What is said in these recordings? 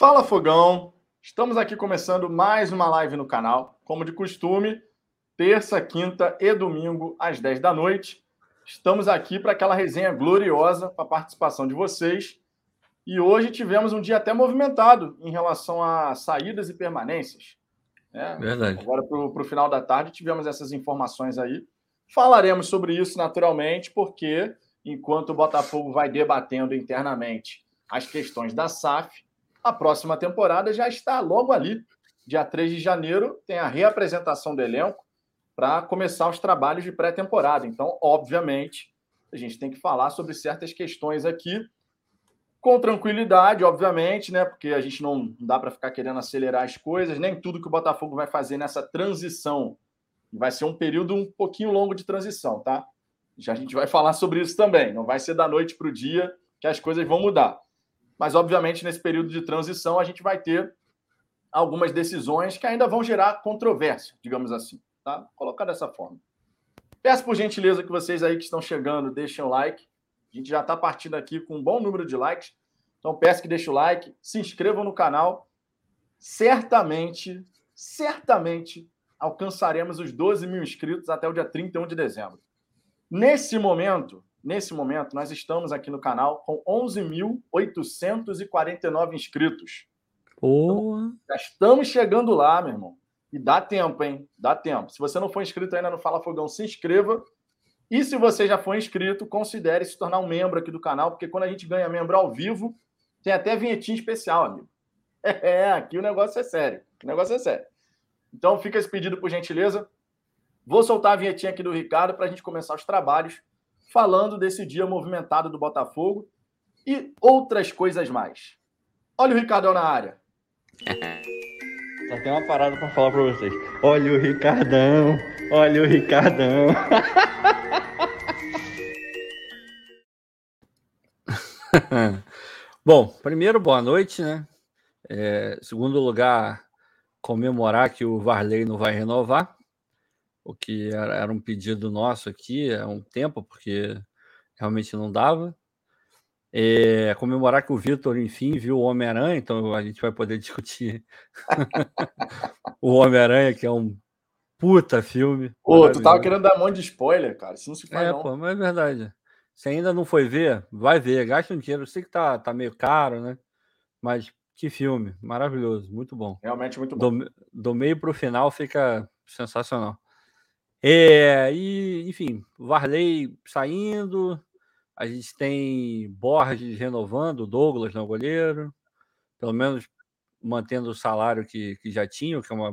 Fala Fogão! Estamos aqui começando mais uma live no canal. Como de costume, terça, quinta e domingo às 10 da noite. Estamos aqui para aquela resenha gloriosa com a participação de vocês. E hoje tivemos um dia até movimentado em relação a saídas e permanências. Né? Verdade. Agora, para o final da tarde, tivemos essas informações aí. Falaremos sobre isso naturalmente, porque enquanto o Botafogo vai debatendo internamente as questões da SAF, a próxima temporada já está logo ali. Dia 3 de janeiro tem a reapresentação do elenco para começar os trabalhos de pré-temporada. Então, obviamente, a gente tem que falar sobre certas questões aqui com tranquilidade, obviamente, né? Porque a gente não dá para ficar querendo acelerar as coisas, nem tudo que o Botafogo vai fazer nessa transição. Vai ser um período um pouquinho longo de transição, tá? Já a gente vai falar sobre isso também. Não vai ser da noite para o dia que as coisas vão mudar. Mas, obviamente, nesse período de transição, a gente vai ter algumas decisões que ainda vão gerar controvérsia, digamos assim. Tá? Colocar dessa forma. Peço por gentileza que vocês aí que estão chegando deixem o like. A gente já está partindo aqui com um bom número de likes. Então peço que deixem o like, se inscrevam no canal. Certamente, certamente alcançaremos os 12 mil inscritos até o dia 31 de dezembro. Nesse momento, Nesse momento, nós estamos aqui no canal com 11.849 inscritos. Então, já estamos chegando lá, meu irmão. E dá tempo, hein? Dá tempo. Se você não for inscrito ainda no Fala Fogão, se inscreva. E se você já for inscrito, considere se tornar um membro aqui do canal, porque quando a gente ganha membro ao vivo, tem até vinhetinha especial, amigo. É, aqui o negócio é sério. O negócio é sério. Então fica esse pedido por gentileza. Vou soltar a vinhetinha aqui do Ricardo para a gente começar os trabalhos falando desse dia movimentado do Botafogo e outras coisas mais. Olha o Ricardão na área. Só tem uma parada para falar para vocês. Olha o Ricardão, olha o Ricardão. Bom, primeiro, boa noite, né? É, segundo lugar, comemorar que o Varley não vai renovar o que era, era um pedido nosso aqui há um tempo, porque realmente não dava. É, comemorar que o Vitor, enfim, viu o Homem-Aranha, então a gente vai poder discutir o Homem-Aranha, que é um puta filme. Pô, tu tava querendo dar um monte de spoiler, cara. Isso não se faz, é, não. Pô, mas é verdade. Se ainda não foi ver, vai ver, gasta um dinheiro. Eu sei que tá, tá meio caro, né? Mas que filme, maravilhoso, muito bom. Realmente muito bom. Do, do meio para o final fica sensacional. É, e, enfim, Varley saindo, a gente tem Borges renovando, Douglas no goleiro, pelo menos mantendo o salário que, que já tinha, que é uma,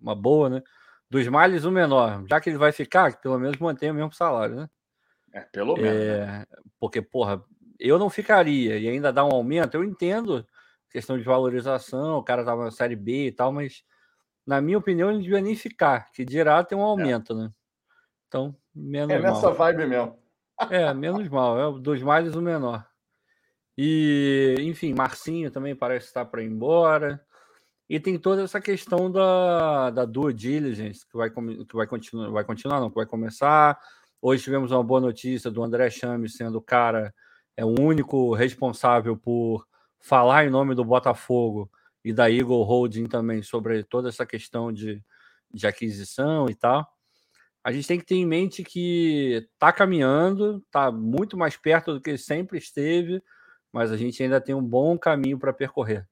uma boa, né? Dos males, o menor. Já que ele vai ficar, pelo menos mantém o mesmo salário, né? É, pelo menos. É, né? Porque, porra, eu não ficaria e ainda dá um aumento, eu entendo questão de valorização, o cara tava na Série B e tal, mas na minha opinião, ele devia nem ficar, que dirá tem um é. aumento, é. né? Então, menos mal. É nessa vibe mesmo. É, menos mal, é dos males o menor. E, enfim, Marcinho também parece estar para ir embora. E tem toda essa questão da, da due diligence, que vai, que vai continuar, vai continuar, não, que vai começar. Hoje tivemos uma boa notícia do André Chames sendo o cara, é o único responsável por falar em nome do Botafogo e da Eagle Holding também sobre toda essa questão de, de aquisição e tal. A gente tem que ter em mente que está caminhando, está muito mais perto do que sempre esteve, mas a gente ainda tem um bom caminho para percorrer.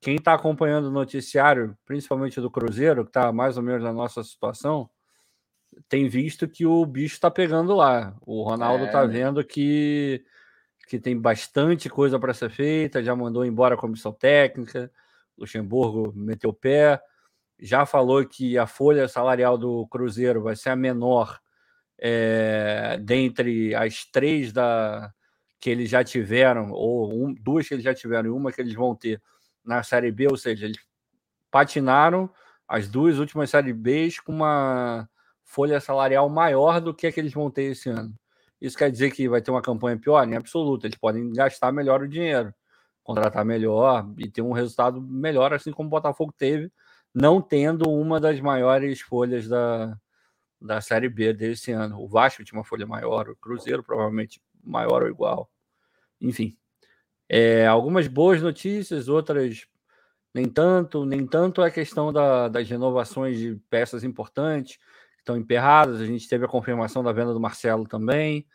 Quem está acompanhando o noticiário, principalmente do Cruzeiro, que está mais ou menos na nossa situação, tem visto que o bicho está pegando lá. O Ronaldo está é, vendo que, que tem bastante coisa para ser feita, já mandou embora a comissão técnica, Luxemburgo meteu o pé, já falou que a folha salarial do Cruzeiro vai ser a menor é, dentre as três da, que eles já tiveram, ou um, duas que eles já tiveram e uma que eles vão ter na Série B, ou seja, eles patinaram as duas últimas Série Bs com uma folha salarial maior do que a que eles vão ter esse ano. Isso quer dizer que vai ter uma campanha pior? Em absoluto, eles podem gastar melhor o dinheiro contratar melhor e ter um resultado melhor, assim como o Botafogo teve, não tendo uma das maiores folhas da, da Série B desse ano. O Vasco tinha uma folha maior, o Cruzeiro provavelmente maior ou igual. Enfim, é, algumas boas notícias, outras nem tanto, nem tanto é questão da, das renovações de peças importantes que estão emperradas. A gente teve a confirmação da venda do Marcelo também,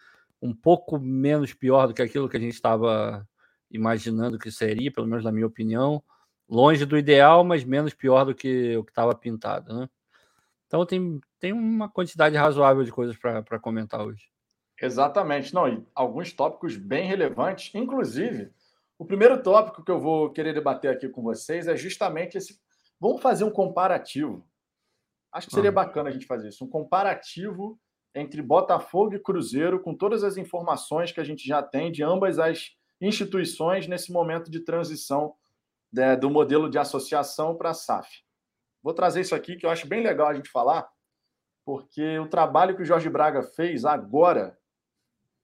um pouco menos pior do que aquilo que a gente estava imaginando que seria, pelo menos na minha opinião. Longe do ideal, mas menos pior do que o que estava pintado, né? Então tem, tem uma quantidade razoável de coisas para comentar hoje. Exatamente. Não, e alguns tópicos bem relevantes. Inclusive, o primeiro tópico que eu vou querer debater aqui com vocês é justamente esse. Vamos fazer um comparativo. Acho que seria ah. bacana a gente fazer isso. Um comparativo entre Botafogo e Cruzeiro, com todas as informações que a gente já tem de ambas as instituições nesse momento de transição né, do modelo de associação para a SAF. Vou trazer isso aqui que eu acho bem legal a gente falar, porque o trabalho que o Jorge Braga fez agora,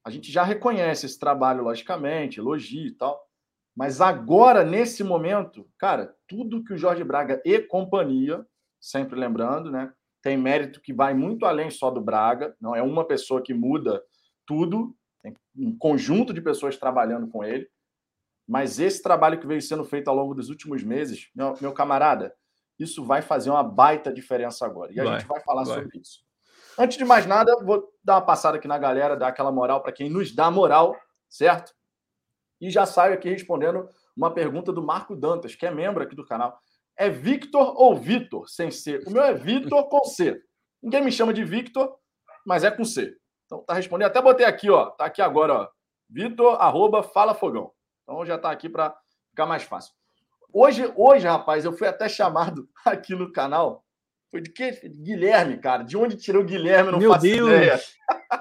a gente já reconhece esse trabalho, logicamente, elogia e tal, mas agora, nesse momento, cara, tudo que o Jorge Braga e companhia, sempre lembrando, né, tem mérito que vai muito além só do Braga, não é uma pessoa que muda tudo, tem um conjunto de pessoas trabalhando com ele, mas esse trabalho que veio sendo feito ao longo dos últimos meses, meu, meu camarada, isso vai fazer uma baita diferença agora. E a vai, gente vai falar vai. sobre isso. Antes de mais nada, vou dar uma passada aqui na galera, dar aquela moral para quem nos dá moral, certo? E já saio aqui respondendo uma pergunta do Marco Dantas, que é membro aqui do canal. É Victor ou Vitor, sem C? O meu é Vitor com C. Ninguém me chama de Victor, mas é com C. Então tá respondendo. Até botei aqui, ó. Tá aqui agora, ó. Vitor, arroba, fala fogão. Então já tá aqui para ficar mais fácil. Hoje, hoje, rapaz, eu fui até chamado aqui no canal. Foi de quê? Guilherme, cara. De onde tirou o Guilherme? não Meu faço Deus! Ideia.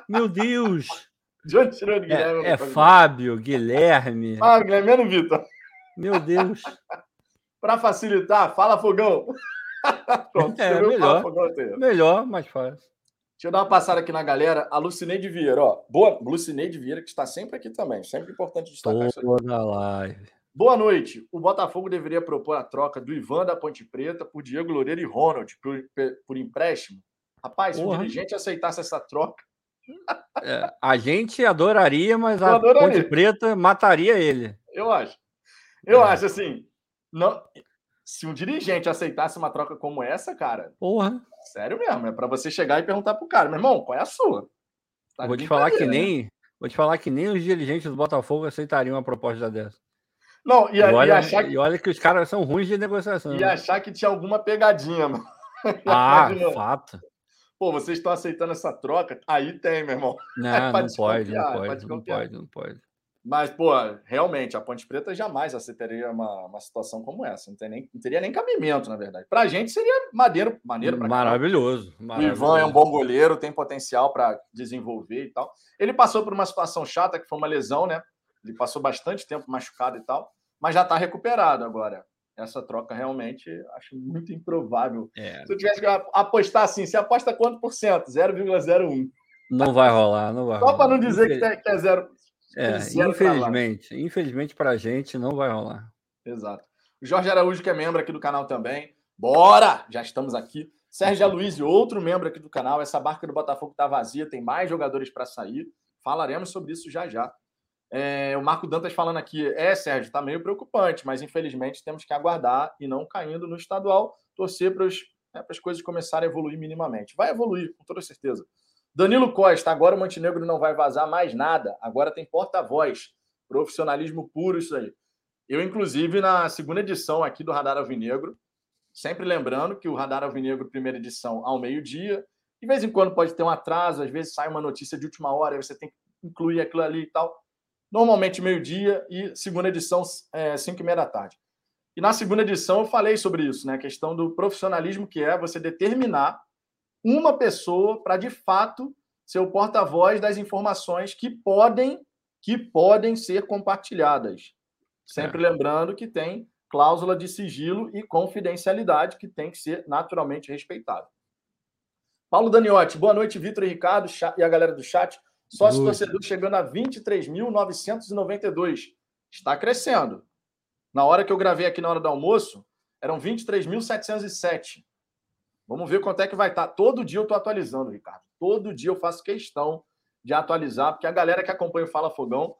Meu Deus! De onde tirou o Guilherme? É, é Fábio, Guilherme. Ah, Guilherme, menos Vitor. Meu Deus. Para facilitar, fala fogão. Pronto, é, melhor, fogão melhor, mais fácil. Deixa eu dar uma passada aqui na galera. A Lucineide Vieira, ó. Boa, Lucineide Vieira, que está sempre aqui também. Sempre importante destacar Toda isso na live. Boa noite. O Botafogo deveria propor a troca do Ivan da Ponte Preta por Diego Loureiro e Ronald por, por empréstimo. Rapaz, se o dirigente aceitasse essa troca. É, a gente adoraria, mas a adoraria. Ponte Preta mataria ele. Eu acho. Eu é. acho assim. Não, se um dirigente aceitasse uma troca como essa, cara. Porra. Sério mesmo, é para você chegar e perguntar pro cara, meu irmão, qual é a sua? Tá vou te falar que nem. Né? Vou te falar que nem os dirigentes do Botafogo aceitariam uma proposta dessa. Não, e, e, olha, e, achar que... e olha que os caras são ruins de negociação. E né? achar que tinha alguma pegadinha, mano. Ah, fato. Pô, vocês estão aceitando essa troca? Aí tem, meu irmão. Não, não pode, não pode, não pode, não pode. Mas, pô, realmente, a Ponte Preta jamais aceitaria uma, uma situação como essa. Não, nem, não teria nem cabimento, na verdade. Pra gente seria maneiro, maneiro pra Maravilhoso, maravilhoso. O Ivan é um bom goleiro, tem potencial para desenvolver e tal. Ele passou por uma situação chata, que foi uma lesão, né? Ele passou bastante tempo machucado e tal, mas já está recuperado agora. Essa troca realmente acho muito improvável. É. Se eu tivesse que apostar assim, você aposta quanto por cento? 0,01. Não vai rolar, não vai Só para não dizer que, que é zero. É, infelizmente, infelizmente para a gente não vai rolar. Exato. O Jorge Araújo, que é membro aqui do canal também. Bora! Já estamos aqui. Sérgio Aloysio, outro membro aqui do canal. Essa barca do Botafogo está vazia, tem mais jogadores para sair. Falaremos sobre isso já já. É, o Marco Dantas falando aqui, é, Sérgio, está meio preocupante, mas infelizmente temos que aguardar e não caindo no estadual, torcer para né, as coisas começarem a evoluir minimamente. Vai evoluir, com toda certeza. Danilo Costa, agora o Montenegro não vai vazar mais nada. Agora tem porta-voz. Profissionalismo puro, isso aí. Eu, inclusive, na segunda edição aqui do Radar Alvinegro, sempre lembrando que o Radar Alvinegro, primeira edição, ao meio-dia. De vez em quando pode ter um atraso, às vezes sai uma notícia de última hora, você tem que incluir aquilo ali e tal. Normalmente meio-dia e segunda edição, é, cinco e meia da tarde. E na segunda edição eu falei sobre isso, né? A questão do profissionalismo, que é você determinar uma pessoa para de fato ser o porta-voz das informações que podem que podem ser compartilhadas. Sempre é. lembrando que tem cláusula de sigilo e confidencialidade que tem que ser naturalmente respeitada. Paulo Daniotti, boa noite, Vitor e Ricardo e a galera do chat. Sócio torcedor chegando a 23.992. Está crescendo. Na hora que eu gravei aqui na hora do almoço, eram 23.707. Vamos ver quanto é que vai estar. Tá. Todo dia eu estou atualizando, Ricardo. Todo dia eu faço questão de atualizar, porque a galera que acompanha o Fala Fogão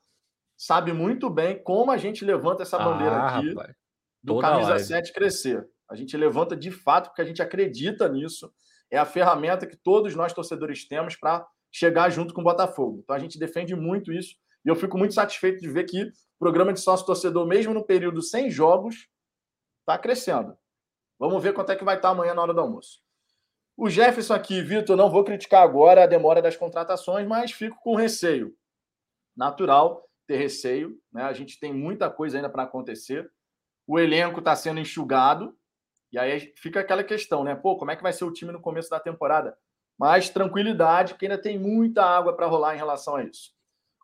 sabe muito bem como a gente levanta essa bandeira ah, aqui. Rapaz. do Toda Camisa 7 crescer. A gente levanta de fato porque a gente acredita nisso. É a ferramenta que todos nós torcedores temos para chegar junto com o Botafogo. Então a gente defende muito isso e eu fico muito satisfeito de ver que o programa de sócio torcedor, mesmo no período sem jogos, está crescendo. Vamos ver quanto é que vai estar amanhã na hora do almoço. O Jefferson aqui, Vitor, não vou criticar agora a demora das contratações, mas fico com receio. Natural ter receio, né? A gente tem muita coisa ainda para acontecer. O elenco está sendo enxugado, e aí fica aquela questão, né? Pô, como é que vai ser o time no começo da temporada? Mas tranquilidade, que ainda tem muita água para rolar em relação a isso.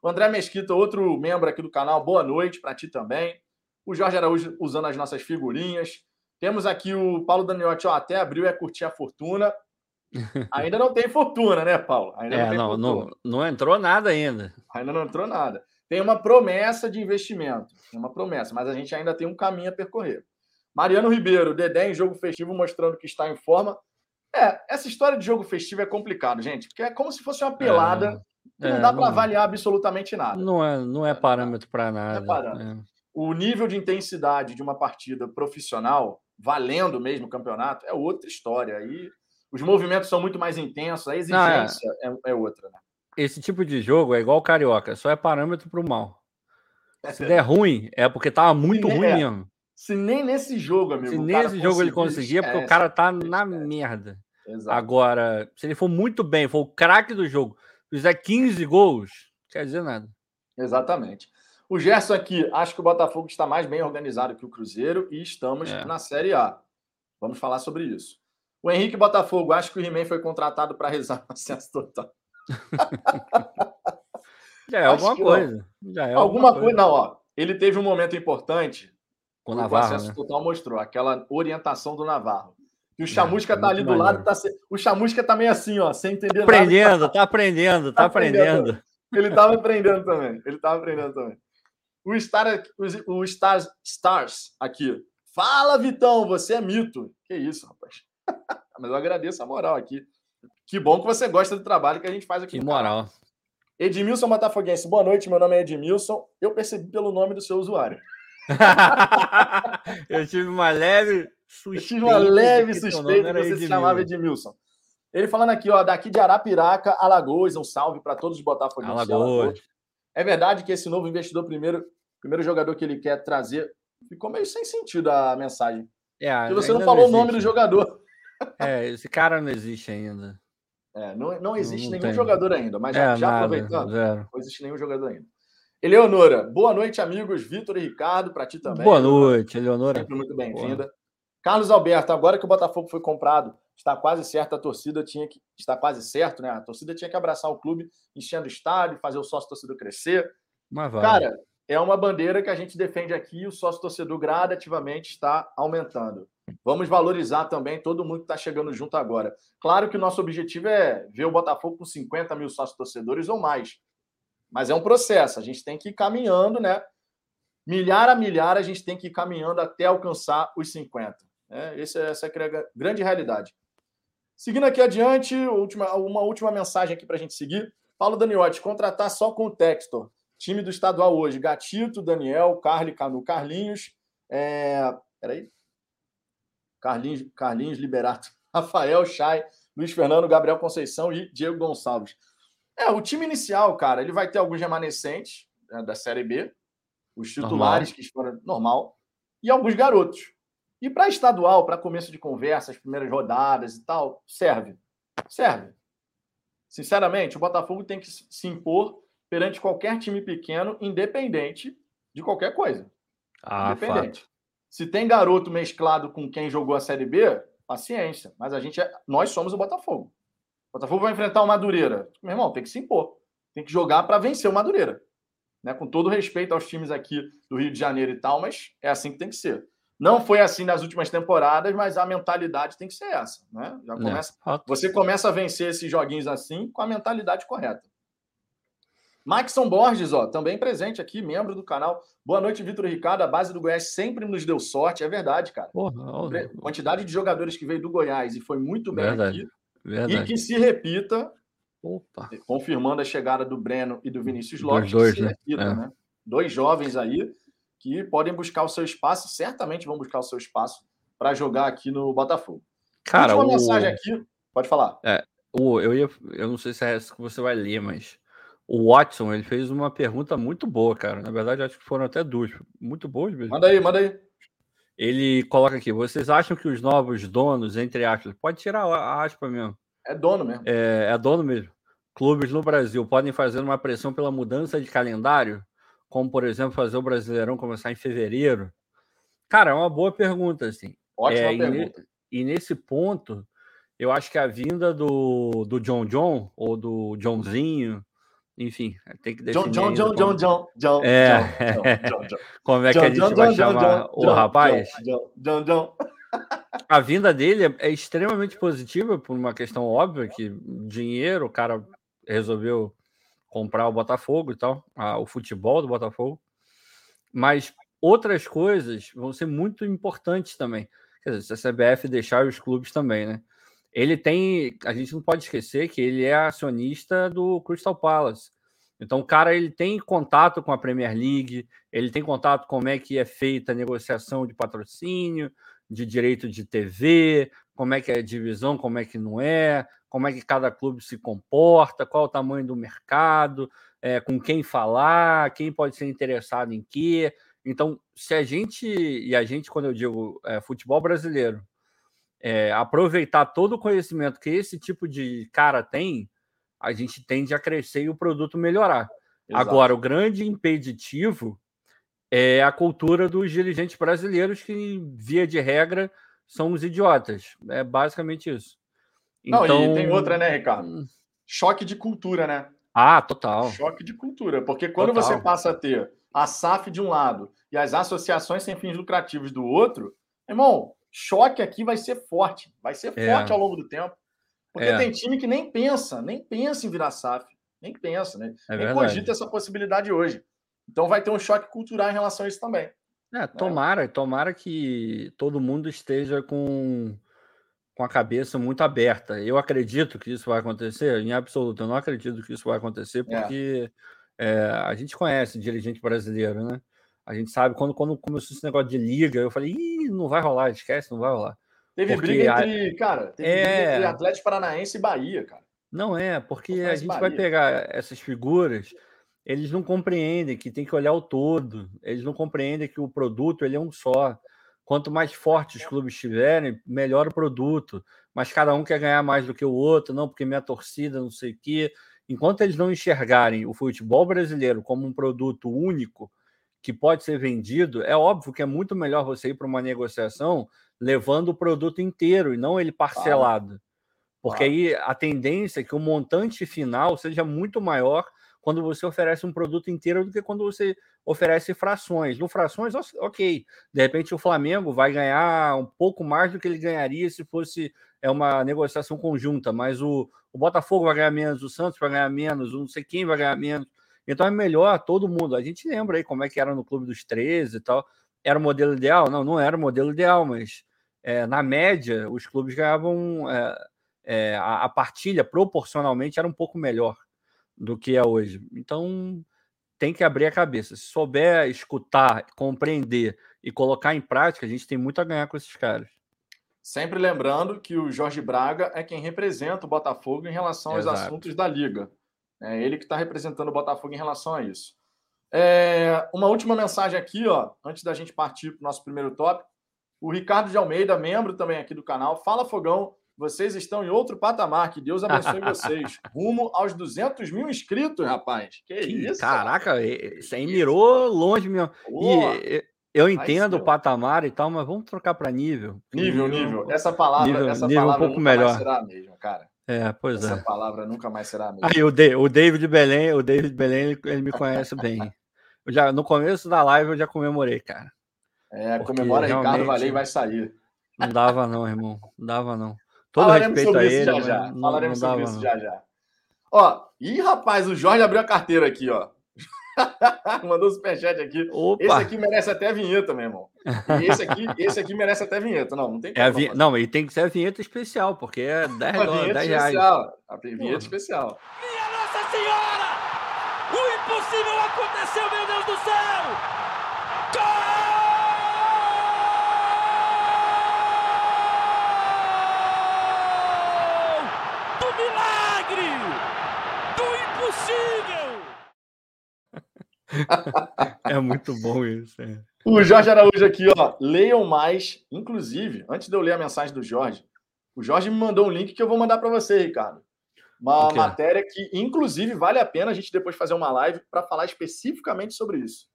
O André Mesquita, outro membro aqui do canal, boa noite para ti também. O Jorge Araújo usando as nossas figurinhas. Temos aqui o Paulo Daniotti, ó, até abriu é curtir a fortuna. Ainda não tem fortuna, né, Paulo? Ainda é, não, não, não, não, entrou nada ainda. Ainda não entrou nada. Tem uma promessa de investimento, tem uma promessa, mas a gente ainda tem um caminho a percorrer. Mariano Ribeiro, Dedé em jogo festivo mostrando que está em forma. É, essa história de jogo festivo é complicado, gente, porque é como se fosse uma pelada é, que não dá para avaliar absolutamente nada. Não é, não é parâmetro para nada. Não é parâmetro. É. O nível de intensidade de uma partida profissional valendo mesmo o campeonato, é outra história. Aí os movimentos são muito mais intensos, a exigência Não, é. É, é. outra. Né? Esse tipo de jogo é igual Carioca, só é parâmetro para o mal. É Se der ruim, é porque tava muito ruim é. mesmo. Se nem nesse jogo, amigo. Se nesse jogo ele conseguia, porque o cara tá na merda. Exato. Agora, se ele for muito bem, for o craque do jogo, fizer 15 gols, quer dizer nada. Exatamente. O Gerson aqui, acho que o Botafogo está mais bem organizado que o Cruzeiro e estamos é. na Série A. Vamos falar sobre isso. O Henrique Botafogo, acho que o He-Man foi contratado para rezar o acesso total. Já é alguma coisa. Já é alguma, coisa. coisa. Não, ó. Ele teve um momento importante. Com o Navarro. O acesso né? total mostrou aquela orientação do Navarro. E o é, Chamusca é, tá ali do lado, tá se... o Chamusca tá meio assim, ó, sem entender aprendendo, nada. Tá aprendendo, tá, tá aprendendo, tá aprendendo. Ele tava aprendendo também. Ele tava aprendendo também. O, Star, o Stars, Stars aqui. Fala, Vitão, você é mito. Que isso, rapaz. Mas eu agradeço a moral aqui. Que bom que você gosta do trabalho que a gente faz aqui. Que moral. Edmilson Botafoguense, boa noite. Meu nome é Edmilson. Eu percebi pelo nome do seu usuário. eu tive uma leve suspeita. Eu tive uma leve suspeita que você se chamava Edmilson. Ele falando aqui, ó, daqui de Arapiraca, Alagoas, um salve para todos os Botafoguenses. Alagoas. É verdade que esse novo investidor, primeiro, primeiro jogador que ele quer trazer, ficou meio sem sentido a mensagem. É, Porque você não falou não o nome do jogador. É, esse cara não existe ainda. É, não, não existe não nenhum tem. jogador ainda, mas já, é, já nada, aproveitando, zero. não existe nenhum jogador ainda. Eleonora, boa noite, amigos. Vitor e Ricardo, para ti também. Boa noite, Eleonora. Sempre muito bem-vinda. Carlos Alberto, agora que o Botafogo foi comprado, está quase certo, a torcida tinha que. Está quase certo, né? A torcida tinha que abraçar o clube, enchendo o estádio, fazer o sócio torcedor crescer. Mas vai. Cara, é uma bandeira que a gente defende aqui e o sócio torcedor gradativamente está aumentando. Vamos valorizar também todo mundo que está chegando junto agora. Claro que o nosso objetivo é ver o Botafogo com 50 mil sócios torcedores ou mais. Mas é um processo, a gente tem que ir caminhando, né? Milhar a milhar, a gente tem que ir caminhando até alcançar os 50. É, essa, essa é a grande realidade. Seguindo aqui adiante, última, uma última mensagem aqui para a gente seguir. Paulo Daniotti, contratar só com o Textor. Time do estadual hoje: Gatito, Daniel, Carly, Canu, Carlinhos. É... Peraí. Carlinhos, Carlinhos Liberato, Rafael Chay, Luiz Fernando, Gabriel Conceição e Diego Gonçalves. É, o time inicial, cara, ele vai ter alguns remanescentes né, da Série B, os titulares normal. que foram normal, e alguns garotos. E para estadual, para começo de conversa, as primeiras rodadas e tal, serve. Serve. Sinceramente, o Botafogo tem que se impor perante qualquer time pequeno, independente de qualquer coisa. Ah, independente. Fato. Se tem garoto mesclado com quem jogou a Série B, paciência. Mas a gente é, nós somos o Botafogo. O Botafogo vai enfrentar o Madureira. Meu irmão, tem que se impor. Tem que jogar para vencer o Madureira. Né? Com todo respeito aos times aqui do Rio de Janeiro e tal, mas é assim que tem que ser. Não foi assim nas últimas temporadas, mas a mentalidade tem que ser essa. Né? Já é, começa, é. Você começa a vencer esses joguinhos assim com a mentalidade correta. Maxson Borges, ó, também presente aqui, membro do canal. Boa noite, Vitor Ricardo. A base do Goiás sempre nos deu sorte, é verdade, cara. Porra, Quantidade de jogadores que veio do Goiás e foi muito bem verdade, aqui. Verdade. E que se repita, Opa. confirmando a chegada do Breno e do Vinícius Lopes. Dois, dois, né? Repita, é. né? Dois jovens aí que podem buscar o seu espaço, certamente vão buscar o seu espaço para jogar aqui no Botafogo. Cara, Última o... mensagem aqui, pode falar. É, o, eu, ia, eu não sei se é essa que você vai ler, mas o Watson ele fez uma pergunta muito boa, cara. Na verdade, acho que foram até duas. Muito boas mesmo. Manda aí, manda aí. Ele coloca aqui: vocês acham que os novos donos, entre aspas, pode tirar a aspa mesmo? É dono mesmo. É, é dono mesmo. Clubes no Brasil podem fazer uma pressão pela mudança de calendário, como por exemplo fazer o Brasileirão começar em fevereiro? Cara, é uma boa pergunta, assim. Ótima é, pergunta. E, e, nesse ponto, eu acho que a vinda do, do John John ou do Johnzinho, enfim, tem que definir. John, John, John, John, John, é. John, John, Como é que a gente vai chamar o rapaz? John, John, John. A vinda dele é extremamente positiva por uma questão óbvia que dinheiro, o cara resolveu comprar o Botafogo e tal, o futebol do Botafogo. Mas outras coisas vão ser muito importantes também. Quer dizer, se a CBF deixar os clubes também, né? Ele tem, a gente não pode esquecer que ele é acionista do Crystal Palace. Então, o cara ele tem contato com a Premier League, ele tem contato com como é que é feita a negociação de patrocínio, de direito de TV, como é que é a divisão, como é que não é, como é que cada clube se comporta, qual o tamanho do mercado, é, com quem falar, quem pode ser interessado em quê. Então, se a gente, e a gente, quando eu digo é, futebol brasileiro, é, aproveitar todo o conhecimento que esse tipo de cara tem, a gente tende a crescer e o produto melhorar. Exato. Agora, o grande impeditivo é a cultura dos dirigentes brasileiros, que, via de regra, são os idiotas. É basicamente isso. Não, então... e tem outra, né, Ricardo? Hum. Choque de cultura, né? Ah, total. Choque de cultura. Porque quando total. você passa a ter a SAF de um lado e as associações sem fins lucrativos do outro, irmão, choque aqui vai ser forte. Vai ser é. forte ao longo do tempo. Porque é. tem time que nem pensa, nem pensa em virar SAF. Nem pensa, né? É nem cogita essa possibilidade hoje. Então vai ter um choque cultural em relação a isso também. É, né? tomara, tomara que todo mundo esteja com, com a cabeça muito aberta. Eu acredito que isso vai acontecer, em absoluto, eu não acredito que isso vai acontecer, é. porque é. A gente conhece dirigente brasileiro, né? A gente sabe, quando, quando começou esse negócio de liga, eu falei, Ih, não vai rolar, esquece, não vai rolar. Teve porque briga entre, a... cara, teve é... briga entre Atlético Paranaense e Bahia, cara. Não é, porque a gente Bahia. vai pegar essas figuras eles não compreendem que tem que olhar o todo, eles não compreendem que o produto ele é um só. Quanto mais fortes os clubes estiverem, melhor o produto. Mas cada um quer ganhar mais do que o outro, não, porque minha torcida, não sei o quê. Enquanto eles não enxergarem o futebol brasileiro como um produto único que pode ser vendido, é óbvio que é muito melhor você ir para uma negociação levando o produto inteiro e não ele parcelado. Porque aí a tendência é que o montante final seja muito maior quando você oferece um produto inteiro do que quando você oferece frações. No frações, ok. De repente o Flamengo vai ganhar um pouco mais do que ele ganharia se fosse é uma negociação conjunta, mas o, o Botafogo vai ganhar menos, o Santos vai ganhar menos, o não sei quem vai ganhar menos. Então é melhor todo mundo. A gente lembra aí como é que era no Clube dos 13 e tal. Era o modelo ideal? Não, não era o modelo ideal, mas é, na média os clubes ganhavam é, é, a, a partilha proporcionalmente era um pouco melhor do que é hoje. Então, tem que abrir a cabeça. Se souber escutar, compreender e colocar em prática, a gente tem muito a ganhar com esses caras. Sempre lembrando que o Jorge Braga é quem representa o Botafogo em relação aos Exato. assuntos da liga. É ele que está representando o Botafogo em relação a isso. É, uma última mensagem aqui, ó, antes da gente partir para o nosso primeiro tópico. O Ricardo de Almeida, membro também aqui do canal, fala Fogão, vocês estão em outro patamar. Que Deus abençoe vocês. Rumo aos 200 mil inscritos, rapaz. Que, que isso? Caraca, isso aí mirou longe mesmo. E eu entendo o patamar e tal, mas vamos trocar para nível. Nível, nível. Essa palavra, nível, essa nível palavra um pouco melhor. será a mesma, cara. É, pois essa é. Essa palavra nunca mais será a mesma. Aí o, de, o David Belém, o David Belém, ele, ele me conhece bem. Eu já, no começo da live eu já comemorei, cara. É, comemora Ricardo Valei vai sair. Não dava não, irmão. Não dava não. Todo Falaremos respeito a ele. Já, já. Não, Falaremos não sobre isso já já. Ó, ih, rapaz, o Jorge abriu a carteira aqui, ó. Mandou o superchat aqui. Opa. Esse aqui merece até vinheta, meu irmão. E esse aqui, esse aqui merece até vinheta. Não, não tem é vi... Não, e tem que ser a vinheta especial, porque é 10, a vinheta 10 reais. Especial. A vinheta Porra. especial. Minha Nossa Senhora! O impossível aconteceu, meu Deus do céu! É muito bom isso. É. O Jorge Araújo aqui, ó. Leiam mais. Inclusive, antes de eu ler a mensagem do Jorge, o Jorge me mandou um link que eu vou mandar para você, Ricardo. Uma matéria que, inclusive, vale a pena a gente depois fazer uma live para falar especificamente sobre isso.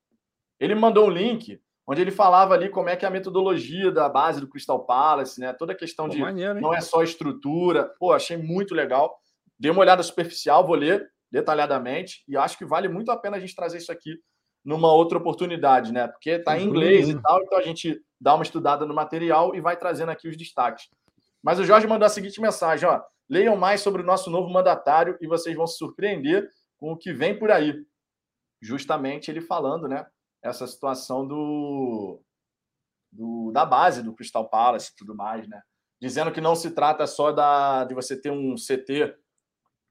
Ele me mandou um link onde ele falava ali como é que é a metodologia da base do Crystal Palace, né? Toda a questão Pô, de maneiro, não é só estrutura. Pô, achei muito legal. Dei uma olhada superficial, vou ler detalhadamente e acho que vale muito a pena a gente trazer isso aqui numa outra oportunidade, né? Porque está em inglês e tal, então a gente dá uma estudada no material e vai trazendo aqui os destaques. Mas o Jorge mandou a seguinte mensagem, ó: Leiam mais sobre o nosso novo mandatário e vocês vão se surpreender com o que vem por aí. Justamente ele falando, né? Essa situação do, do da base do Crystal Palace e tudo mais, né? Dizendo que não se trata só da, de você ter um CT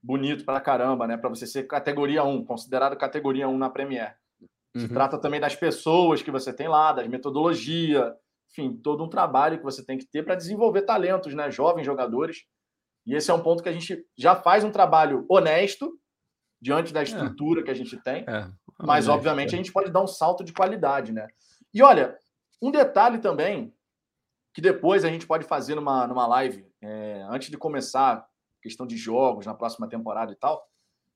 bonito para caramba, né? Para você ser categoria 1, considerado categoria 1 na Premier. Se uhum. trata também das pessoas que você tem lá, das metodologia, enfim, todo um trabalho que você tem que ter para desenvolver talentos, né? Jovens jogadores e esse é um ponto que a gente já faz um trabalho honesto diante da é. estrutura é. que a gente tem, é. mas obviamente é. a gente pode dar um salto de qualidade, né? E olha, um detalhe também que depois a gente pode fazer numa, numa live, é, antes de começar questão de jogos na próxima temporada e tal,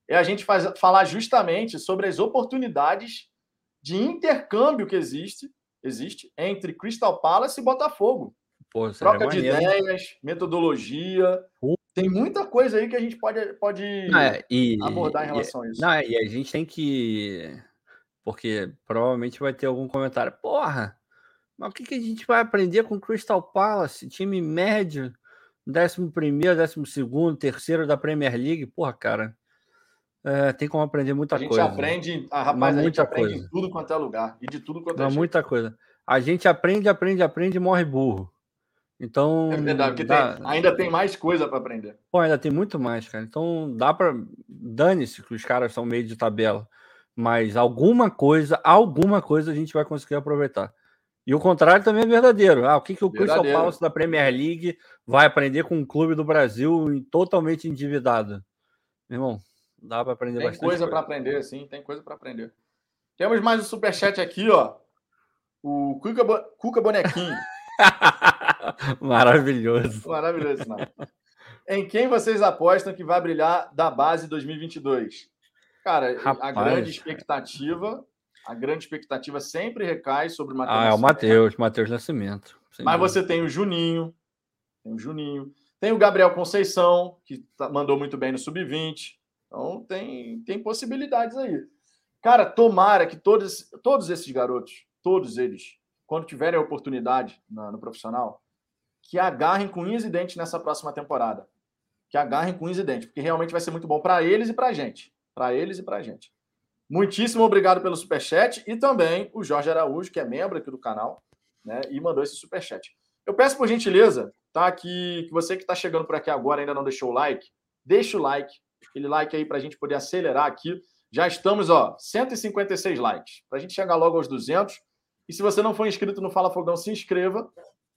é a gente faz, falar justamente sobre as oportunidades de intercâmbio que existe, existe entre Crystal Palace e Botafogo. Pô, Troca de ideias, metodologia. Tem muita coisa aí que a gente pode, pode é, e, abordar em relação e, a isso. Não, e a gente tem que. Porque provavelmente vai ter algum comentário. Porra, mas o que, que a gente vai aprender com Crystal Palace? Time médio, 11 primeiro, 12 segundo, terceiro da Premier League. Porra, cara. É, tem como aprender muita coisa. A gente coisa, aprende, a rapaz, a gente aprende coisa. em tudo quanto é lugar. E de tudo quanto é Muita coisa. A gente aprende, aprende, aprende e morre burro. Então. É verdade, porque dá... tem, ainda tem mais coisa para aprender. Pô, ainda tem muito mais, cara. Então dá para. Dane-se que os caras são meio de tabela. Mas alguma coisa, alguma coisa a gente vai conseguir aproveitar. E o contrário também é verdadeiro. Ah, o que, que o Crystal Palace da Premier League vai aprender com um clube do Brasil totalmente endividado? Meu irmão, dá para aprender tem bastante. Tem coisa, coisa. para aprender, sim, tem coisa para aprender. Temos mais um superchat aqui, ó. O Cuca, Cuca Bonequinho. Maravilhoso. Maravilhoso, não. Em quem vocês apostam que vai brilhar da base 2022? Cara, Rapaz, a grande expectativa, a grande expectativa sempre recai sobre o Matheus. Ah, é o Matheus, Matheus Nascimento. Mas você tem o Juninho, tem o Juninho, tem o Gabriel Conceição, que tá, mandou muito bem no sub-20. Então tem, tem possibilidades aí. Cara, tomara que todos, todos esses garotos, todos eles, quando tiverem a oportunidade no, no profissional, que agarrem com unhas e dentes nessa próxima temporada. Que agarrem com unhas e dentes, porque realmente vai ser muito bom para eles e para a gente. Para eles e para a gente. Muitíssimo obrigado pelo superchat e também o Jorge Araújo, que é membro aqui do canal, né, e mandou esse superchat. Eu peço por gentileza, tá, que, que você que está chegando por aqui agora ainda não deixou o like, deixa o like, aquele like aí para a gente poder acelerar aqui. Já estamos, ó, 156 likes. Para a gente chegar logo aos 200, e se você não for inscrito no Fala Fogão, se inscreva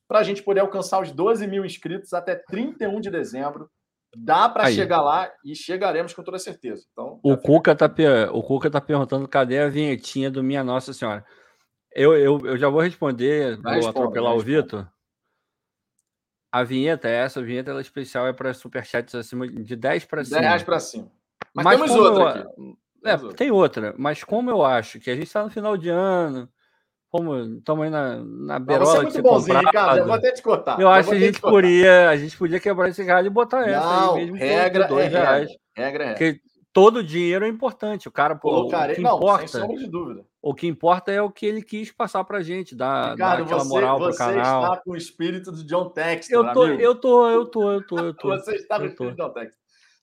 para a gente poder alcançar os 12 mil inscritos até 31 de dezembro. Dá para chegar lá e chegaremos com toda certeza. Então, o, Cuca tá, o Cuca tá perguntando cadê a vinhetinha do Minha Nossa Senhora. Eu, eu, eu já vou responder, vai vou responde, atropelar o Vitor. A vinheta, essa a vinheta ela é especial, é para superchats acima de 10 para cima. 10 reais para cima. Mas, mas temos outra eu, aqui. É, tem outra, mas como eu acho que a gente está no final de ano, como estamos aí na, na berola Você é muito bonzinho, comprado, Ricardo. Eu vou até te cortar. Eu, eu acho que a gente podia, a gente podia quebrar esse galho e botar essa não, aí mesmo. Regra dois é reais. Regra, é Porque todo dinheiro é importante. O cara, pô, Colocarei... o que não, importa, sem sombra de dúvida. O que importa é o que ele quis passar pra gente, dar, Ricardo, dar aquela você, moral pro canal. Você está com o espírito do John Textor, eu tô, amigo. eu tô, eu tô, eu tô, eu tô. você está com o espírito do John.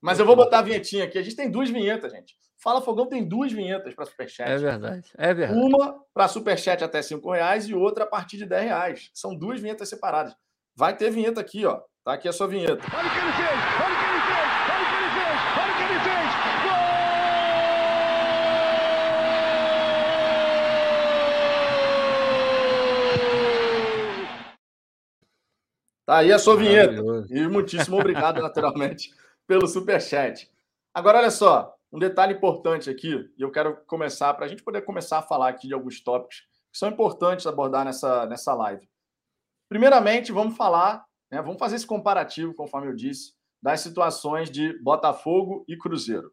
Mas eu vou botar a vinhetinha aqui. A gente tem duas vinhetas, gente. Fala Fogão tem duas vinhetas para Superchat. É verdade, é verdade. Uma para Superchat até cinco reais e outra a partir de 10 reais. São duas vinhetas separadas. Vai ter vinheta aqui, ó. Tá aqui a sua vinheta. Olha o que ele fez! Olha o que ele fez! Olha o que ele fez! Olha o que ele fez! Gol! Tá aí a sua vinheta. E muitíssimo obrigado, naturalmente, pelo Superchat. Agora, olha só. Um detalhe importante aqui, e eu quero começar, para a gente poder começar a falar aqui de alguns tópicos que são importantes abordar nessa, nessa live. Primeiramente, vamos falar, né, vamos fazer esse comparativo, conforme eu disse, das situações de Botafogo e Cruzeiro.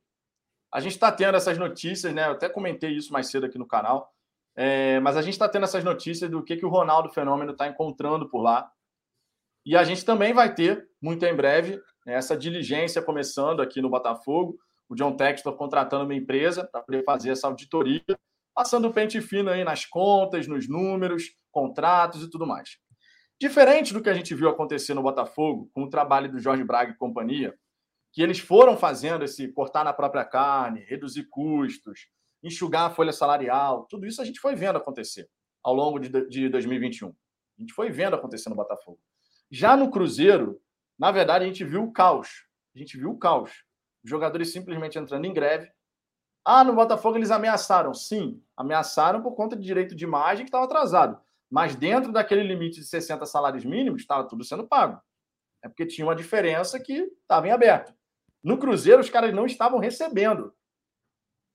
A gente está tendo essas notícias, né? Eu até comentei isso mais cedo aqui no canal, é, mas a gente está tendo essas notícias do que, que o Ronaldo Fenômeno está encontrando por lá. E a gente também vai ter, muito em breve, né, essa diligência começando aqui no Botafogo. O John Textor contratando uma empresa para poder fazer essa auditoria, passando pente fino aí nas contas, nos números, contratos e tudo mais. Diferente do que a gente viu acontecer no Botafogo, com o trabalho do Jorge Braga e companhia, que eles foram fazendo esse cortar na própria carne, reduzir custos, enxugar a folha salarial, tudo isso a gente foi vendo acontecer ao longo de 2021. A gente foi vendo acontecer no Botafogo. Já no Cruzeiro, na verdade, a gente viu o caos. A gente viu o caos. Jogadores simplesmente entrando em greve. Ah, no Botafogo eles ameaçaram. Sim, ameaçaram por conta de direito de imagem que estava atrasado. Mas dentro daquele limite de 60 salários mínimos, estava tudo sendo pago. É porque tinha uma diferença que estava em aberto. No Cruzeiro, os caras não estavam recebendo.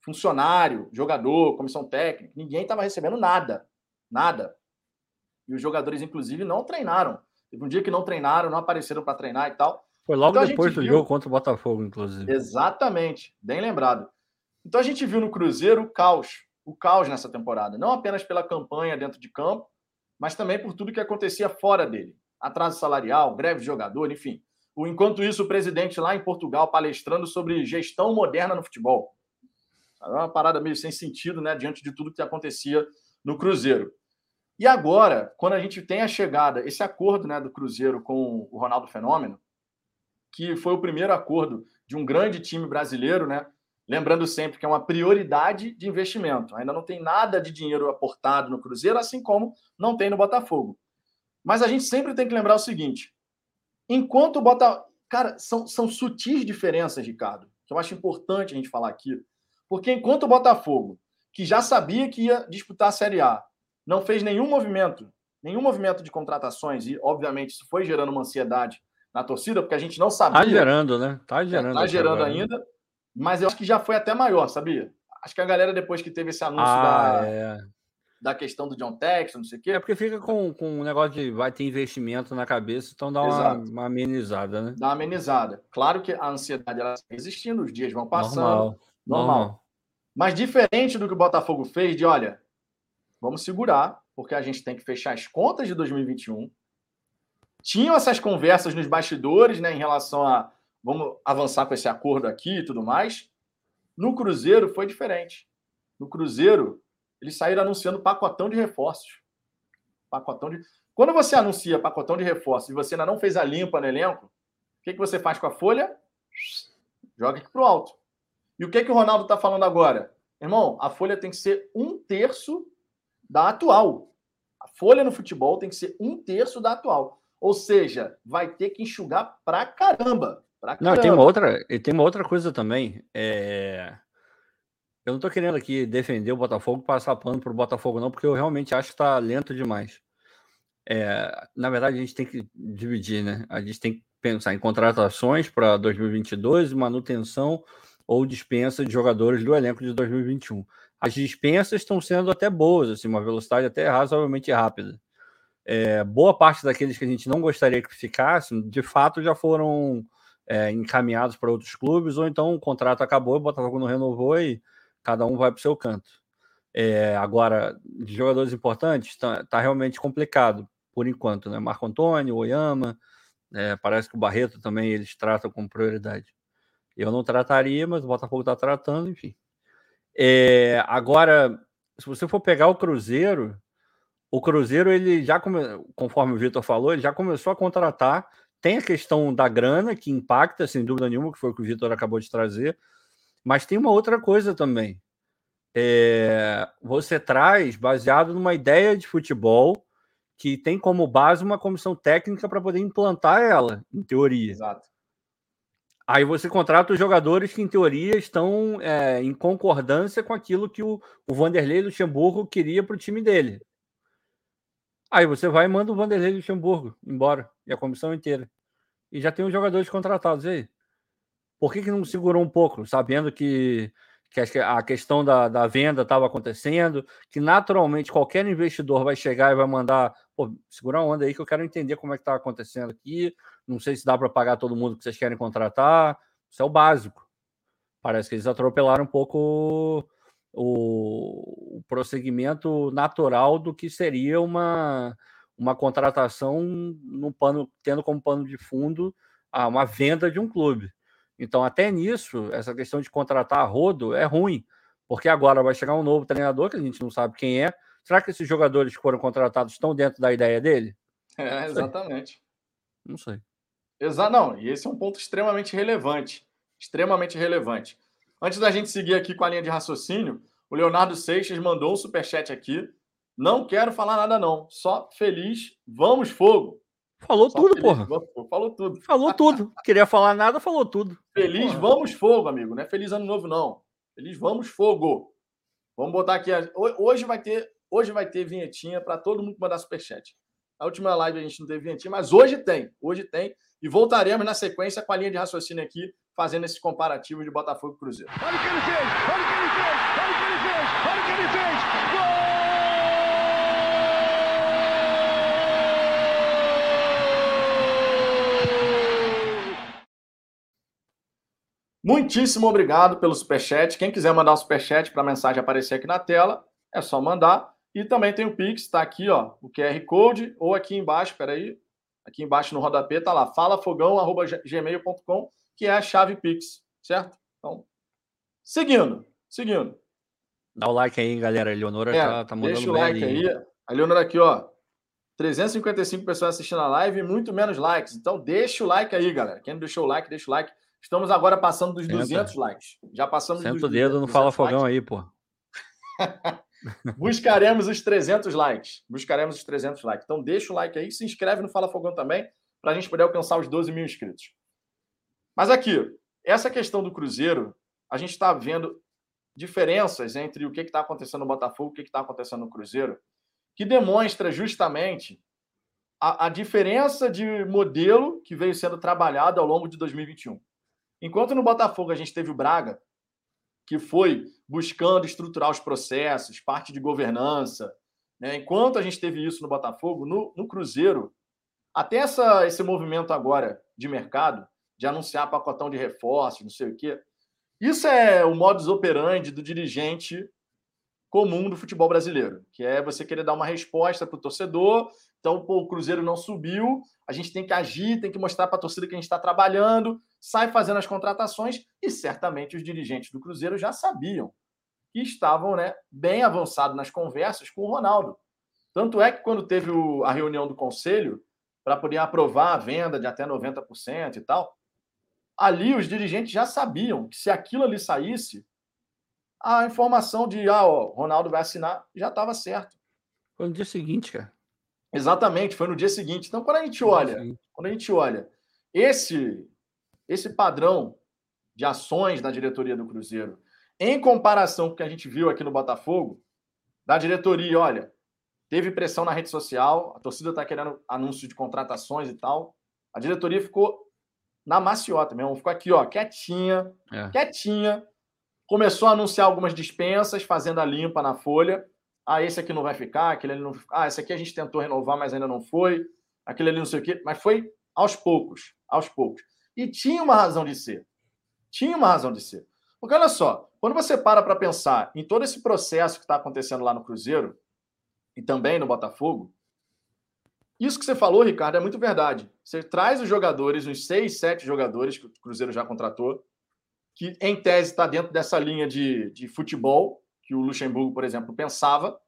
Funcionário, jogador, comissão técnica, ninguém estava recebendo nada. Nada. E os jogadores, inclusive, não treinaram. Teve um dia que não treinaram, não apareceram para treinar e tal. Foi logo então, depois do viu... jogo contra o Botafogo, inclusive. Exatamente, bem lembrado. Então a gente viu no Cruzeiro o caos, o caos nessa temporada, não apenas pela campanha dentro de campo, mas também por tudo que acontecia fora dele. Atraso salarial, greve de jogador, enfim. O, enquanto isso, o presidente lá em Portugal palestrando sobre gestão moderna no futebol. É uma parada meio sem sentido, né, diante de tudo que acontecia no Cruzeiro. E agora, quando a gente tem a chegada, esse acordo né, do Cruzeiro com o Ronaldo Fenômeno, que foi o primeiro acordo de um grande time brasileiro, né? Lembrando sempre que é uma prioridade de investimento. Ainda não tem nada de dinheiro aportado no Cruzeiro, assim como não tem no Botafogo. Mas a gente sempre tem que lembrar o seguinte: enquanto o Botafogo. Cara, são, são sutis diferenças, Ricardo, que eu acho importante a gente falar aqui. Porque enquanto o Botafogo, que já sabia que ia disputar a Série A, não fez nenhum movimento, nenhum movimento de contratações, e obviamente isso foi gerando uma ansiedade na torcida, porque a gente não sabia. Tá gerando, né? Tá gerando. Tá gerando ainda. Mas eu acho que já foi até maior, sabia? Acho que a galera, depois que teve esse anúncio ah, da, é. da questão do John Texton, não sei o quê. É porque fica com, com um negócio de vai ter investimento na cabeça, então dá uma, uma, amenizada, né? Dá uma amenizada. Claro que a ansiedade ela está existindo, os dias vão passando. Normal. normal. normal. Mas diferente do que o Botafogo fez, de olha, vamos segurar, porque a gente tem que fechar as contas de 2021. Tinham essas conversas nos bastidores, né, em relação a vamos avançar com esse acordo aqui e tudo mais. No Cruzeiro foi diferente. No Cruzeiro, eles saíram anunciando pacotão de reforços. Pacotão de. Quando você anuncia pacotão de reforços e você ainda não fez a limpa no elenco, o que, que você faz com a folha? Joga aqui para o alto. E o que, que o Ronaldo está falando agora? Irmão, a folha tem que ser um terço da atual. A folha no futebol tem que ser um terço da atual. Ou seja, vai ter que enxugar pra caramba. Pra não, tem uma outra, e tem uma outra coisa também. É... Eu não tô querendo aqui defender o Botafogo, passar pano pro Botafogo, não, porque eu realmente acho que tá lento demais. É... Na verdade, a gente tem que dividir, né? A gente tem que pensar em contratações para 2022, manutenção ou dispensa de jogadores do elenco de 2021. As dispensas estão sendo até boas, assim, uma velocidade até razoavelmente rápida. É, boa parte daqueles que a gente não gostaria que ficassem, de fato, já foram é, encaminhados para outros clubes, ou então o contrato acabou, o Botafogo não renovou e cada um vai para o seu canto. É, agora, de jogadores importantes, está tá realmente complicado por enquanto, né? Marco Antônio, Oyama, é, parece que o Barreto também eles tratam com prioridade. Eu não trataria, mas o Botafogo está tratando, enfim. É, agora, se você for pegar o Cruzeiro, o Cruzeiro, ele já, come... conforme o Vitor falou, ele já começou a contratar tem a questão da grana, que impacta, sem dúvida nenhuma, que foi o que o Vitor acabou de trazer, mas tem uma outra coisa também. É, você traz baseado numa ideia de futebol que tem como base uma comissão técnica para poder implantar ela, em teoria. Exato. Aí você contrata os jogadores que, em teoria, estão é, em concordância com aquilo que o, o Vanderlei Luxemburgo queria para o time dele. Aí você vai e manda o Vanderlei Luxemburgo embora, e a comissão inteira. E já tem os jogadores contratados aí. Por que, que não segurou um pouco, sabendo que, que a questão da, da venda estava acontecendo, que naturalmente qualquer investidor vai chegar e vai mandar, pô, segura a onda aí que eu quero entender como é que está acontecendo aqui, não sei se dá para pagar todo mundo que vocês querem contratar, isso é o básico. Parece que eles atropelaram um pouco o, o prosseguimento natural do que seria uma, uma contratação no pano, tendo como pano de fundo a, uma venda de um clube. Então, até nisso, essa questão de contratar a rodo é ruim, porque agora vai chegar um novo treinador que a gente não sabe quem é. Será que esses jogadores que foram contratados estão dentro da ideia dele? É, exatamente. Não sei. Exato, não. E esse é um ponto extremamente relevante. Extremamente relevante. Antes da gente seguir aqui com a linha de raciocínio, o Leonardo Seixas mandou um superchat aqui. Não quero falar nada, não. Só feliz, vamos fogo. Falou Só tudo, feliz, porra. Vamos, falou tudo. Falou tudo. Queria falar nada, falou tudo. Feliz, porra. vamos fogo, amigo. Não é feliz ano novo, não. Feliz, vamos fogo. Vamos botar aqui. Hoje vai ter, hoje vai ter vinhetinha para todo mundo mandar superchat. A última live a gente não teve vinhetinha, mas hoje tem. Hoje tem. E voltaremos na sequência com a linha de raciocínio aqui fazendo esse comparativo de Botafogo e Cruzeiro. Olha o que ele fez! Olha o que ele fez! Olha o que ele fez! Olha o que ele fez! Gol! Muitíssimo obrigado pelo superchat. Quem quiser mandar o um superchat para a mensagem aparecer aqui na tela, é só mandar. E também tem o Pix, está aqui, ó, o QR Code, ou aqui embaixo, peraí, aqui embaixo no rodapé, tá lá, falafogão.gmail.com que é a chave Pix, certo? Então, seguindo, seguindo. Dá o like aí, galera. A Eleonora é, tá, tá mandando Deixa o like aí. A Eleonora aqui, ó. 355 pessoas assistindo a live e muito menos likes. Então, deixa o like aí, galera. Quem não deixou o like, deixa o like. Estamos agora passando dos Senta. 200 likes. Já passamos Senta dos 200, o dedo no Fala Fogão likes. aí, pô. Buscaremos os 300 likes. Buscaremos os 300 likes. Então, deixa o like aí. Se inscreve no Fala Fogão também, para a gente poder alcançar os 12 mil inscritos. Mas aqui, essa questão do Cruzeiro, a gente está vendo diferenças entre o que está acontecendo no Botafogo e o que está acontecendo no Cruzeiro, que demonstra justamente a, a, diferença de modelo que veio sendo trabalhado ao longo de 2021. Enquanto no Botafogo a gente teve o Braga, que foi buscando estruturar os processos, parte de governança, né? enquanto a gente teve isso no Botafogo, no, no Cruzeiro, até essa, esse movimento agora de mercado, de anunciar pacotão de reforços, não sei o quê. Isso é o modus operandi do dirigente comum do futebol brasileiro, que é você querer dar uma resposta para o torcedor. Então, pô, o Cruzeiro não subiu, a gente tem que agir, tem que mostrar para a torcida que a gente está trabalhando, sai fazendo as contratações, e certamente os dirigentes do Cruzeiro já sabiam que estavam né, bem avançados nas conversas com o Ronaldo. Tanto é que quando teve o, a reunião do conselho para poder aprovar a venda de até 90% e tal, ali os dirigentes já sabiam que se aquilo ali saísse, a informação de ah, Ronaldo vai assinar já estava certo. Foi no dia seguinte, cara. Exatamente, foi no dia seguinte. Então, quando a gente olha, quando a gente olha esse esse padrão de ações da diretoria do Cruzeiro, em comparação com o que a gente viu aqui no Botafogo, da diretoria, olha, teve pressão na rede social, a torcida está querendo anúncio de contratações e tal. A diretoria ficou na maciota mesmo. Ficou aqui, ó, quietinha, é. quietinha. Começou a anunciar algumas dispensas, fazendo a limpa na folha. Ah, esse aqui não vai ficar, aquele ali não. Ah, esse aqui a gente tentou renovar, mas ainda não foi. Aquele ali não sei o quê. Mas foi aos poucos, aos poucos. E tinha uma razão de ser. Tinha uma razão de ser. Porque olha só, quando você para para pensar em todo esse processo que está acontecendo lá no Cruzeiro e também no Botafogo, isso que você falou, Ricardo, é muito verdade. Você traz os jogadores, uns seis, sete jogadores que o Cruzeiro já contratou, que em tese está dentro dessa linha de, de futebol que o Luxemburgo, por exemplo, pensava.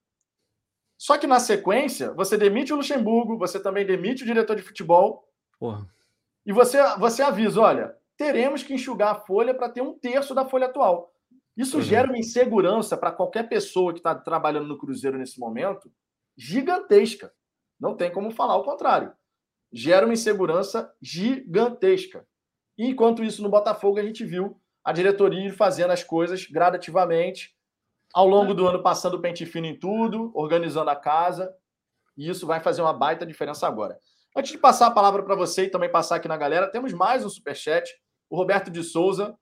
Só que na sequência, você demite o Luxemburgo, você também demite o diretor de futebol. Porra. E você, você avisa: olha, teremos que enxugar a folha para ter um terço da folha atual. Isso uhum. gera uma insegurança para qualquer pessoa que está trabalhando no Cruzeiro nesse momento gigantesca. Não tem como falar o contrário. Gera uma insegurança gigantesca. E enquanto isso, no Botafogo, a gente viu a diretoria fazendo as coisas gradativamente, ao longo do ano passando pente fino em tudo, organizando a casa, e isso vai fazer uma baita diferença agora. Antes de passar a palavra para você e também passar aqui na galera, temos mais um superchat. o Roberto de Souza.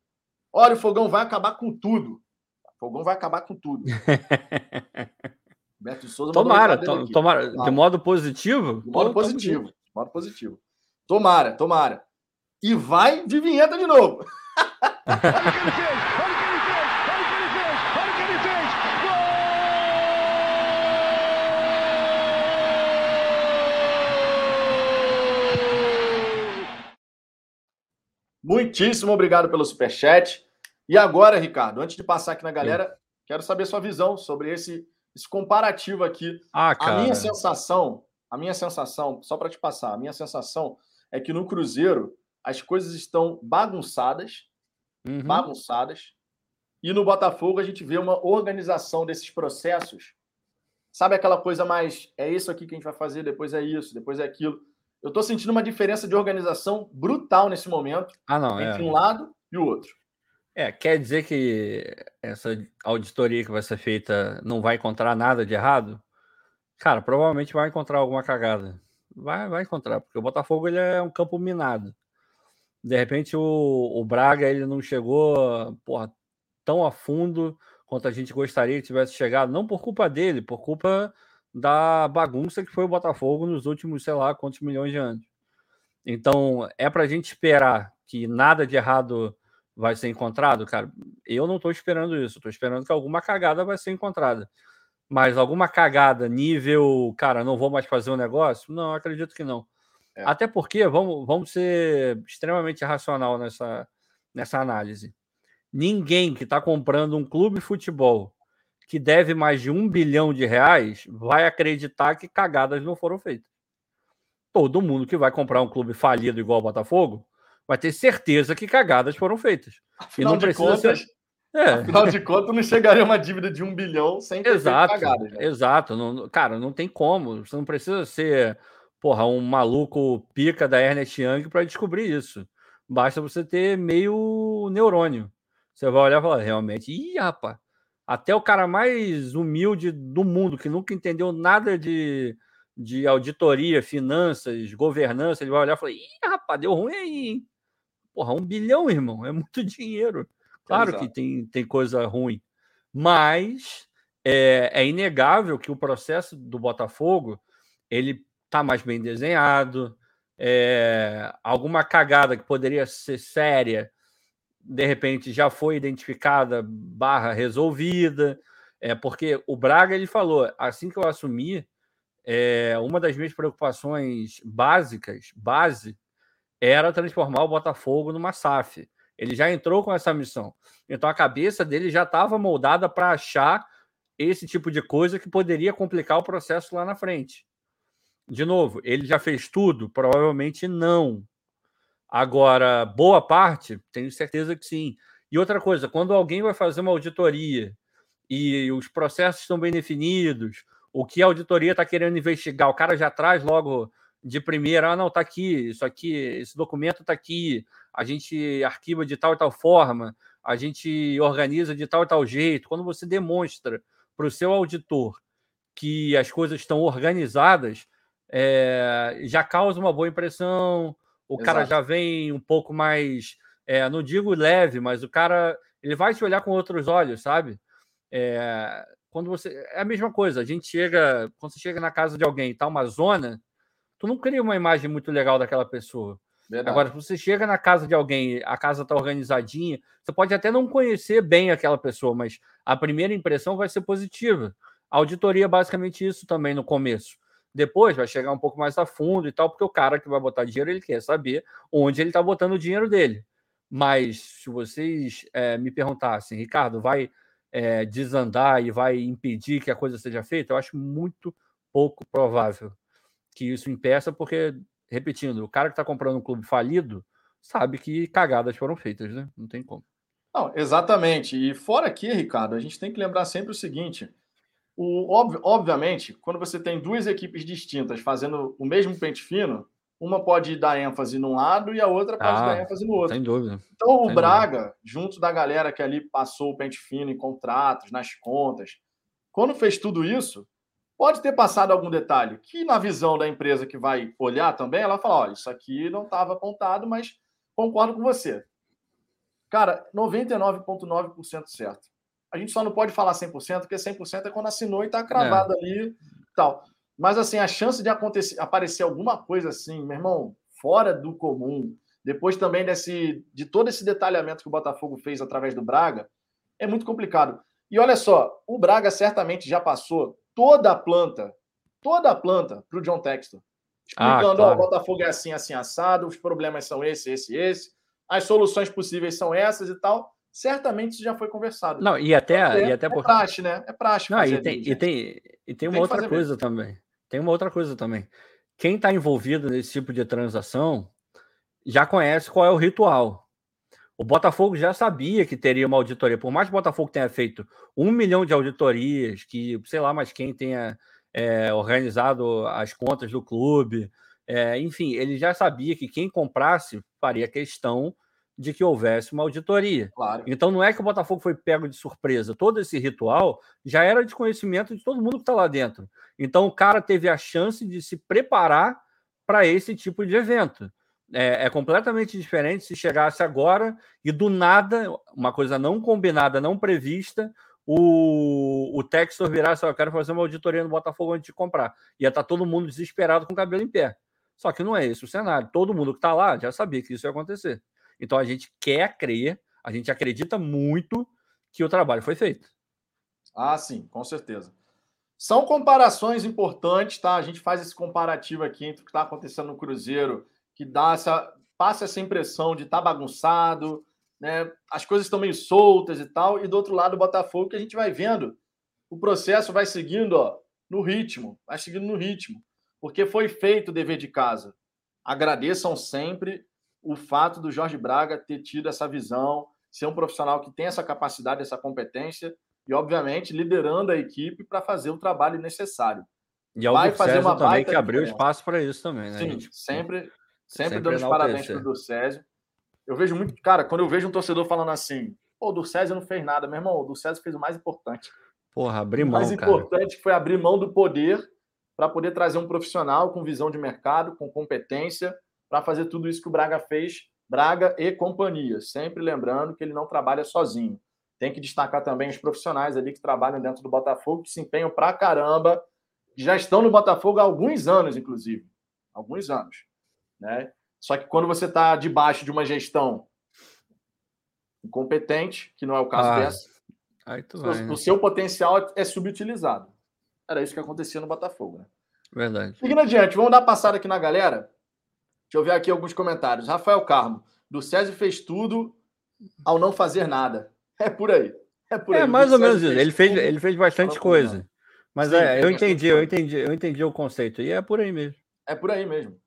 Olha, o Fogão vai acabar com tudo. O Fogão vai acabar com tudo. De Souza. Tomara, to, tomara, de modo positivo? De modo positivo. De modo positivo. Tomara, tomara. E vai de vinheta de novo. Muitíssimo obrigado pelo superchat. E agora, Ricardo, antes de passar aqui na galera, Sim. quero saber sua visão sobre esse, esse comparativo aqui. Ah. A minha sensação, a minha sensação, só para te passar, a minha sensação é que no Cruzeiro as coisas estão bagunçadas, uhum. bagunçadas, e no Botafogo a gente vê uma organização desses processos. Sabe aquela coisa mais, é isso aqui que a gente vai fazer, depois é isso, depois é aquilo. Eu estou sentindo uma diferença de organização brutal nesse momento ah, não, entre é. um lado e o outro. É, quer dizer que essa auditoria que vai ser feita não vai encontrar nada de errado? Cara, provavelmente vai encontrar alguma cagada. Vai, vai encontrar, porque o Botafogo ele é um campo minado. De repente o, o Braga ele não chegou porra, tão a fundo quanto a gente gostaria que tivesse chegado, não por culpa dele, por culpa da bagunça que foi o Botafogo nos últimos, sei lá, quantos milhões de anos. Então, é para a gente esperar que nada de errado vai ser encontrado, cara. Eu não estou esperando isso. Estou esperando que alguma cagada vai ser encontrada. Mas alguma cagada nível, cara, não vou mais fazer o um negócio? Não, acredito que não. É. Até porque, vamos, vamos ser extremamente racional nessa, nessa análise. Ninguém que está comprando um clube de futebol que deve mais de um bilhão de reais vai acreditar que cagadas não foram feitas. Todo mundo que vai comprar um clube falido igual o Botafogo vai ter certeza que cagadas foram feitas. Afinal e não de precisa contas, ser... é. Afinal de contas, não chegaria uma dívida de um bilhão sem ter exato, cagadas. Né? Exato. Não, cara, não tem como. Você não precisa ser porra, um maluco pica da Ernest Young para descobrir isso. Basta você ter meio neurônio. Você vai olhar e falar, realmente, ih, rapaz, até o cara mais humilde do mundo, que nunca entendeu nada de, de auditoria, finanças, governança, ele vai olhar e falar: ih, rapaz, deu ruim aí, hein? Porra, um bilhão, irmão, é muito dinheiro. Claro Exato. que tem, tem coisa ruim, mas é, é inegável que o processo do Botafogo ele tá mais bem desenhado. É, alguma cagada que poderia ser séria de repente já foi identificada barra resolvida, é porque o Braga ele falou assim que eu assumi, é, uma das minhas preocupações básicas, base, era transformar o Botafogo numa SAF. Ele já entrou com essa missão. Então a cabeça dele já estava moldada para achar esse tipo de coisa que poderia complicar o processo lá na frente. De novo, ele já fez tudo? Provavelmente não. Agora, boa parte, tenho certeza que sim. E outra coisa, quando alguém vai fazer uma auditoria e os processos estão bem definidos, o que a auditoria está querendo investigar, o cara já traz logo de primeira, ah, não, está aqui, isso aqui, esse documento está aqui, a gente arquiva de tal e tal forma, a gente organiza de tal e tal jeito. Quando você demonstra para o seu auditor que as coisas estão organizadas, é, já causa uma boa impressão, o Exato. cara já vem um pouco mais, é, não digo leve, mas o cara ele vai te olhar com outros olhos, sabe? É, quando você é a mesma coisa. A gente chega, quando você chega na casa de alguém, tá uma zona, tu não cria uma imagem muito legal daquela pessoa. Verdade. Agora, se você chega na casa de alguém, a casa tá organizadinha, você pode até não conhecer bem aquela pessoa, mas a primeira impressão vai ser positiva. A auditoria é basicamente isso também no começo. Depois vai chegar um pouco mais a fundo e tal, porque o cara que vai botar dinheiro, ele quer saber onde ele está botando o dinheiro dele. Mas se vocês é, me perguntassem, Ricardo, vai é, desandar e vai impedir que a coisa seja feita, eu acho muito pouco provável que isso impeça, porque, repetindo, o cara que está comprando um clube falido sabe que cagadas foram feitas, né? Não tem como. Não, exatamente. E fora aqui, Ricardo, a gente tem que lembrar sempre o seguinte: o, ob, obviamente, quando você tem duas equipes distintas fazendo o mesmo pente fino, uma pode dar ênfase num lado e a outra pode ah, dar ênfase no outro. Sem dúvida. Então, sem o Braga, dúvida. junto da galera que ali passou o pente fino em contratos, nas contas, quando fez tudo isso, pode ter passado algum detalhe que, na visão da empresa que vai olhar também, ela fala: olha, isso aqui não estava apontado, mas concordo com você. Cara, 99,9% certo. A gente só não pode falar 100%, porque 100% é quando assinou e está cravado é. ali tal. Mas, assim, a chance de acontecer, aparecer alguma coisa assim, meu irmão, fora do comum, depois também desse, de todo esse detalhamento que o Botafogo fez através do Braga, é muito complicado. E olha só, o Braga certamente já passou toda a planta, toda a planta para o John Textor. Explicando, ah, claro. ó, o Botafogo é assim, assim, assado, os problemas são esse, esse, esse, as soluções possíveis são essas e tal certamente isso já foi conversado. Não, e até, é, e até é por... praxe, né? É praxe. Não, e tem, e tem, e tem uma tem outra coisa mesmo. também. Tem uma outra coisa também. Quem está envolvido nesse tipo de transação já conhece qual é o ritual. O Botafogo já sabia que teria uma auditoria. Por mais que o Botafogo tenha feito um milhão de auditorias, que sei lá, mas quem tenha é, organizado as contas do clube, é, enfim, ele já sabia que quem comprasse faria questão de que houvesse uma auditoria. Claro. Então não é que o Botafogo foi pego de surpresa. Todo esse ritual já era de conhecimento de todo mundo que está lá dentro. Então o cara teve a chance de se preparar para esse tipo de evento. É, é, completamente diferente se chegasse agora e do nada, uma coisa não combinada, não prevista, o, o Textor virasse, eu quero fazer uma auditoria no Botafogo antes de comprar. Ia estar tá todo mundo desesperado com o cabelo em pé. Só que não é esse o cenário. Todo mundo que está lá já sabia que isso ia acontecer. Então a gente quer crer, a gente acredita muito que o trabalho foi feito. Ah, sim, com certeza. São comparações importantes, tá? A gente faz esse comparativo aqui entre o que está acontecendo no Cruzeiro, que dá essa, passa essa impressão de estar tá bagunçado, né? As coisas estão meio soltas e tal, e do outro lado o Botafogo que a gente vai vendo, o processo vai seguindo, ó, no ritmo, vai seguindo no ritmo, porque foi feito o dever de casa. Agradeçam sempre o fato do Jorge Braga ter tido essa visão, ser um profissional que tem essa capacidade, essa competência e, obviamente, liderando a equipe para fazer o trabalho necessário. E ao Vai fazer uma também que abriu espaço para isso também, né? Sim, gente? sempre, sempre, sempre dando os parabéns para o Durcésio. Eu vejo muito, cara, quando eu vejo um torcedor falando assim, pô, o Durcésio não fez nada, meu irmão, o Durcésio fez o mais importante. Porra, abrir mão, O mais cara. importante foi abrir mão do poder para poder trazer um profissional com visão de mercado, com competência, para fazer tudo isso que o Braga fez, Braga e companhia. Sempre lembrando que ele não trabalha sozinho. Tem que destacar também os profissionais ali que trabalham dentro do Botafogo, que se empenham pra caramba, que já estão no Botafogo há alguns anos, inclusive. Alguns anos. Né? Só que quando você está debaixo de uma gestão incompetente, que não é o caso ah, dessa, vai, né? o seu potencial é subutilizado. Era isso que acontecia no Botafogo. Né? Verdade. Seguindo adiante, vamos dar passada aqui na galera. Deixa eu ver aqui alguns comentários. Rafael Carmo, do César fez tudo ao não fazer nada. É por aí. É por é, aí. É mais ou menos isso. Ele fez, ele fez bastante coisa. Mas Sim, é, eu entendi, eu entendi, eu entendi o conceito. E é por aí mesmo. É por aí mesmo.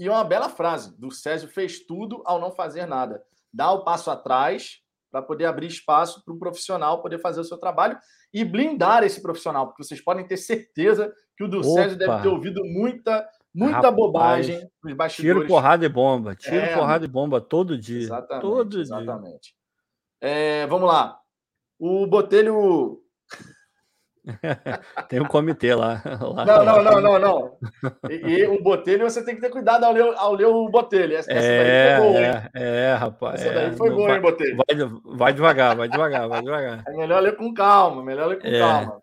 E uma bela frase. Do César fez tudo ao não fazer nada. Dá o passo atrás para poder abrir espaço para o profissional poder fazer o seu trabalho e blindar esse profissional, porque vocês podem ter certeza que o do César deve ter ouvido muita Muita Rapaz, bobagem nos bastidores. Tiro, porrada e bomba. Tiro, é, porrada e bomba todo dia. Exatamente. Todo exatamente. dia. É, vamos lá. O Botelho. tem um comitê lá. lá não, não, não, não, não. E, e, o Botelho você tem que ter cuidado ao ler, ao ler o Botelho. Essa, é, daí foi é, é, rapaz. Essa daí foi boa, vai, hein, Botelho? Vai, vai, devagar, vai devagar, vai devagar. É melhor ler com calma, melhor ler com é. calma.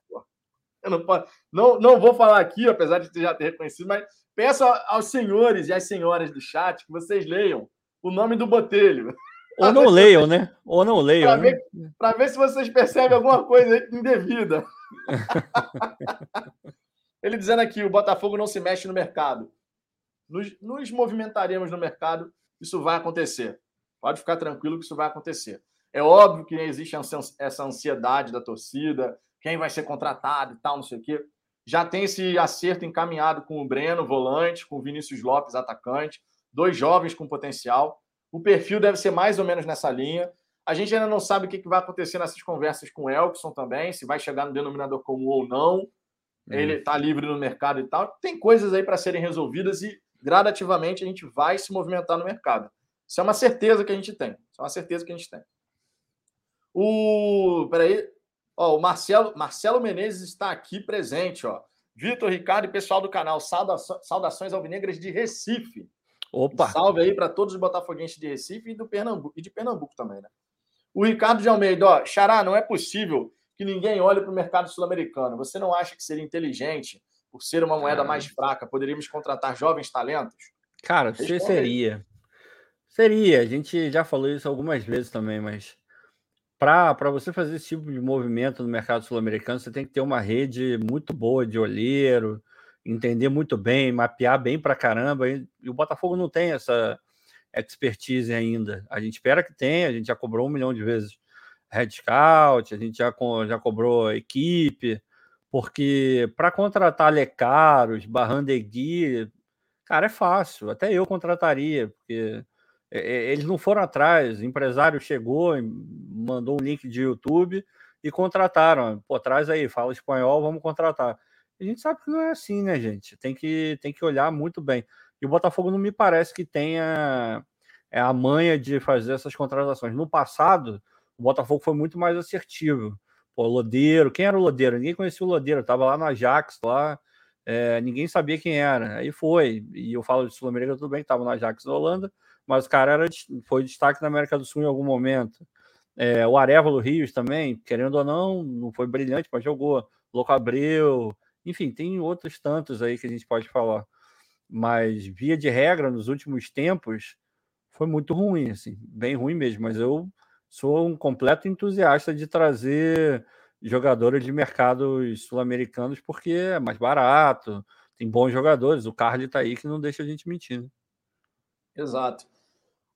Eu não, posso, não, não vou falar aqui, apesar de já ter reconhecido, mas Peço aos senhores e às senhoras do chat que vocês leiam o nome do Botelho. Ou não leiam, né? Ou não leiam. Para né? ver, ver, se vocês percebem alguma coisa indevida. Ele dizendo aqui: o Botafogo não se mexe no mercado. Nos, nos movimentaremos no mercado, isso vai acontecer. Pode ficar tranquilo que isso vai acontecer. É óbvio que existe essa ansiedade da torcida, quem vai ser contratado e tal, não sei o quê já tem esse acerto encaminhado com o Breno, volante, com o Vinícius Lopes, atacante, dois jovens com potencial. O perfil deve ser mais ou menos nessa linha. A gente ainda não sabe o que vai acontecer nessas conversas com o Elkson também, se vai chegar no denominador comum ou não. Uhum. Ele está livre no mercado e tal. Tem coisas aí para serem resolvidas e gradativamente a gente vai se movimentar no mercado. Isso é uma certeza que a gente tem. Isso é uma certeza que a gente tem. O. Peraí, Ó, o Marcelo, Marcelo Menezes está aqui presente, ó. Vitor, Ricardo e pessoal do canal, saudações, saudações alvinegras de Recife. Opa! Um salve aí para todos os botafoguenses de Recife e, do Pernambuco, e de Pernambuco também, né? O Ricardo de Almeida, ó, Xará, não é possível que ninguém olhe para o mercado sul-americano. Você não acha que seria inteligente, por ser uma moeda mais fraca, poderíamos contratar jovens talentos? Cara, você seria. Seria. A gente já falou isso algumas vezes também, mas para você fazer esse tipo de movimento no mercado sul-americano, você tem que ter uma rede muito boa de olheiro, entender muito bem, mapear bem para caramba. E, e o Botafogo não tem essa expertise ainda. A gente espera que tenha, a gente já cobrou um milhão de vezes head scout, a gente já, já cobrou equipe, porque para contratar Lecaros, Barrandegui, cara, é fácil, até eu contrataria, porque eles não foram atrás, o empresário chegou, mandou um link de YouTube e contrataram. Pô, traz aí, fala espanhol, vamos contratar. A gente sabe que não é assim, né, gente? Tem que, tem que olhar muito bem. E o Botafogo não me parece que tenha é, a manha de fazer essas contratações. No passado, o Botafogo foi muito mais assertivo. Pô, Lodeiro, quem era o Lodeiro? Ninguém conhecia o Lodeiro, estava lá na Ajax, lá, é, ninguém sabia quem era. Aí foi, e eu falo de Sul-América, tudo bem, estava na Ajax na Holanda, mas o cara era, foi destaque na América do Sul em algum momento. É, o Arevalo Rios também, querendo ou não, não foi brilhante, mas jogou. Louco Abreu, enfim, tem outros tantos aí que a gente pode falar. Mas, via de regra, nos últimos tempos, foi muito ruim, assim, bem ruim mesmo. Mas eu sou um completo entusiasta de trazer jogadores de mercados sul-americanos porque é mais barato, tem bons jogadores. O Carly está aí que não deixa a gente mentir. Né? Exato.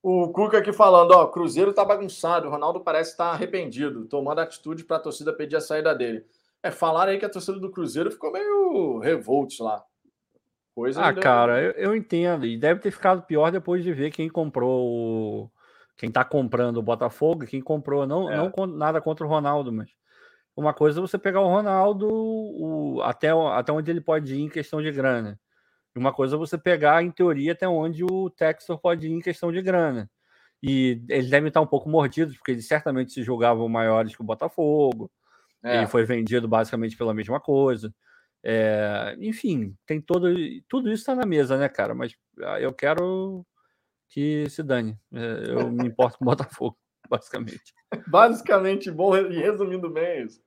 O Cuca aqui falando, ó, Cruzeiro tá bagunçado, o Ronaldo parece estar tá arrependido, tomando atitude para a torcida pedir a saída dele. É, falaram aí que a torcida do Cruzeiro ficou meio revolt lá. Coisa ah, cara, eu, eu, entendo. E deve ter ficado pior depois de ver quem comprou o. Quem tá comprando o Botafogo, quem comprou, não, é. não nada contra o Ronaldo, mas uma coisa é você pegar o Ronaldo o, até, até onde ele pode ir em questão de grana. E uma coisa é você pegar, em teoria, até onde o Textor pode ir em questão de grana. E eles devem estar um pouco mordidos, porque eles certamente se julgavam maiores que o Botafogo. É. Ele foi vendido basicamente pela mesma coisa. É, enfim, tem todo. Tudo isso está na mesa, né, cara? Mas ah, eu quero que se dane. É, eu me importo com o Botafogo, basicamente. Basicamente, bom, e resumindo bem isso.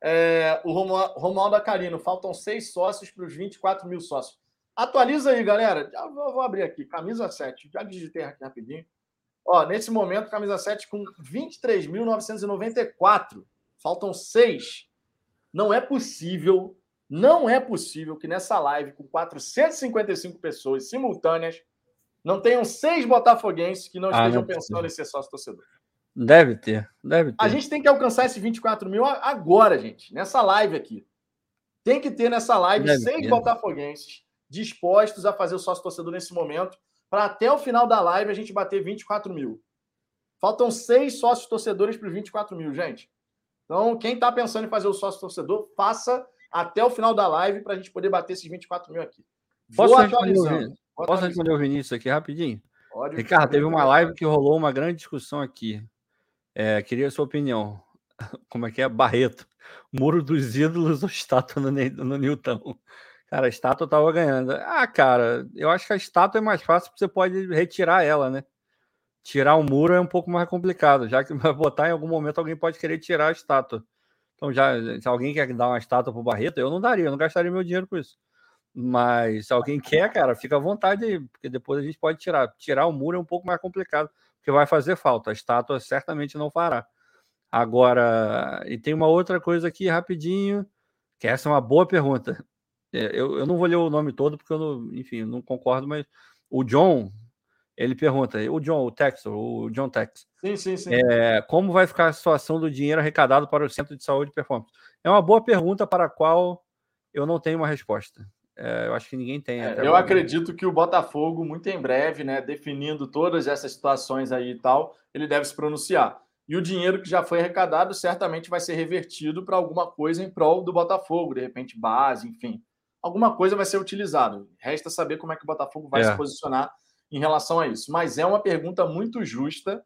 É, o Romualdo Acarino, faltam seis sócios para os 24 mil sócios. Atualiza aí, galera. Já vou, vou abrir aqui. Camisa 7. Já digitei aqui rapidinho. Ó, nesse momento, camisa 7 com 23.994. Faltam seis. Não é possível, não é possível que nessa live, com 455 pessoas simultâneas, não tenham seis botafoguenses que não ah, estejam não pensando em ser sócio torcedor. Deve ter, deve ter. A gente tem que alcançar esses 24 mil agora, gente, nessa live aqui. Tem que ter nessa live deve seis ter. botafoguenses dispostos a fazer o sócio torcedor nesse momento, para até o final da live a gente bater 24 mil. Faltam seis sócios torcedores para os 24 mil, gente. Então, quem está pensando em fazer o sócio torcedor, faça até o final da live para a gente poder bater esses 24 mil aqui. Vou Posso responder, o, Posso responder o Vinícius aqui rapidinho? Pode, Ricardo, teve uma live que rolou uma grande discussão aqui. É, queria a sua opinião. Como é que é? Barreto. Muro dos ídolos ou estátua no, no Newton? Cara, a estátua tava ganhando. Ah, cara, eu acho que a estátua é mais fácil porque você pode retirar ela, né? Tirar o muro é um pouco mais complicado, já que vai botar em algum momento alguém pode querer tirar a estátua. Então, já, se alguém quer dar uma estátua pro Barreto, eu não daria, eu não gastaria meu dinheiro com isso. Mas se alguém quer, cara, fica à vontade aí, porque depois a gente pode tirar. Tirar o muro é um pouco mais complicado, porque vai fazer falta. A estátua certamente não fará. Agora, e tem uma outra coisa aqui rapidinho, que essa é uma boa pergunta. É, eu, eu não vou ler o nome todo, porque eu não, enfim, não concordo, mas o John, ele pergunta, o John, o Tex, o John Tex. Sim, sim, sim. É, como vai ficar a situação do dinheiro arrecadado para o Centro de Saúde e Performance? É uma boa pergunta para a qual eu não tenho uma resposta. É, eu acho que ninguém tem. É, eu acredito que o Botafogo, muito em breve, né, definindo todas essas situações aí e tal, ele deve se pronunciar. E o dinheiro que já foi arrecadado certamente vai ser revertido para alguma coisa em prol do Botafogo, de repente base, enfim. Alguma coisa vai ser utilizado. Resta saber como é que o Botafogo vai é. se posicionar em relação a isso. Mas é uma pergunta muito justa.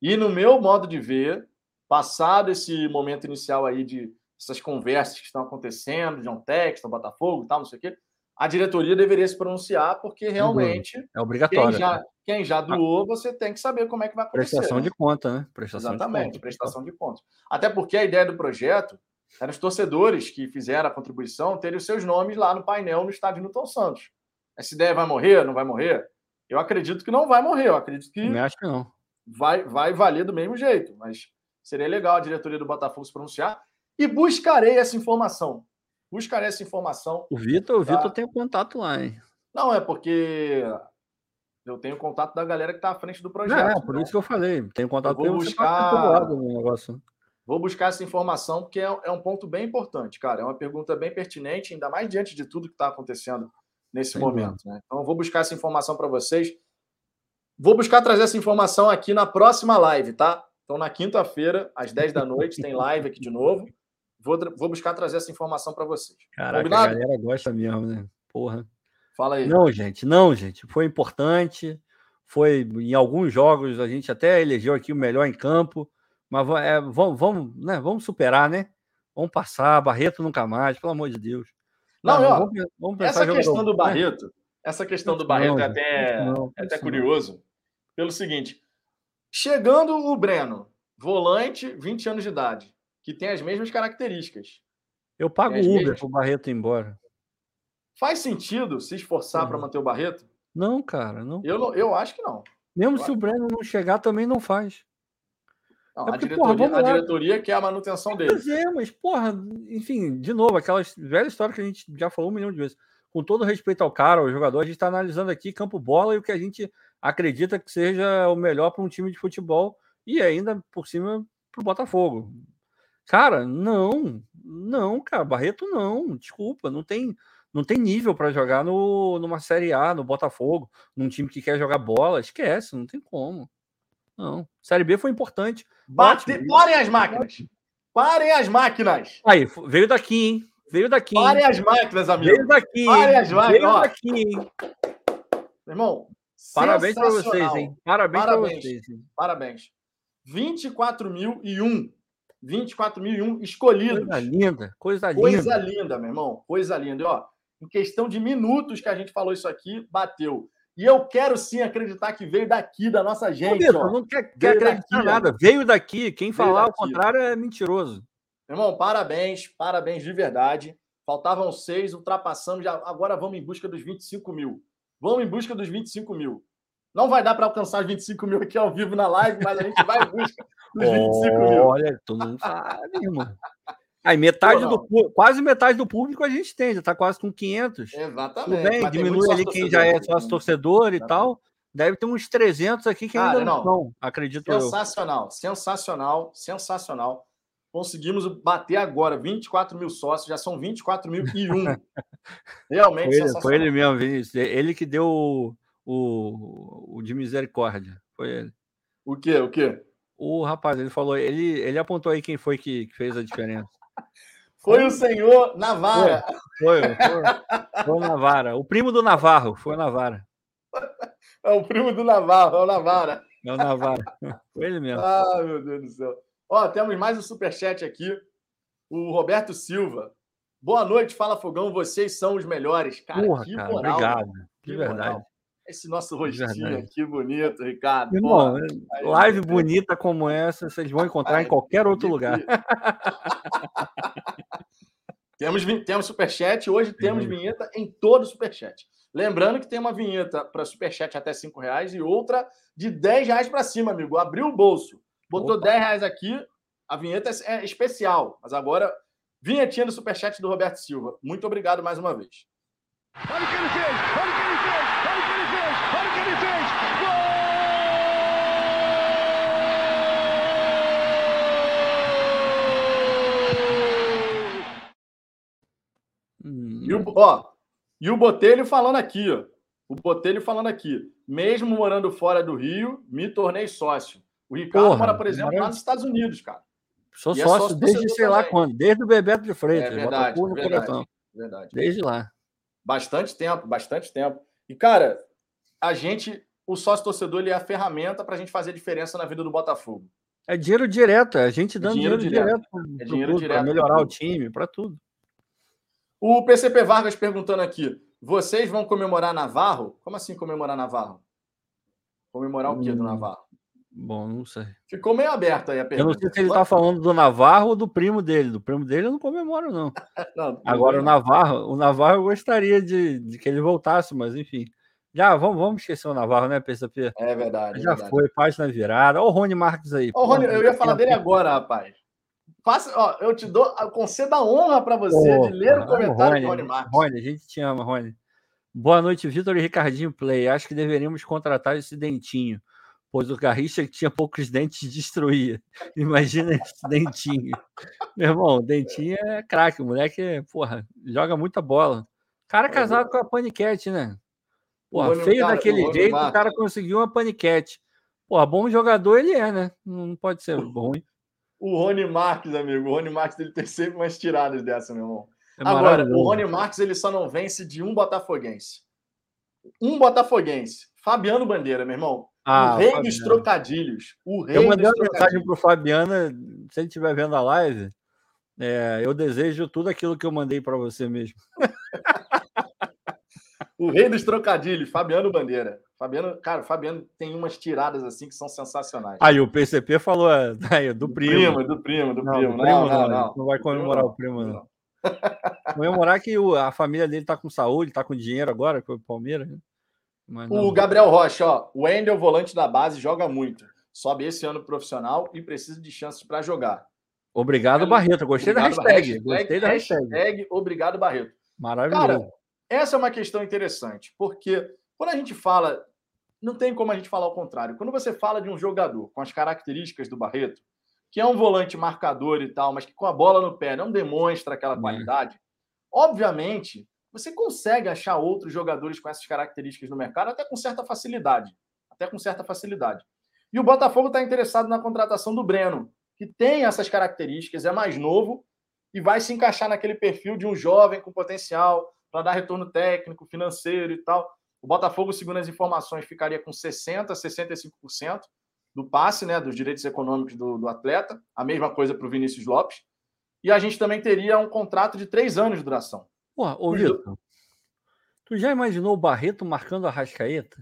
E no meu modo de ver, passado esse momento inicial aí de essas conversas que estão acontecendo, John Texton, Botafogo e tal, não sei o quê, a diretoria deveria se pronunciar, porque realmente é obrigatório. Quem já, quem já doou, você tem que saber como é que vai acontecer. Prestação né? de conta, né? Prestação Exatamente, de conta. prestação de contas. Até porque a ideia do projeto era os torcedores que fizeram a contribuição terem os seus nomes lá no painel no estádio Newton Santos. Essa ideia vai morrer? Não vai morrer? Eu acredito que não vai morrer. Eu acredito que. Eu acho que não. Vai, vai valer do mesmo jeito. Mas seria legal a diretoria do Botafogo se pronunciar. E buscarei essa informação. Buscarei essa informação. O Vitor, o tá? Vitor tem contato lá, hein? Não, é porque eu tenho contato da galera que está à frente do projeto. É, por então. isso que eu falei. Tenho contato eu vou buscar... negócio. Vou buscar essa informação, porque é, é, um ponto bem importante, cara. É uma pergunta bem pertinente, ainda mais diante de tudo que está acontecendo nesse Sim, momento. Né? Então, eu vou buscar essa informação para vocês. Vou buscar trazer essa informação aqui na próxima live, tá? Então, na quinta-feira, às 10 da noite, tem live aqui de novo. Vou, vou buscar trazer essa informação para vocês. Caraca, Combinado? a galera gosta mesmo, né? Porra. Fala aí. Não, gente, não, gente. Foi importante. Foi em alguns jogos, a gente até elegeu aqui o melhor em campo. Mas é, vamos, vamos, né, vamos superar, né? Vamos passar, Barreto nunca mais, pelo amor de Deus. Não, não vamos, vamos essa questão do né? Barreto, essa questão do Barreto não, é até, não, é até curioso, pelo seguinte: chegando o Breno, volante, 20 anos de idade, que tem as mesmas características. Eu pago Uber mesmas... para o Barreto ir embora. Faz sentido se esforçar para manter o Barreto? Não, cara, não. Eu, eu acho que não. Mesmo eu se acho. o Breno não chegar, também não faz. Não, é a, diretoria, porra, a diretoria quer a manutenção dele. Pois é, mas, porra, enfim, de novo, aquela velha história que a gente já falou um milhão de vezes. Com todo respeito ao cara, ao jogador, a gente está analisando aqui campo bola e o que a gente acredita que seja o melhor para um time de futebol e ainda por cima para o Botafogo. Cara, não, não, cara, Barreto não, desculpa, não tem, não tem nível para jogar no, numa Série A, no Botafogo, num time que quer jogar bola, esquece, não tem como. Não. Série B foi importante. Bate... Parem as máquinas. Parem as máquinas. Aí, veio daqui, hein? Veio daqui. Parem as máquinas, amigo. Veio daqui. Parem as máquinas. Veio daqui, hein? Meu irmão, parabéns para vocês, hein? Parabéns, parabéns para vocês. Hein? Parabéns. 24.001. 24.001 escolhidos. Coisa linda, coisa linda. Coisa linda, meu irmão. Coisa linda. E, ó, em questão de minutos que a gente falou isso aqui, bateu. E eu quero sim acreditar que veio daqui, da nossa gente. Ô, não quer, quer acreditar daqui, nada. Ó. Veio daqui. Quem veio falar daqui. o contrário é mentiroso. Irmão, parabéns, parabéns de verdade. Faltavam seis, ultrapassamos. Já, agora vamos em busca dos 25 mil. Vamos em busca dos 25 mil. Não vai dar para alcançar os 25 mil aqui ao vivo na live, mas a gente vai em busca dos 25 mil. Olha, tu não sabe, irmão. Aí metade do quase metade do público a gente tem, já está quase com 500. Exatamente. Tudo bem, diminui ali quem já é sócio torcedor e tal. Deve ter uns 300 aqui que ainda não acredito sensacional, eu. Sensacional, sensacional. Conseguimos bater agora 24 mil sócios, já são 24 mil e um. Realmente foi ele, foi ele mesmo, Vinícius. Ele que deu o, o, o de misericórdia. Foi ele. O quê? O quê? O rapaz, ele falou, ele, ele apontou aí quem foi que, que fez a diferença. Foi o senhor Navarra. Foi, foi, foi, foi o Navarra. O primo do Navarro, foi o Navarra. É o primo do Navarro, é o Navarra. É o Navarra. Foi ele mesmo. Ah, meu Deus do céu. Ó, temos mais um superchat aqui. O Roberto Silva. Boa noite, Fala Fogão. Vocês são os melhores. Cara, Porra, que cara, moral. Obrigado. Que de verdade. Moral. Esse nosso rostinho aqui bonito, Ricardo. Irmão, live bonita como essa, vocês vão encontrar em qualquer outro lugar. temos, temos superchat, hoje temos vinheta em todo superchat. Lembrando que tem uma vinheta para superchat até R$ reais e outra de 10 reais para cima, amigo. Abriu o bolso, botou Opa. 10 reais aqui, a vinheta é especial. Mas agora, vinhetinha do superchat do Roberto Silva. Muito obrigado mais uma vez. Olha o que ele fez! Olha o que ele fez! Olha o que ele fez! Olha o que ele fez! Gol! Hum. E o, ó, e o Botelho falando aqui, ó. O Botelho falando aqui. Mesmo morando fora do Rio, me tornei sócio. O Ricardo Porra, mora, por exemplo, lá nos Estados Unidos, cara. Sou é sócio, sócio desde sei lá quando, desde o Bebeto de Freitas. É verdade, verdade, verdade. Desde lá. Bastante tempo, bastante tempo. E, cara, a gente, o sócio torcedor, ele é a ferramenta para a gente fazer diferença na vida do Botafogo. É dinheiro direto, é a gente dando dinheiro, dinheiro direto, direto é dinheiro direto para melhorar o time, para tudo. O PCP Vargas perguntando aqui: Vocês vão comemorar Navarro? Como assim comemorar Navarro? Comemorar o quê do hum, Navarro? Bom, não sei. Ficou meio aberto aí a pergunta. Eu não sei se ele está falando do Navarro ou do primo dele. Do primo dele eu não comemoro, não. não Agora, o Navarro, o Navarro eu gostaria de, de que ele voltasse, mas enfim. Já, vamos, vamos esquecer o Navarro, né, PSP? É verdade. Já é verdade. foi, página virada. Olha o Rony Marques aí. Ô, Rony, eu ia falar dele agora, rapaz. Faça, ó, eu te dou, concedo a honra para você de ler o comentário do Rony Marques. Rony, a gente te ama, Rony. Boa noite, Vitor e Ricardinho Play. Acho que deveríamos contratar esse dentinho, pois o Garrincha que tinha poucos dentes destruía. Imagina esse dentinho. Meu irmão, o dentinho é craque, o moleque, porra, joga muita bola. Cara casado com a Paniquete, né? Porra, feio cara, daquele jeito, Marques. o cara conseguiu uma Paniquete. Porra, bom jogador ele é, né? Não pode ser bom, hein? O Rony Marques, amigo. O Rony Marques ele tem sempre umas tiradas dessa, meu irmão. É Agora, o Rony Marques ele só não vence de um botafoguense. Um botafoguense. Fabiano Bandeira, meu irmão. Ah, o rei dos trocadilhos. O rei eu mandei uma mensagem pro Fabiano, se ele estiver vendo a live, é, eu desejo tudo aquilo que eu mandei para você mesmo. o rei dos trocadilhos, Fabiano Bandeira. Fabiano, cara, o Fabiano tem umas tiradas assim que são sensacionais. Aí o PCP falou é, aí, do primo. Do primo, do não, primo. Do primo não, não, não, não, vai comemorar o primo, não. Comemorar que a família dele tá com saúde, tá com dinheiro agora, com o Palmeiras. Né? o Gabriel Rocha, ó, o Wendel, volante da base, joga muito. Sobe esse ano profissional e precisa de chances para jogar. Obrigado, Barreto. Gostei obrigado, da hashtag. hashtag. Gostei da hashtag. hashtag. Obrigado, Barreto. Maravilhoso. Cara, essa é uma questão interessante, porque quando a gente fala, não tem como a gente falar o contrário. Quando você fala de um jogador com as características do Barreto, que é um volante marcador e tal, mas que com a bola no pé não demonstra aquela qualidade, obviamente você consegue achar outros jogadores com essas características no mercado até com certa facilidade. Até com certa facilidade. E o Botafogo está interessado na contratação do Breno, que tem essas características, é mais novo e vai se encaixar naquele perfil de um jovem com potencial, para dar retorno técnico, financeiro e tal. O Botafogo, segundo as informações, ficaria com 60%, 65% do passe, né, dos direitos econômicos do, do atleta. A mesma coisa para o Vinícius Lopes. E a gente também teria um contrato de três anos de duração. Porra, ô Vitor, tu já imaginou o Barreto marcando a Rascaeta?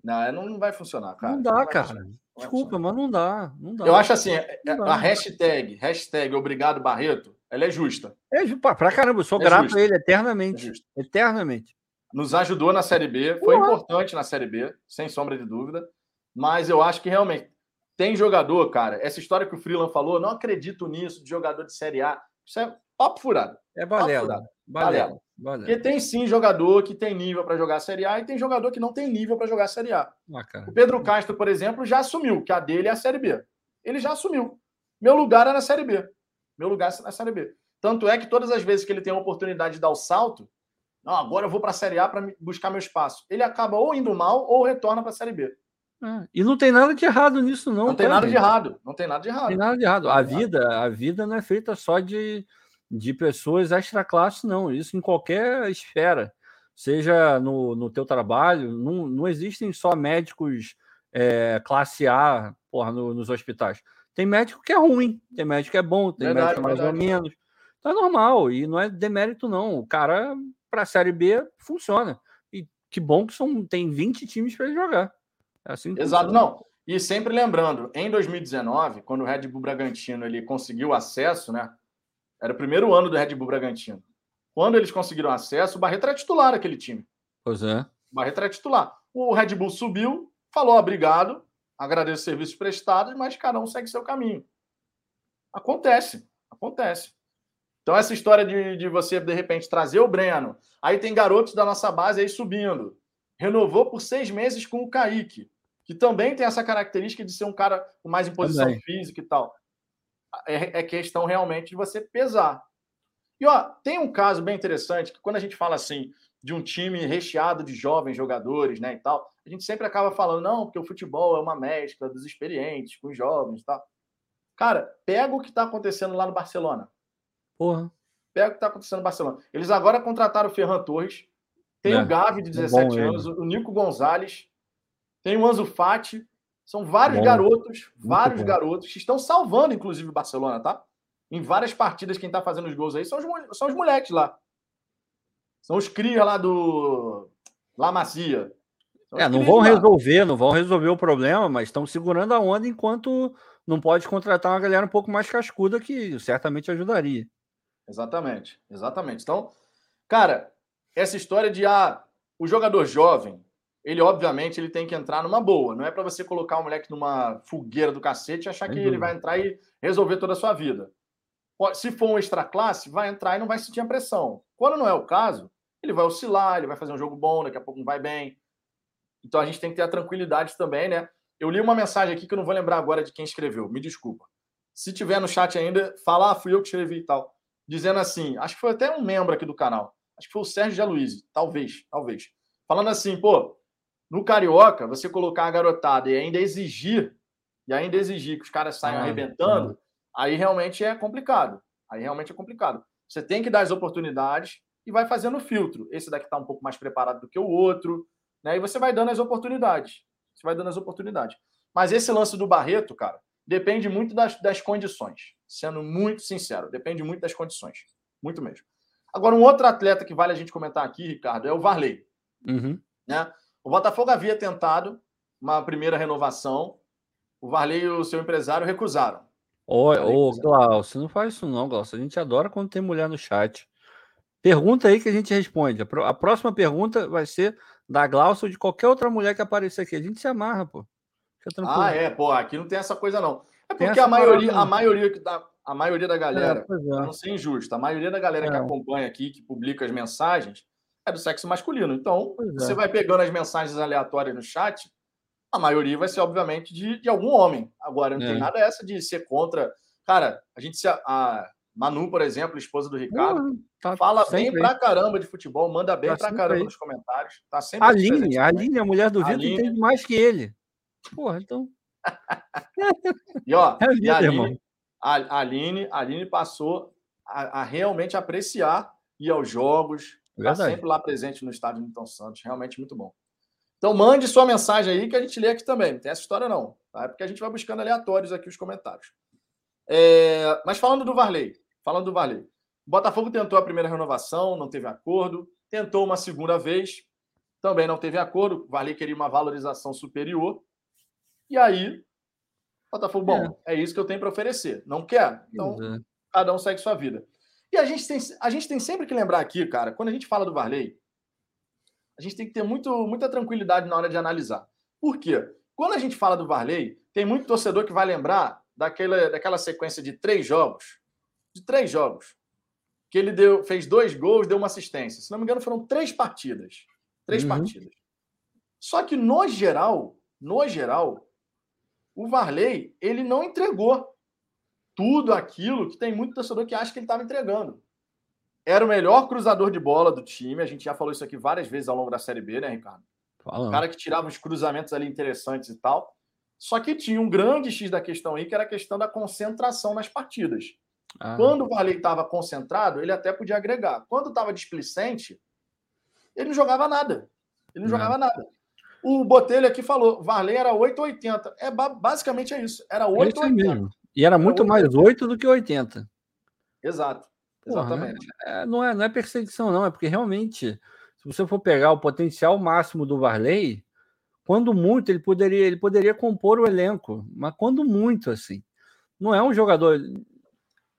Não, não vai funcionar, cara. Não dá, não cara. Funcionar. Desculpa, mas não dá, não dá. Eu acho assim, é, a hashtag, hashtag Obrigado Barreto, ela é justa. É justa, pra caramba, eu sou é grato justa. a ele eternamente. É eternamente. Nos ajudou na Série B, foi importante na Série B, sem sombra de dúvida. Mas eu acho que realmente tem jogador, cara. Essa história que o Freeland falou, não acredito nisso, de jogador de Série A. Isso é papo furado. É balela. Balela. balela. Porque tem sim jogador que tem nível para jogar Série A e tem jogador que não tem nível para jogar Série A. Ah, o Pedro Castro, por exemplo, já assumiu que a dele é a Série B. Ele já assumiu. Meu lugar é na Série B. Meu lugar é na Série B. Tanto é que todas as vezes que ele tem a oportunidade de dar o salto, não, agora eu vou para a Série A para buscar meu espaço. Ele acaba ou indo mal ou retorna para a Série B. Ah, e não tem nada de errado nisso, não. Não tem tá, nada de errado. Não tem nada de errado. Não tem nada de errado. A vida, a vida não é feita só de, de pessoas extra classe, não. Isso em qualquer esfera. Seja no, no teu trabalho, não, não existem só médicos é, classe A porra, no, nos hospitais. Tem médico que é ruim, tem médico que é bom, tem verdade, médico mais verdade. ou menos. Então é normal, e não é demérito, não. O cara, para a Série B, funciona. E que bom que são, tem 20 times para ele jogar. É assim Exato, funciona. não. E sempre lembrando, em 2019, quando o Red Bull Bragantino ele conseguiu acesso, né? Era o primeiro ano do Red Bull Bragantino. Quando eles conseguiram acesso, o Barreto era titular daquele time. Pois é. O Barreto era titular. O Red Bull subiu, falou obrigado, agradeço os serviços prestados, mas cada um segue seu caminho. Acontece, acontece. Então, essa história de, de você, de repente, trazer o Breno, aí tem garotos da nossa base aí subindo. Renovou por seis meses com o Kaique, que também tem essa característica de ser um cara com mais imposição também. física e tal. É, é questão realmente de você pesar. E ó, tem um caso bem interessante que quando a gente fala assim de um time recheado de jovens jogadores, né, e tal, a gente sempre acaba falando não, porque o futebol é uma mescla dos experientes com os jovens, e tal. Cara, pega o que está acontecendo lá no Barcelona. Porra. Pega o que está acontecendo no Barcelona. Eles agora contrataram o Ferran Torres, tem é, o Gavi de 17 é anos, ele. o Nico Gonzalez, tem o Anzo Fati. São vários bom. garotos, vários Muito garotos que estão salvando, inclusive, o Barcelona, tá? Em várias partidas, quem está fazendo os gols aí são os, são os moleques lá. São os cria lá do La Macia. É, não vão resolver, não vão resolver o problema, mas estão segurando a onda enquanto não pode contratar uma galera um pouco mais cascuda que certamente ajudaria. Exatamente, exatamente. Então, cara, essa história de ah, o jogador jovem, ele obviamente ele tem que entrar numa boa. Não é para você colocar o moleque numa fogueira do cacete e achar que ele vai entrar e resolver toda a sua vida. Se for um extra classe, vai entrar e não vai sentir a pressão. Quando não é o caso, ele vai oscilar, ele vai fazer um jogo bom, daqui a pouco não vai bem. Então a gente tem que ter a tranquilidade também, né? Eu li uma mensagem aqui que eu não vou lembrar agora de quem escreveu, me desculpa. Se tiver no chat ainda, fala, ah, fui eu que escrevi e tal. Dizendo assim, acho que foi até um membro aqui do canal, acho que foi o Sérgio Jaluizzi, talvez, talvez. Falando assim, pô, no Carioca, você colocar a garotada e ainda exigir, e ainda exigir que os caras saiam ah, arrebentando, aí realmente é complicado. Aí realmente é complicado. Você tem que dar as oportunidades e vai fazendo o filtro. Esse daqui está um pouco mais preparado do que o outro, né? E você vai dando as oportunidades. Você vai dando as oportunidades. Mas esse lance do Barreto, cara, depende muito das, das condições. Sendo muito sincero, depende muito das condições. Muito mesmo. Agora, um outro atleta que vale a gente comentar aqui, Ricardo, é o Varley. Uhum. Né? O Botafogo havia tentado uma primeira renovação. O Varley e o seu empresário recusaram. Ô, ô Glaucio, não faz isso não, Glaucio. A gente adora quando tem mulher no chat. Pergunta aí que a gente responde. A próxima pergunta vai ser da Glaucio ou de qualquer outra mulher que aparecer aqui. A gente se amarra, pô. Ah, é, pô, aqui não tem essa coisa, não. É porque a maioria, a maioria que dá, a maioria da galera, é, é. não ser injusto, a maioria da galera é. que acompanha aqui, que publica as mensagens, é do sexo masculino. Então, você é. vai pegando as mensagens aleatórias no chat, a maioria vai ser, obviamente, de, de algum homem. Agora, não tem é. nada essa de ser contra. Cara, a gente se. A Manu, por exemplo, esposa do Ricardo, uhum, tá fala bem pra caramba de futebol, manda bem tá pra caramba aí. nos comentários. Tá sempre a Aline, a Aline, a mulher do Vitor, entende mais que ele. Porra, então. E ó, é e a, Aline, a, Aline, a Aline passou a, a, realmente apreciar ir aos jogos, tá sempre lá presente no estádio Newton Santos, realmente muito bom. Então mande sua mensagem aí que a gente lê aqui também. Não tem essa história não, tá? É porque a gente vai buscando aleatórios aqui os comentários. É... Mas falando do Varley, falando do Varley, o Botafogo tentou a primeira renovação, não teve acordo, tentou uma segunda vez, também não teve acordo. O Varley queria uma valorização superior. E aí, Botafogo, bom, é, é isso que eu tenho para oferecer. Não quer? Então, é. cada um segue sua vida. E a gente, tem, a gente tem sempre que lembrar aqui, cara, quando a gente fala do Varley, a gente tem que ter muito, muita tranquilidade na hora de analisar. Por quê? Quando a gente fala do Varley, tem muito torcedor que vai lembrar daquela, daquela sequência de três jogos. De três jogos. Que ele deu, fez dois gols, deu uma assistência. Se não me engano, foram três partidas. Três uhum. partidas. Só que, no geral, no geral, o Varley, ele não entregou tudo aquilo que tem muito torcedor que acha que ele estava entregando. Era o melhor cruzador de bola do time. A gente já falou isso aqui várias vezes ao longo da Série B, né, Ricardo? Falando. O cara que tirava os cruzamentos ali interessantes e tal. Só que tinha um grande X da questão aí, que era a questão da concentração nas partidas. Ah. Quando o Varley estava concentrado, ele até podia agregar. Quando estava displicente, ele não jogava nada. Ele não, não. jogava nada. O Botelho aqui falou, Varley era 8,80. É basicamente é isso. Era 8,80. É e era muito era mais 8 do que 80. Exato. Exatamente. Porra, é, não, é, não é perseguição, não. É porque realmente, se você for pegar o potencial máximo do Varley, quando muito, ele poderia, ele poderia compor o elenco. Mas quando muito, assim. Não é um jogador.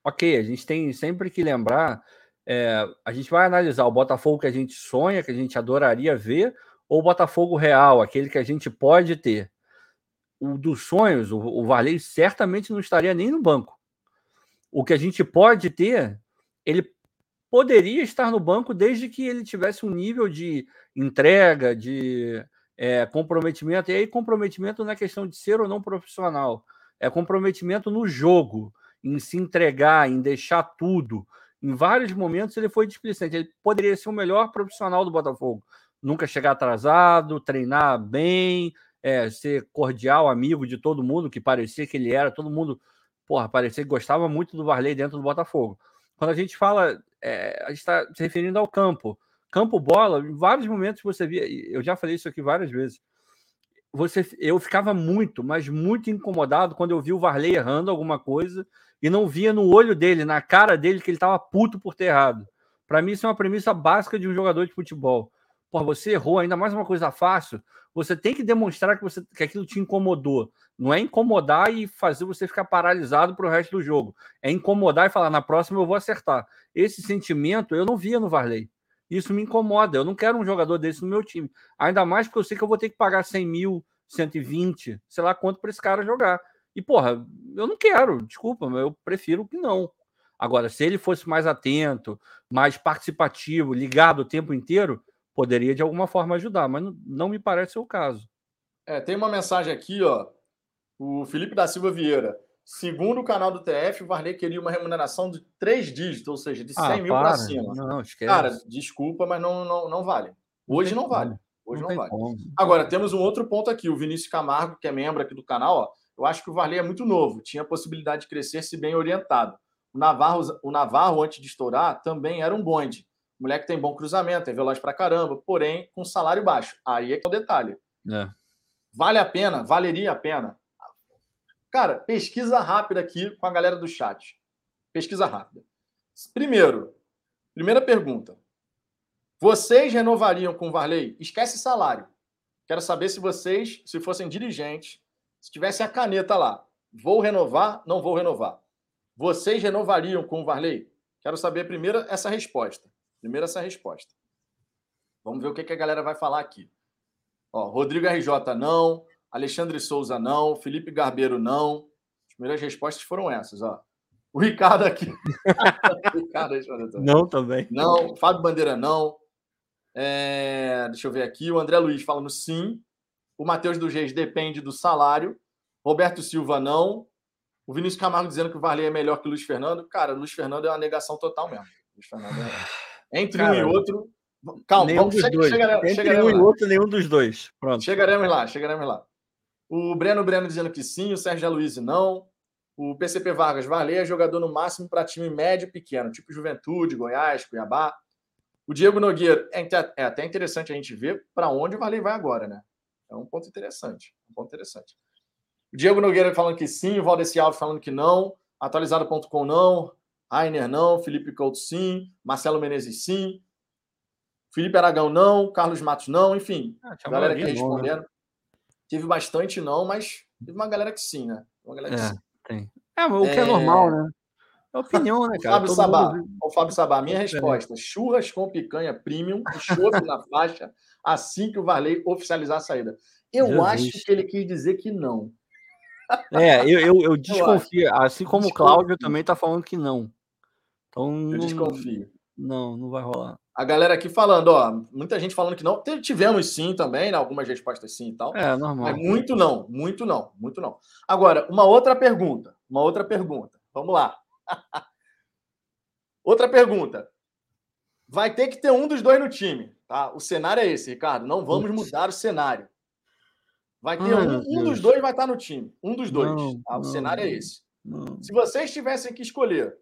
Ok, a gente tem sempre que lembrar. É, a gente vai analisar o Botafogo que a gente sonha, que a gente adoraria ver, ou o Botafogo real, aquele que a gente pode ter. O dos sonhos, o, o Varley certamente não estaria nem no banco. O que a gente pode ter, ele poderia estar no banco desde que ele tivesse um nível de entrega, de é, comprometimento. E aí, comprometimento não é questão de ser ou não profissional, é comprometimento no jogo, em se entregar, em deixar tudo. Em vários momentos ele foi displicente. Ele poderia ser o melhor profissional do Botafogo nunca chegar atrasado, treinar bem, é, ser cordial, amigo de todo mundo, que parecia que ele era, todo mundo, porra, parecia que gostava muito do Varley dentro do Botafogo. Quando a gente fala, é, a gente está se referindo ao campo. Campo bola, em vários momentos você via, eu já falei isso aqui várias vezes. Você, eu ficava muito, mas muito incomodado quando eu vi o Varley errando alguma coisa e não via no olho dele, na cara dele, que ele estava puto por ter errado. Para mim, isso é uma premissa básica de um jogador de futebol. Pô, você errou, ainda mais uma coisa fácil. Você tem que demonstrar que, você, que aquilo te incomodou. Não é incomodar e fazer você ficar paralisado para o resto do jogo. É incomodar e falar, na próxima eu vou acertar. Esse sentimento eu não via no Varley. Isso me incomoda. Eu não quero um jogador desse no meu time. Ainda mais porque eu sei que eu vou ter que pagar 100 mil, 120, sei lá quanto para esse cara jogar. E, porra, eu não quero, desculpa, mas eu prefiro que não. Agora, se ele fosse mais atento, mais participativo, ligado o tempo inteiro, poderia de alguma forma ajudar, mas não, não me parece ser o caso. É, tem uma mensagem aqui, ó. O Felipe da Silva Vieira. Segundo o canal do TF, o Varley queria uma remuneração de três dígitos, ou seja, de 100 ah, mil para cima. Não, esquece. Cara, desculpa, mas não, não, não vale. Hoje não, não vale. Hoje não, não vale. Como. Agora, temos um outro ponto aqui. O Vinícius Camargo, que é membro aqui do canal, ó, eu acho que o Varley é muito novo, tinha possibilidade de crescer se bem orientado. O Navarro, o Navarro, antes de estourar, também era um bonde. Moleque tem bom cruzamento, é veloz pra caramba, porém com salário baixo. Aí é que é o detalhe. É. Vale a pena? Valeria a pena? Cara, pesquisa rápida aqui com a galera do chat. Pesquisa rápida. Primeiro, primeira pergunta. Vocês renovariam com o Varley? Esquece salário. Quero saber se vocês, se fossem dirigentes, se tivesse a caneta lá, vou renovar, não vou renovar. Vocês renovariam com o Varley? Quero saber primeiro essa resposta. Primeiro essa resposta. Vamos ver o que, que a galera vai falar aqui. Ó, Rodrigo RJ, não. Alexandre Souza, não. Felipe Garbeiro, não. As primeiras respostas foram essas, ó. O Ricardo aqui. Ricardo, não, também. Não. Fábio Bandeira, não. É... Deixa eu ver aqui. O André Luiz falando sim. O Matheus do Reis depende do salário. Roberto Silva, não. O Vinícius Camargo dizendo que o Varley é melhor que o Luiz Fernando. Cara, o Luiz Fernando é uma negação total mesmo. Luiz Fernando é... Entre Cara, um e outro. Calma, nenhum vamos, dos dois. Chegaremos, Entre chegaremos um lá. e outro, nenhum dos dois. Pronto. Chegaremos lá, chegaremos lá. O Breno Breno dizendo que sim, o Sérgio Aloysio não. O PCP Vargas, Varley é jogador no máximo para time médio pequeno, tipo Juventude, Goiás, Cuiabá. O Diego Nogueira, é, é até interessante a gente ver para onde o Varley vai agora, né? É um ponto interessante. Um ponto interessante. O Diego Nogueira falando que sim, o Valdeci Alves falando que não, atualizado.com não, Rainer não, Felipe Couto sim, Marcelo Menezes sim, Felipe Aragão não, Carlos Matos não, enfim, ah, a galera aqui respondendo. Né? Tive bastante não, mas teve uma galera que sim, né? Uma galera que é, sim. Tem. É, o que é, é normal, né? É opinião, né, cara? Fábio Sabá, mundo... o Fábio Sabá, minha resposta: churras com picanha premium e chope na faixa assim que o Varley oficializar a saída. Eu acho que ele quis dizer que não. É, eu, eu, eu desconfio. Assim como desconfio. o Cláudio também está falando que não. Então, eu não, desconfio. Não, não vai rolar. A galera aqui falando, ó, muita gente falando que não. Tivemos sim também, né? Algumas respostas sim e tal. É, normal. Mas muito não, muito não, muito não. Agora, uma outra pergunta. Uma outra pergunta. Vamos lá. outra pergunta. Vai ter que ter um dos dois no time, tá? O cenário é esse, Ricardo. Não vamos mudar o cenário. Vai ter um, um dos dois vai estar no time. Um dos dois. Não, tá? O não, cenário é esse. Não. Se vocês tivessem que escolher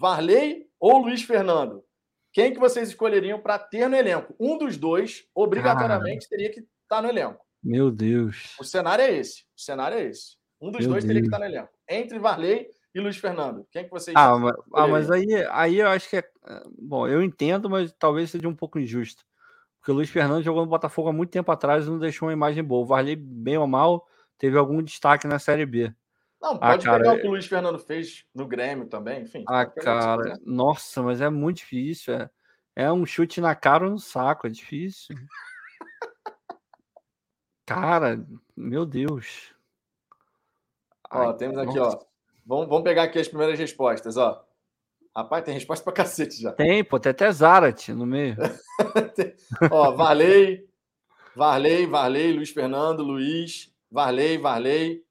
Varley ou Luiz Fernando, quem que vocês escolheriam para ter no elenco? Um dos dois, obrigatoriamente, teria que estar no elenco. Meu Deus. O cenário é esse. O cenário é esse. Um dos Meu dois Deus. teria que estar no elenco. Entre Varley e Luiz Fernando. Quem que vocês Ah, mas, ah, mas aí, aí eu acho que é. Bom, eu entendo, mas talvez seja um pouco injusto. Porque o Luiz Fernando jogou no Botafogo há muito tempo atrás e não deixou uma imagem boa. O Varley, bem ou mal, teve algum destaque na Série B. Não, ah, pode ah, cara, pegar o que o Luiz Fernando fez no Grêmio também, enfim. Ah, cara, nossa, mas é muito difícil. É, é um chute na cara ou no saco, é difícil. cara, meu Deus. Ó, Ai, temos aqui, nossa. ó. Vamos, vamos pegar aqui as primeiras respostas, ó. Rapaz, tem resposta pra cacete já. Tem, pô, tem até Zarat no meio. Ó, Varley, Varley, Varley, Luiz Fernando, Luiz, Varley, Varley,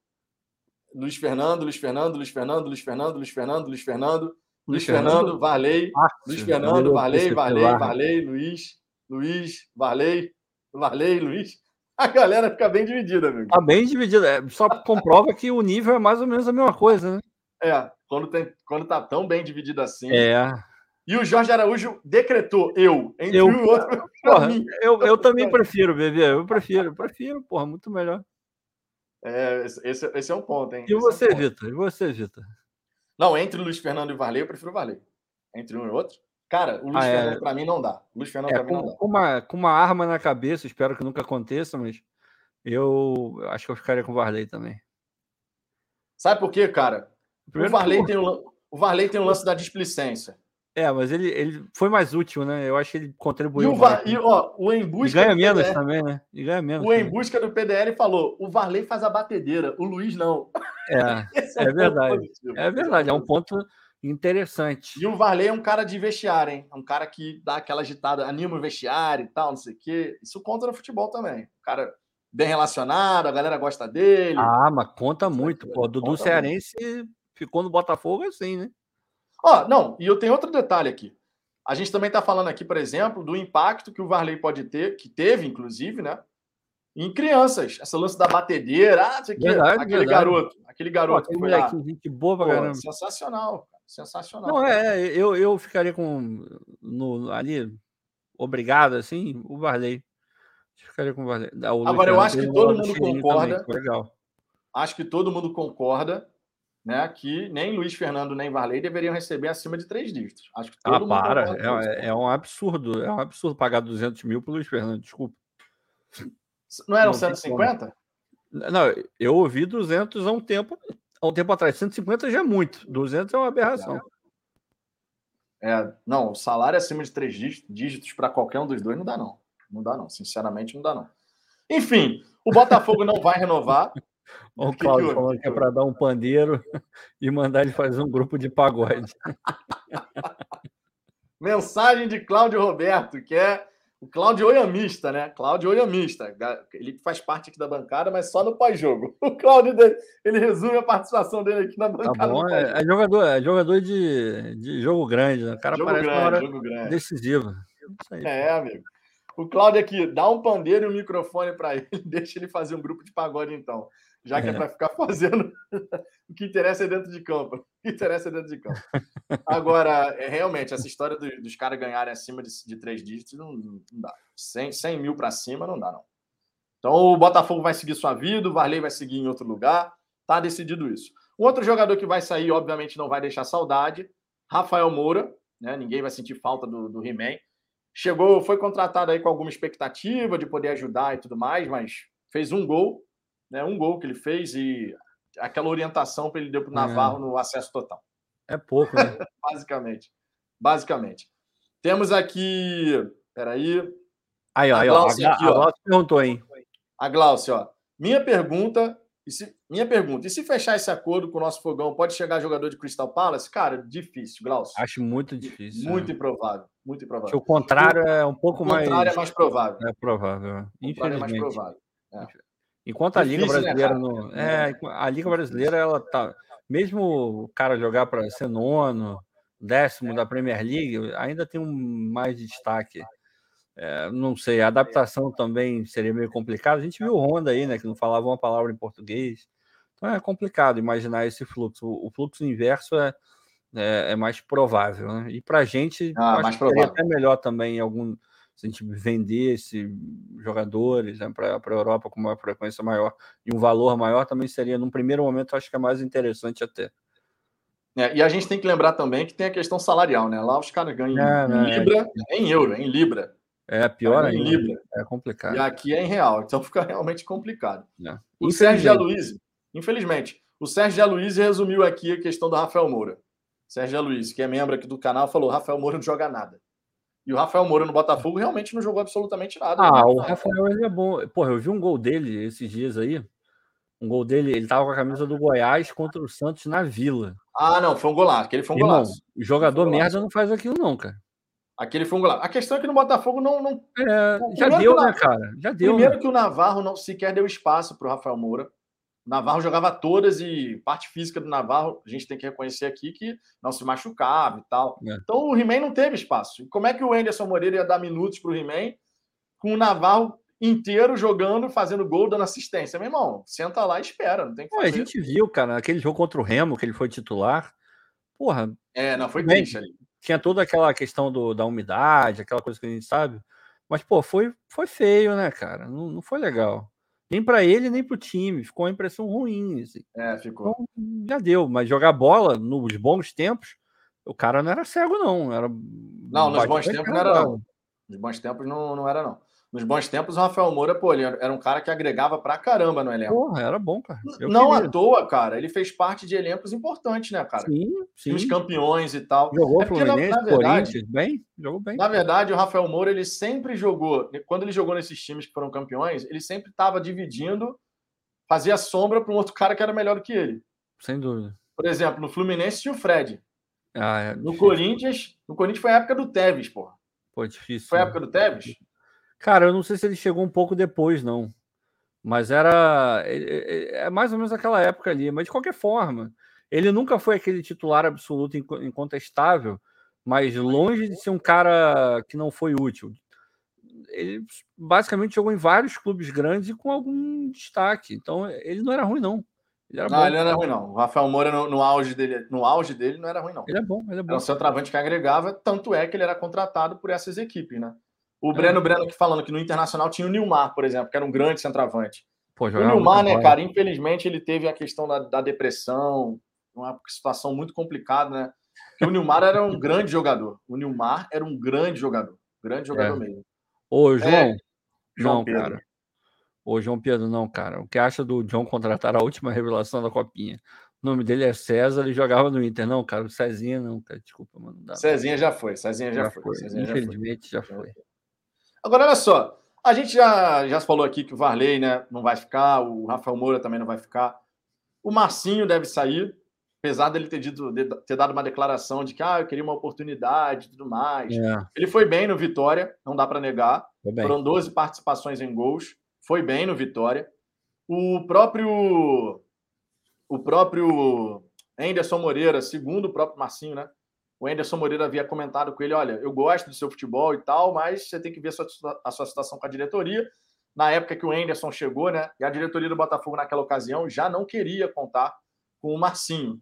Luiz Fernando, Luiz Fernando, Luiz Fernando, Luiz Fernando, Luiz Fernando, Luiz Fernando, Luiz Fernando, Varley, Luiz Fernando, Varley, Varley, Varley, Luiz, Luiz, Varley, Varley, Luiz. A galera fica bem dividida, amigo. Tá bem dividida. Só comprova que o nível é mais ou menos a mesma coisa, né? É, quando, tem, quando tá tão bem dividido assim. É. E o Jorge Araújo decretou eu, entre eu, e outro. Porra, eu, eu também prefiro, bebê. Eu prefiro, prefiro, porra, muito melhor. É, esse, esse é um ponto, hein? E esse você, é um Vitor? E você, Vitor? Não, entre Luiz Fernando e Varley, eu prefiro Varley. Entre um e outro. Cara, o Luiz ah, é. Fernando para mim não dá. O Luiz Fernando é, para mim não dá. Com uma, com uma arma na cabeça, espero que nunca aconteça, mas eu acho que eu ficaria com o Varley também. Sabe por quê, cara? o Varley, tem o, o Varley tem o lance da displicência. É, mas ele, ele foi mais útil, né? Eu acho que ele contribuiu. E o, Va e, ó, o em busca e ganha menos PDL, também, né? E ganha menos. O em busca do PDL falou: o Varley faz a batedeira, o Luiz não. É, é, é verdade. É verdade, é um ponto interessante. E o Varley é um cara de vestiário, hein? É um cara que dá aquela agitada, anima o vestiário e tal, não sei o quê. Isso conta no futebol também. O cara bem relacionado, a galera gosta dele. Ah, mas conta muito. Pô, Dudu Cearense ficou no Botafogo assim, né? Ó, não, e eu tenho outro detalhe aqui. A gente também está falando aqui, por exemplo, do impacto que o Varley pode ter, que teve, inclusive, né? Em crianças. Essa lance da batedeira, ah, aqui, verdade, aquele verdade. garoto, aquele garoto. Pô, aquele moleque, gente boa pra caramba. Sensacional, sensacional. Não, é, eu, eu ficaria com no, ali, obrigado, assim, o Varley. Ficaria com o Varley. O Agora, eu acho que todo mundo concorda. Também, legal. Acho que todo mundo concorda né, que nem Luiz Fernando nem Varley deveriam receber acima de três dígitos. Acho que todo ah, para. É, é, um absurdo. É um absurdo pagar 200 mil para Luiz Fernando, desculpa. Não eram não 150? Não, eu ouvi 200 há um tempo, há um tempo atrás. 150 já é muito. 200 é uma aberração. É, não, o salário acima de três dígitos para qualquer um dos dois não dá, não. Não dá, não. Sinceramente, não dá, não. Enfim, o Botafogo não vai renovar. O Cláudio falando que é para dar um pandeiro e mandar ele fazer um grupo de pagode. Mensagem de Cláudio Roberto, que é o Cláudio Oyamista, né? Cláudio Oyamista. Ele faz parte aqui da bancada, mas só no pós-jogo. O Cláudio, ele resume a participação dele aqui na tá bancada. Tá bom, é, é, jogador, é jogador de, de jogo grande, né? O cara jogo parece grande, uma hora jogo grande. decisiva. É, amigo. O Cláudio aqui, dá um pandeiro e um microfone para ele, deixa ele fazer um grupo de pagode então já que é, é para ficar fazendo o que interessa é dentro de campo. O que interessa é dentro de campo. Agora, é, realmente, essa história do, dos caras ganharem acima de, de três dígitos não, não dá. 100, 100 mil para cima não dá, não. Então, o Botafogo vai seguir sua vida, o Varley vai seguir em outro lugar. Tá decidido isso. O outro jogador que vai sair, obviamente, não vai deixar saudade. Rafael Moura, né? Ninguém vai sentir falta do, do He-Man. Chegou, foi contratado aí com alguma expectativa de poder ajudar e tudo mais, mas fez um gol né, um gol que ele fez e aquela orientação para ele deu para o Navarro é. no acesso total. É pouco, né? Basicamente. Basicamente. Temos aqui. Peraí. Aí, ó, a Glaucia, ó, a, aqui, ó. Glaucia perguntou, hein? A Glaucia, ó. Minha pergunta. E se, minha pergunta: e se fechar esse acordo com o nosso fogão, pode chegar jogador de Crystal Palace? Cara, difícil, Glaucio. Acho muito difícil. Muito é. improvável. Muito improvável. o contrário é um pouco mais. O contrário mais... é mais provável. É provável. O contrário é mais provável. É. Enquanto a Liga né, Brasileira né, não. É, a Liga Brasileira, ela tá. Mesmo o cara jogar para ser nono, décimo da Premier League, ainda tem um mais destaque. É, não sei, a adaptação também seria meio complicado. A gente viu o Honda aí, né, que não falava uma palavra em português. Então é complicado imaginar esse fluxo. O, fluxo inverso é, é, é mais provável. Né? E para a gente, ah, acho que seria até melhor também em algum, se a gente vender esses jogadores né, para a Europa com uma frequência maior e um valor maior, também seria, num primeiro momento, acho que é mais interessante até. É, e a gente tem que lembrar também que tem a questão salarial, né? Lá os caras ganham é, em né, Libra, é, em euro, em Libra. É pior ainda. Em Libra. É complicado. E aqui é em real, então fica realmente complicado. É. O Sérgio Aloysio, infelizmente, o Sérgio Aloysio resumiu aqui a questão do Rafael Moura. Sérgio Aloysio, que é membro aqui do canal, falou: Rafael Moura não joga nada. E o Rafael Moura no Botafogo realmente não jogou absolutamente nada. Ah, o Rafael ele é bom. Porra, eu vi um gol dele esses dias aí. Um gol dele, ele tava com a camisa do Goiás contra o Santos na Vila. Ah, não, foi um golaço. Aquele foi um Irmão, golaço. O jogador um merda não faz aquilo, não, cara. Aquele foi um golaço. A questão é que no Botafogo não. não... É, já deu, né, cara? Já deu. Primeiro né? que o Navarro não sequer deu espaço para o Rafael Moura. Navarro jogava todas e parte física do Navarro, a gente tem que reconhecer aqui que não se machucava e tal. É. Então o He-Man não teve espaço. Como é que o Anderson Moreira ia dar minutos para o He-Man com o Navarro inteiro jogando, fazendo gol, dando assistência? Meu irmão, senta lá e espera, não tem que fazer. a gente viu, cara, naquele jogo contra o Remo, que ele foi titular. Porra. É, não foi triste ali. Tinha toda aquela questão do, da umidade, aquela coisa que a gente sabe. Mas, pô, foi, foi feio, né, cara? Não, não foi legal. Nem para ele, nem para o time. Ficou uma impressão ruim. Assim. É, ficou. Então, já deu. Mas jogar bola nos bons tempos, o cara não era cego, não. Era não, nos bons tempos não era, não. Nos bons tempos não, não era, não. Nos bons tempos, o Rafael Moura, pô, ele era um cara que agregava pra caramba no elenco. Porra, era bom, cara. Eu não queria. à toa, cara. Ele fez parte de elencos importantes, né, cara? Sim, sim. Os campeões e tal. Jogou é porque, Fluminense, na, na verdade, bem? Jogou bem. Na verdade, o Rafael Moura, ele sempre jogou... Quando ele jogou nesses times que foram campeões, ele sempre estava dividindo, fazia sombra para um outro cara que era melhor do que ele. Sem dúvida. Por exemplo, no Fluminense tinha o Fred. Ah, é no Corinthians, no Corinthians foi a época do Tevez, porra. Pô, difícil. Foi a época do Tevez? Cara, eu não sei se ele chegou um pouco depois, não. Mas era. É, mais ou menos aquela época ali. Mas de qualquer forma, ele nunca foi aquele titular absoluto incontestável, mas longe de ser um cara que não foi útil. Ele basicamente jogou em vários clubes grandes e com algum destaque. Então, ele não era ruim, não. Ele era não, bom. ele não era ruim, não. O Rafael Moura, no, no, auge dele, no auge dele, não era ruim, não. Ele é bom, ele é bom. Era um centroavante que agregava, tanto é que ele era contratado por essas equipes, né? O Breno é. Breno aqui falando que no Internacional tinha o Nilmar, por exemplo, que era um grande centroavante. Pô, o Nilmar, né, cara, infelizmente ele teve a questão da, da, depressão, uma situação muito complicada, né? Porque o Nilmar era um grande jogador. O Nilmar era um grande jogador. Grande jogador é. mesmo. Ô, João. É, João não, Pedro. cara. Ô, João Pedro, não, cara. O que acha do John contratar a última revelação da Copinha? O nome dele é César, ele jogava no Inter. Não, cara, o Cezinha não, cara. Desculpa, mano. Não Cezinha já foi, Cezinha já, já foi. foi. Cezinha Infelizmente já foi. Já foi. Agora, olha só. A gente já, já falou aqui que o Varley né, não vai ficar, o Rafael Moura também não vai ficar. O Marcinho deve sair, apesar dele ter, dito, ter dado uma declaração de que ah, eu queria uma oportunidade e tudo mais. É. Ele foi bem no Vitória, não dá para negar. Foram 12 participações em gols, foi bem no Vitória. O próprio o próprio Anderson Moreira, segundo o próprio Marcinho, né? O Anderson Moreira havia comentado com ele: olha, eu gosto do seu futebol e tal, mas você tem que ver a sua, a sua situação com a diretoria. Na época que o Anderson chegou, né? E a diretoria do Botafogo, naquela ocasião, já não queria contar com o Marcinho.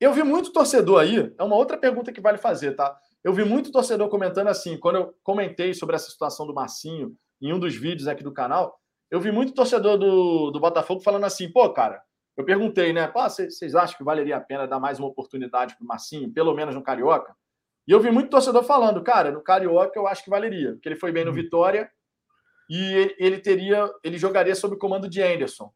Eu vi muito torcedor aí, é uma outra pergunta que vale fazer, tá? Eu vi muito torcedor comentando assim, quando eu comentei sobre essa situação do Marcinho em um dos vídeos aqui do canal, eu vi muito torcedor do, do Botafogo falando assim, pô, cara, eu perguntei, né? Vocês acham que valeria a pena dar mais uma oportunidade para o Marcinho, pelo menos no Carioca? E eu vi muito torcedor falando, cara, no Carioca eu acho que valeria, porque ele foi bem no uhum. Vitória e ele teria, ele jogaria sob o comando de Anderson,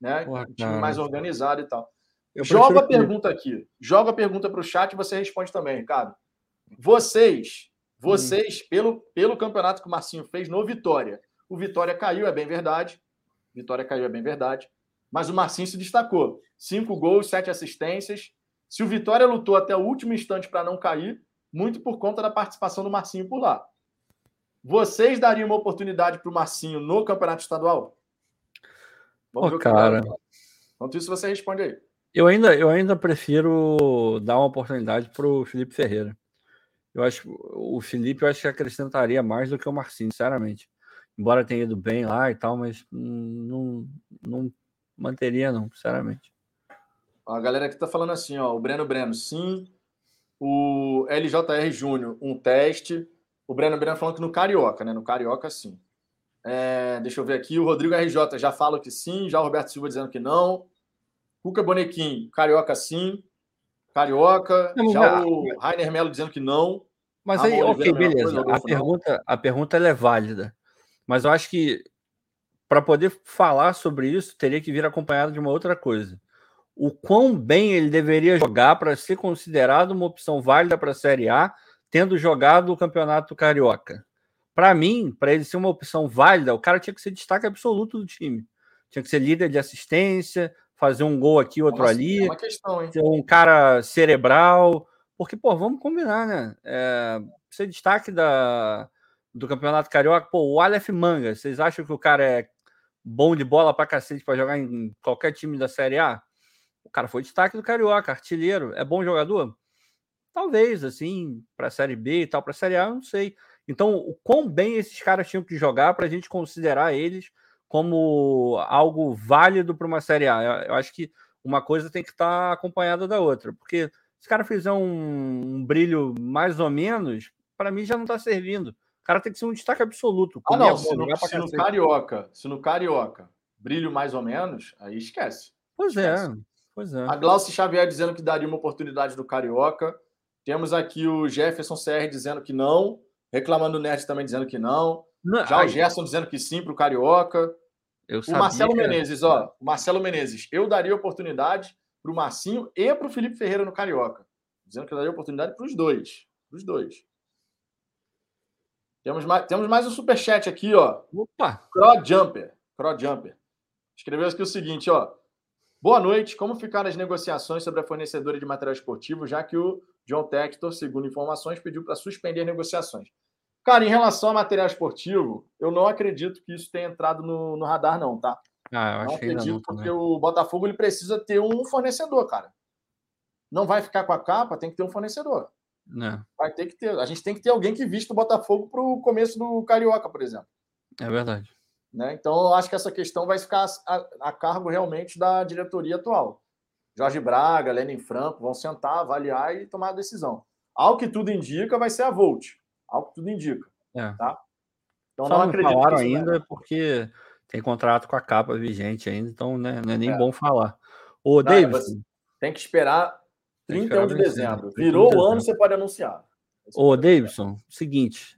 né? Porra, um time mais organizado e tal. Eu joga a pergunta aqui, joga a pergunta para o chat e você responde também, Ricardo. Vocês, vocês, hum. pelo, pelo campeonato que o Marcinho fez no Vitória, o Vitória caiu, é bem verdade. Vitória caiu, é bem verdade mas o Marcinho se destacou. Cinco gols, sete assistências. Se o Vitória lutou até o último instante para não cair, muito por conta da participação do Marcinho por lá. Vocês dariam uma oportunidade para o Marcinho no campeonato estadual? Vamos oh, cara. Enquanto isso, você responde aí. Eu ainda, eu ainda prefiro dar uma oportunidade para o Felipe Ferreira. Eu acho o Felipe eu acho que acrescentaria mais do que o Marcinho, sinceramente. Embora tenha ido bem lá e tal, mas não, não manteria, não, sinceramente. A galera que tá falando assim, ó, o Breno Breno, sim. O LJR Júnior, um teste. O Breno Breno falando que no Carioca, né? No Carioca, sim. É, deixa eu ver aqui. O Rodrigo RJ já fala que sim. Já o Roberto Silva dizendo que não. Cuca Bonequim, Carioca, sim. Carioca. Não, já não. o Rainer Melo dizendo que não. Mas aí, ok, beleza. a, pergunta, a pergunta é válida. Mas eu acho que para poder falar sobre isso, teria que vir acompanhado de uma outra coisa. O quão bem ele deveria jogar para ser considerado uma opção válida para a Série A, tendo jogado o Campeonato Carioca. Para mim, para ele ser uma opção válida, o cara tinha que ser destaque absoluto do time. Tinha que ser líder de assistência, fazer um gol aqui, outro Nossa, ali. É questão? Ser um cara cerebral. Porque, pô, vamos combinar, né? É, ser destaque da, do Campeonato Carioca, pô, o Aleph Manga, vocês acham que o cara é bom de bola pra cacete para jogar em qualquer time da Série A? O cara foi destaque do Carioca, artilheiro. É bom jogador? Talvez, assim, para a Série B e tal, para a Série A, não sei. Então, o quão bem esses caras tinham que jogar para a gente considerar eles como algo válido para uma Série A? Eu, eu, acho que uma coisa tem que estar tá acompanhada da outra, porque se o cara fizer um, um brilho mais ou menos, para mim já não está servindo cara tem que ser um destaque absoluto. Ah, não. Se, no, se no, Carioca, se no Carioca brilho mais ou menos, aí esquece. Pois é, esquece. é. Pois é. A Glaucia Xavier dizendo que daria uma oportunidade do Carioca. Temos aqui o Jefferson CR dizendo que não. Reclamando o Nerd também dizendo que não. não Já ai, o Gerson dizendo que sim para o Carioca. o Marcelo que... Menezes, ó. O Marcelo Menezes, eu daria oportunidade para o Marcinho e para o Felipe Ferreira no Carioca. Dizendo que eu daria oportunidade para os dois. Para os dois. Temos mais, temos mais um superchat aqui, ó. Opa! Cro Jumper. Cro Jumper. Escreveu aqui o seguinte, ó. Boa noite. Como ficaram as negociações sobre a fornecedora de material esportivo, já que o John Tector, segundo informações, pediu para suspender negociações? Cara, em relação a material esportivo, eu não acredito que isso tenha entrado no, no radar, não, tá? Ah, eu não acredito, não porque o Botafogo ele precisa ter um fornecedor, cara. Não vai ficar com a capa, tem que ter um fornecedor. Não. É. Vai ter que ter. A gente tem que ter alguém que vista o Botafogo para o começo do Carioca, por exemplo. É verdade. Né? Então, eu acho que essa questão vai ficar a, a cargo realmente da diretoria atual. Jorge Braga, Lenin Franco vão sentar, avaliar e tomar a decisão. Ao que tudo indica, vai ser a Volt. Ao que tudo indica. É. Tá? Então, Só não, não acredito falaram ainda porque tem contrato com a capa vigente ainda, então né, não é nem é. bom falar. Ô, David. Tem que esperar 31 de dezembro. Virou o ano, você pode anunciar. Ô, Davidson, seguinte.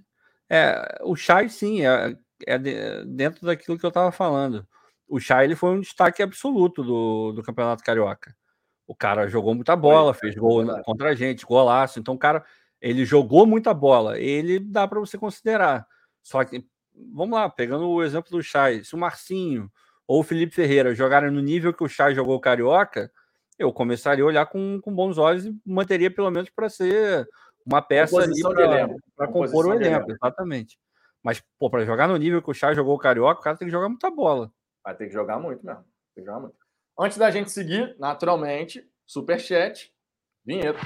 É, o Chay, sim, é, é dentro daquilo que eu estava falando. O Chay ele foi um destaque absoluto do, do Campeonato Carioca. O cara jogou muita bola, fez gol contra a gente, golaço. Então, o cara, ele jogou muita bola. Ele dá para você considerar. Só que, vamos lá, pegando o exemplo do Chay, se o Marcinho ou o Felipe Ferreira jogarem no nível que o Chay jogou o Carioca, eu começaria a olhar com, com bons olhos e manteria pelo menos para ser uma peça ali para compor o elenco, exatamente. Mas, pô, para jogar no nível que o Chá jogou o Carioca, o cara tem que jogar muita bola. Vai ter que jogar muito mesmo. Tem que jogar muito. Antes da gente seguir, naturalmente, superchat, vinheta.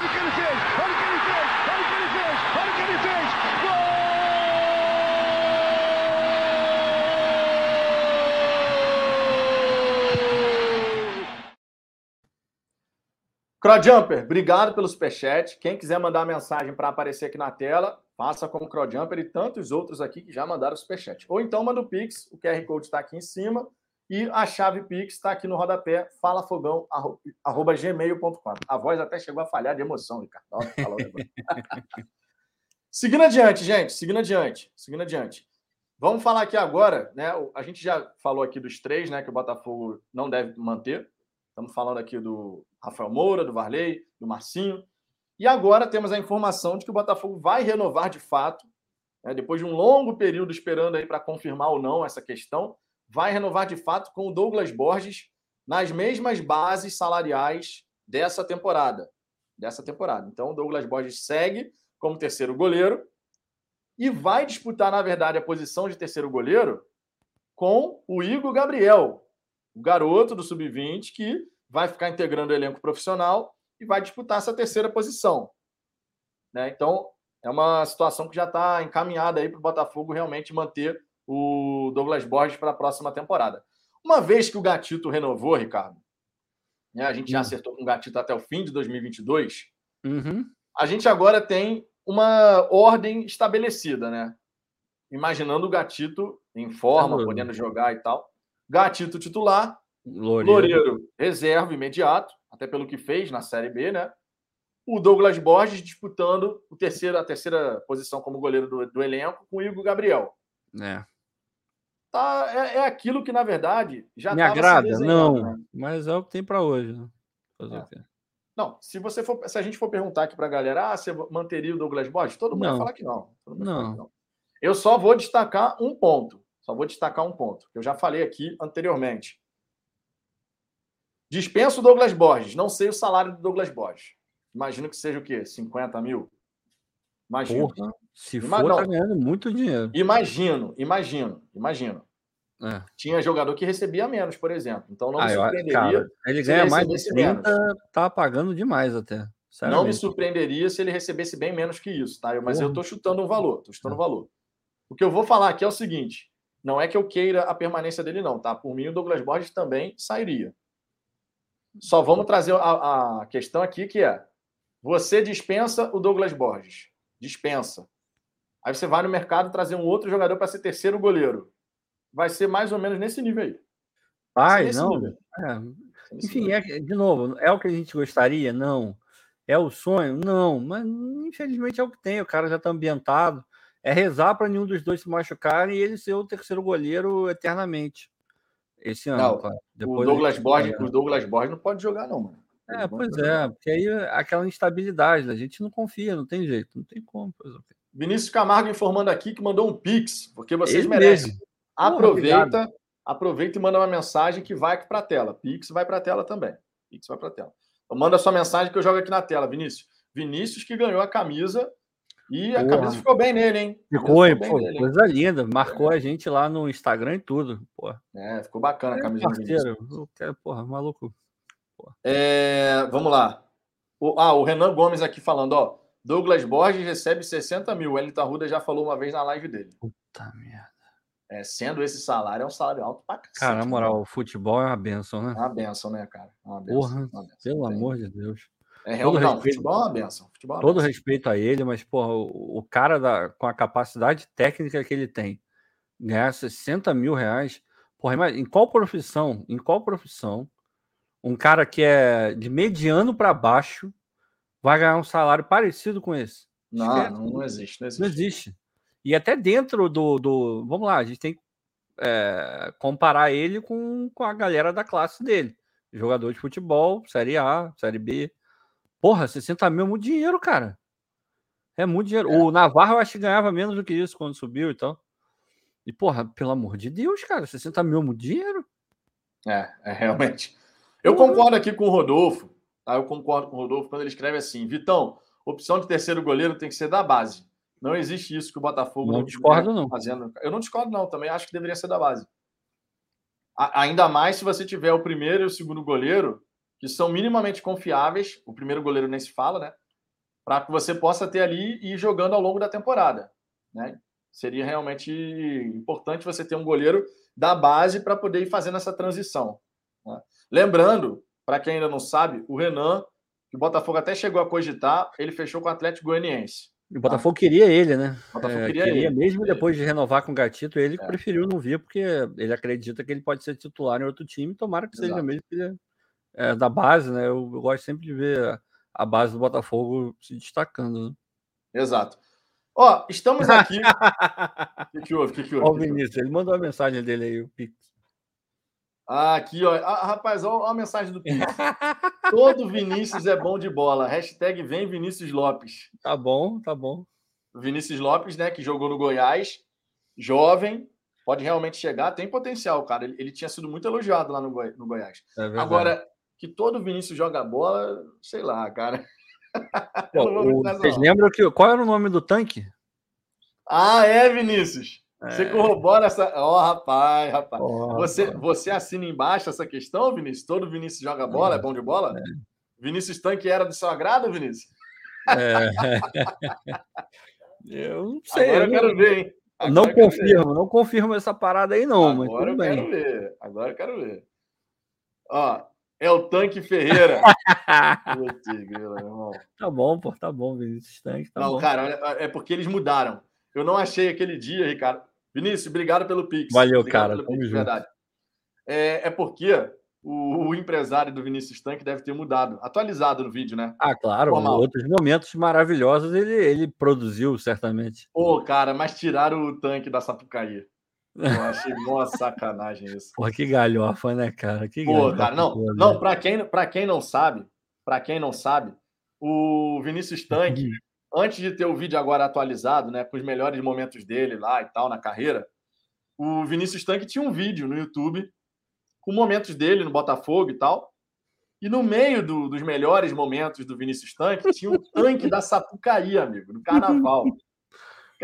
Crowdjumper, obrigado pelo superchat. Quem quiser mandar mensagem para aparecer aqui na tela, faça como Crowdjumper e tantos outros aqui que já mandaram superchat. Ou então manda o Pix, o QR Code está aqui em cima e a chave Pix está aqui no rodapé, falafogão.gmail.com. A voz até chegou a falhar de emoção, Ricardo. seguindo adiante, gente, seguindo adiante, seguindo adiante. Vamos falar aqui agora, né? A gente já falou aqui dos três, né? Que o Botafogo não deve manter. Estamos falando aqui do Rafael Moura, do Varley, do Marcinho. E agora temos a informação de que o Botafogo vai renovar de fato, né, depois de um longo período esperando aí para confirmar ou não essa questão, vai renovar de fato com o Douglas Borges nas mesmas bases salariais dessa temporada. Dessa temporada. Então, o Douglas Borges segue como terceiro goleiro e vai disputar, na verdade, a posição de terceiro goleiro com o Igor Gabriel, o garoto do sub-20 que vai ficar integrando o elenco profissional e vai disputar essa terceira posição. Né? Então, é uma situação que já está encaminhada aí para o Botafogo realmente manter o Douglas Borges para a próxima temporada. Uma vez que o Gatito renovou, Ricardo, né, a gente já uhum. acertou com o Gatito até o fim de 2022, uhum. a gente agora tem uma ordem estabelecida, né? Imaginando o Gatito em forma, uhum. podendo jogar e tal. Gatito titular, Loureiro. Loureiro reserva imediato, até pelo que fez na Série B, né? O Douglas Borges disputando o terceiro, a terceira posição como goleiro do, do elenco com o Igor Gabriel. É. Tá, é, é aquilo que, na verdade, já Me agrada? Não, né? mas é o que tem para hoje. Né? É. Não, se você for, se a gente for perguntar aqui para a galera, ah, você manteria o Douglas Borges? Todo mundo não. vai falar que não. Não. Que não. Eu só vou destacar um ponto. Só vou destacar um ponto, que eu já falei aqui anteriormente. Dispenso o Douglas Borges. Não sei o salário do Douglas Borges. Imagino que seja o quê? 50 mil? Imagino. Porra, se Ima... for, tá ganhando muito dinheiro. Imagino, imagino, imagino. É. Tinha jogador que recebia menos, por exemplo. Então não ah, me surpreenderia. Cara, ele ganha mais de 30, menos. tá pagando demais até. Não me surpreenderia se ele recebesse bem menos que isso, tá? Mas Porra. eu tô chutando um valor, tô chutando um valor. O que eu vou falar aqui é o seguinte: não é que eu queira a permanência dele, não, tá? Por mim, o Douglas Borges também sairia. Só vamos trazer a, a questão aqui que é: você dispensa o Douglas Borges. Dispensa. Aí você vai no mercado trazer um outro jogador para ser terceiro goleiro. Vai ser mais ou menos nesse nível aí. Vai, não. É. Enfim, é, de novo, é o que a gente gostaria? Não. É o sonho? Não, mas infelizmente é o que tem. O cara já está ambientado. É rezar para nenhum dos dois se machucarem e ele ser o terceiro goleiro eternamente. Esse ano, não, claro. O Douglas Borges, o Douglas Borges não pode jogar, não, mano. É, pois é, porque aí aquela instabilidade, a gente não confia, não tem jeito, não tem como. Vinícius Camargo informando aqui que mandou um pix, porque vocês Ele merecem. Mesmo. Aproveita, aproveita e manda uma mensagem que vai aqui para a tela. Pix vai para a tela também. Pix vai para a tela. Então, manda a sua mensagem que eu jogo aqui na tela, Vinícius. Vinícius que ganhou a camisa e a Porra. camisa ficou bem nele, hein? Ficou, ficou pô, nele, coisa hein? linda. Marcou é. a gente lá no Instagram e tudo. Porra. É, ficou bacana a é camisa. Parceiro, eu quero, porra, maluco. É, vamos lá. O, ah, o Renan Gomes aqui falando, ó. Douglas Borges recebe 60 mil. O Elton Arruda já falou uma vez na live dele. Puta merda. É, sendo esse salário, é um salário alto pra cacete. Cara, na moral, né? o futebol é uma benção, né? É uma benção, né, cara? É uma benção, Porra, uma benção. pelo Tem. amor de Deus. É realmente, não, respeito, futebol é uma benção. Futebol é uma todo benção. respeito a ele, mas, porra, o, o cara da, com a capacidade técnica que ele tem, ganhar 60 mil reais, porra, em qual profissão, em qual profissão um cara que é de mediano para baixo vai ganhar um salário parecido com esse. Não, não, não, existe, não, existe, não existe. E até dentro do. do vamos lá, a gente tem que é, comparar ele com, com a galera da classe dele. Jogador de futebol, Série A, Série B. Porra, 60 mil é muito dinheiro, cara. É muito dinheiro. É. O Navarro eu acho que ganhava menos do que isso quando subiu e tal. E, porra, pelo amor de Deus, cara, 60 mil é muito dinheiro. É, é realmente. Eu concordo aqui com o Rodolfo. Tá? Eu concordo com o Rodolfo quando ele escreve assim: Vitão, opção de terceiro goleiro tem que ser da base. Não existe isso que o Botafogo não, não discordo não fazendo. Eu não discordo não, também acho que deveria ser da base. A, ainda mais se você tiver o primeiro e o segundo goleiro que são minimamente confiáveis. O primeiro goleiro nem se fala, né? Para que você possa ter ali e ir jogando ao longo da temporada, né? Seria realmente importante você ter um goleiro da base para poder ir fazendo essa transição. Né? Lembrando, para quem ainda não sabe, o Renan, que o Botafogo até chegou a cogitar, ele fechou com o Atlético Goianiense. O Botafogo tá? queria ele, né? O Botafogo é, queria, queria ele. Mesmo depois de renovar com o Gatito, ele é. preferiu não vir, porque ele acredita que ele pode ser titular em outro time, tomara que Exato. seja mesmo que ele é da base, né? Eu, eu, gosto sempre de ver a base do Botafogo se destacando. Né? Exato. Ó, estamos aqui. O que, que houve? O que, que houve? Ó, o Vinícius, ele mandou a mensagem dele aí, o Pix. Ah, aqui, ó. Ah, rapaz, olha a mensagem do Pix. Todo Vinícius é bom de bola. Hashtag vem Vinícius Lopes. Tá bom, tá bom. Vinícius Lopes, né, que jogou no Goiás, jovem, pode realmente chegar, tem potencial, cara. Ele, ele tinha sido muito elogiado lá no, Goi no Goiás. É Agora, que todo Vinícius joga bola, sei lá, cara. Pô, o, vocês lembram que, qual era o nome do tanque? Ah, é, Vinícius. Você é. corrobora essa. Ó, oh, rapaz, rapaz. Oh, você, rapaz. você assina embaixo essa questão, Vinícius? Todo Vinícius joga bola, é, é bom de bola? É. Vinícius Tanque era do seu agrado, Vinícius? É. eu não sei. Agora eu quero ver, hein? Agora não confirmo, não confirmo essa parada aí, não. Agora eu bem. quero ver. Agora eu quero ver. Ó, é o Tanque Ferreira. tá bom, pô, tá bom, Vinícius Tanque. Tá não, bom. cara, é porque eles mudaram. Eu não achei aquele dia, Ricardo. Vinícius, obrigado pelo Pix. Valeu, obrigado cara. Pelo Pix, verdade. É, é porque o, o, empresário do Vinícius Tanque deve ter mudado, atualizado no vídeo, né? Ah, claro. Formal. Outros momentos maravilhosos ele, ele produziu, certamente. Pô, cara, mas tiraram o tanque da Sapucaí. Eu achei uma sacanagem isso. Pô, que galhofa, né, cara? Que Pô, galhofa, cara, não, não, para quem, pra quem não sabe, para quem não sabe, o Vinícius Tanque antes de ter o vídeo agora atualizado, né, com os melhores momentos dele lá e tal na carreira, o Vinícius Tanque tinha um vídeo no YouTube com momentos dele no Botafogo e tal. E no meio do, dos melhores momentos do Vinícius Tanque tinha um tanque da Sapucaí, amigo, no carnaval.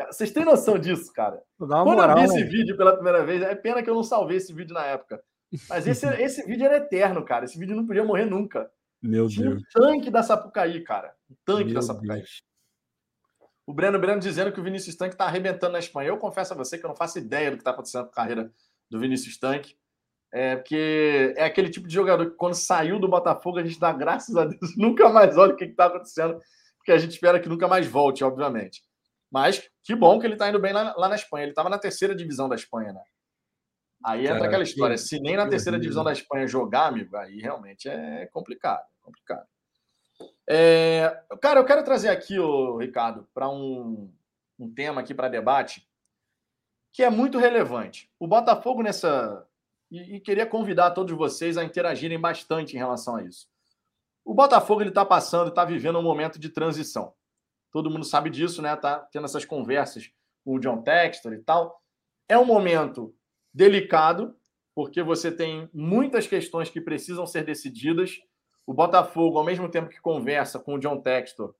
Vocês têm noção disso, cara? Quando moral, eu vi esse né? vídeo pela primeira vez, é pena que eu não salvei esse vídeo na época. Mas esse, esse vídeo era eterno, cara. Esse vídeo não podia morrer nunca. Meu Tinha Deus. um tanque da Sapucaí, cara. Um tanque Meu da Sapucaí. Deus. O Breno Breno dizendo que o Vinícius Tanque está arrebentando na Espanha. Eu confesso a você que eu não faço ideia do que está acontecendo com a carreira do Vinícius Tanque. É porque é aquele tipo de jogador que, quando saiu do Botafogo, a gente dá graças a Deus, nunca mais olha o que está acontecendo, porque a gente espera que nunca mais volte, obviamente. Mas que bom que ele está indo bem lá, lá, na Espanha. Ele estava na terceira divisão da Espanha, né? Aí entra aquela história: se nem na terceira divisão da Espanha jogar, amigo, aí realmente é complicado. É complicado. É, cara, eu quero trazer aqui, o Ricardo, para um, um tema aqui para debate que é muito relevante. O Botafogo nessa. E, e, queria convidar todos vocês a interagirem bastante em relação a isso. O Botafogo ele está passando, está vivendo um momento de transição. Todo mundo sabe disso, né? Tá tendo essas conversas com o John Textor e tal. É um momento delicado, porque você tem muitas questões que precisam ser decididas. O Botafogo, ao mesmo tempo que conversa com o John Textor,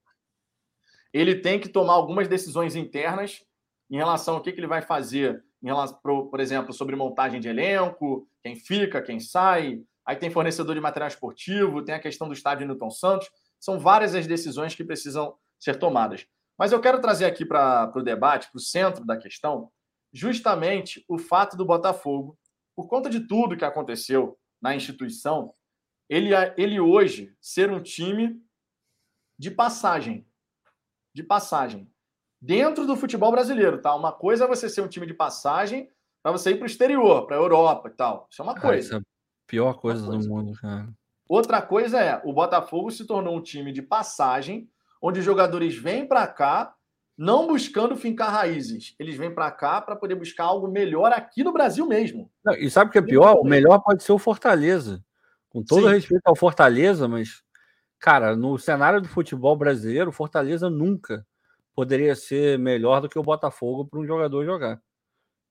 ele tem que tomar algumas decisões internas em relação ao que, que ele vai fazer, em relação, por exemplo, sobre montagem de elenco, quem fica, quem sai. Aí tem fornecedor de material esportivo, tem a questão do estádio Newton Santos. São várias as decisões que precisam ser tomadas. Mas eu quero trazer aqui para o debate, para o centro da questão, justamente o fato do Botafogo, por conta de tudo que aconteceu na instituição, ele, ele hoje ser um time de passagem. De passagem dentro do futebol brasileiro, tá? Uma coisa é você ser um time de passagem para você ir para o exterior, para a Europa e tal. Isso é uma ah, coisa. é a pior coisa, coisa, do mundo, cara. Outra coisa é, o Botafogo se tornou um time de passagem, onde os jogadores vêm para cá não buscando fincar raízes. Eles vêm para cá para poder buscar algo melhor aqui no Brasil mesmo. Não, e sabe o que é pior? O melhor pode ser o Fortaleza. Com todo Sim. respeito ao Fortaleza, mas, cara, no cenário do futebol brasileiro, Fortaleza nunca poderia ser melhor do que o Botafogo para um jogador jogar.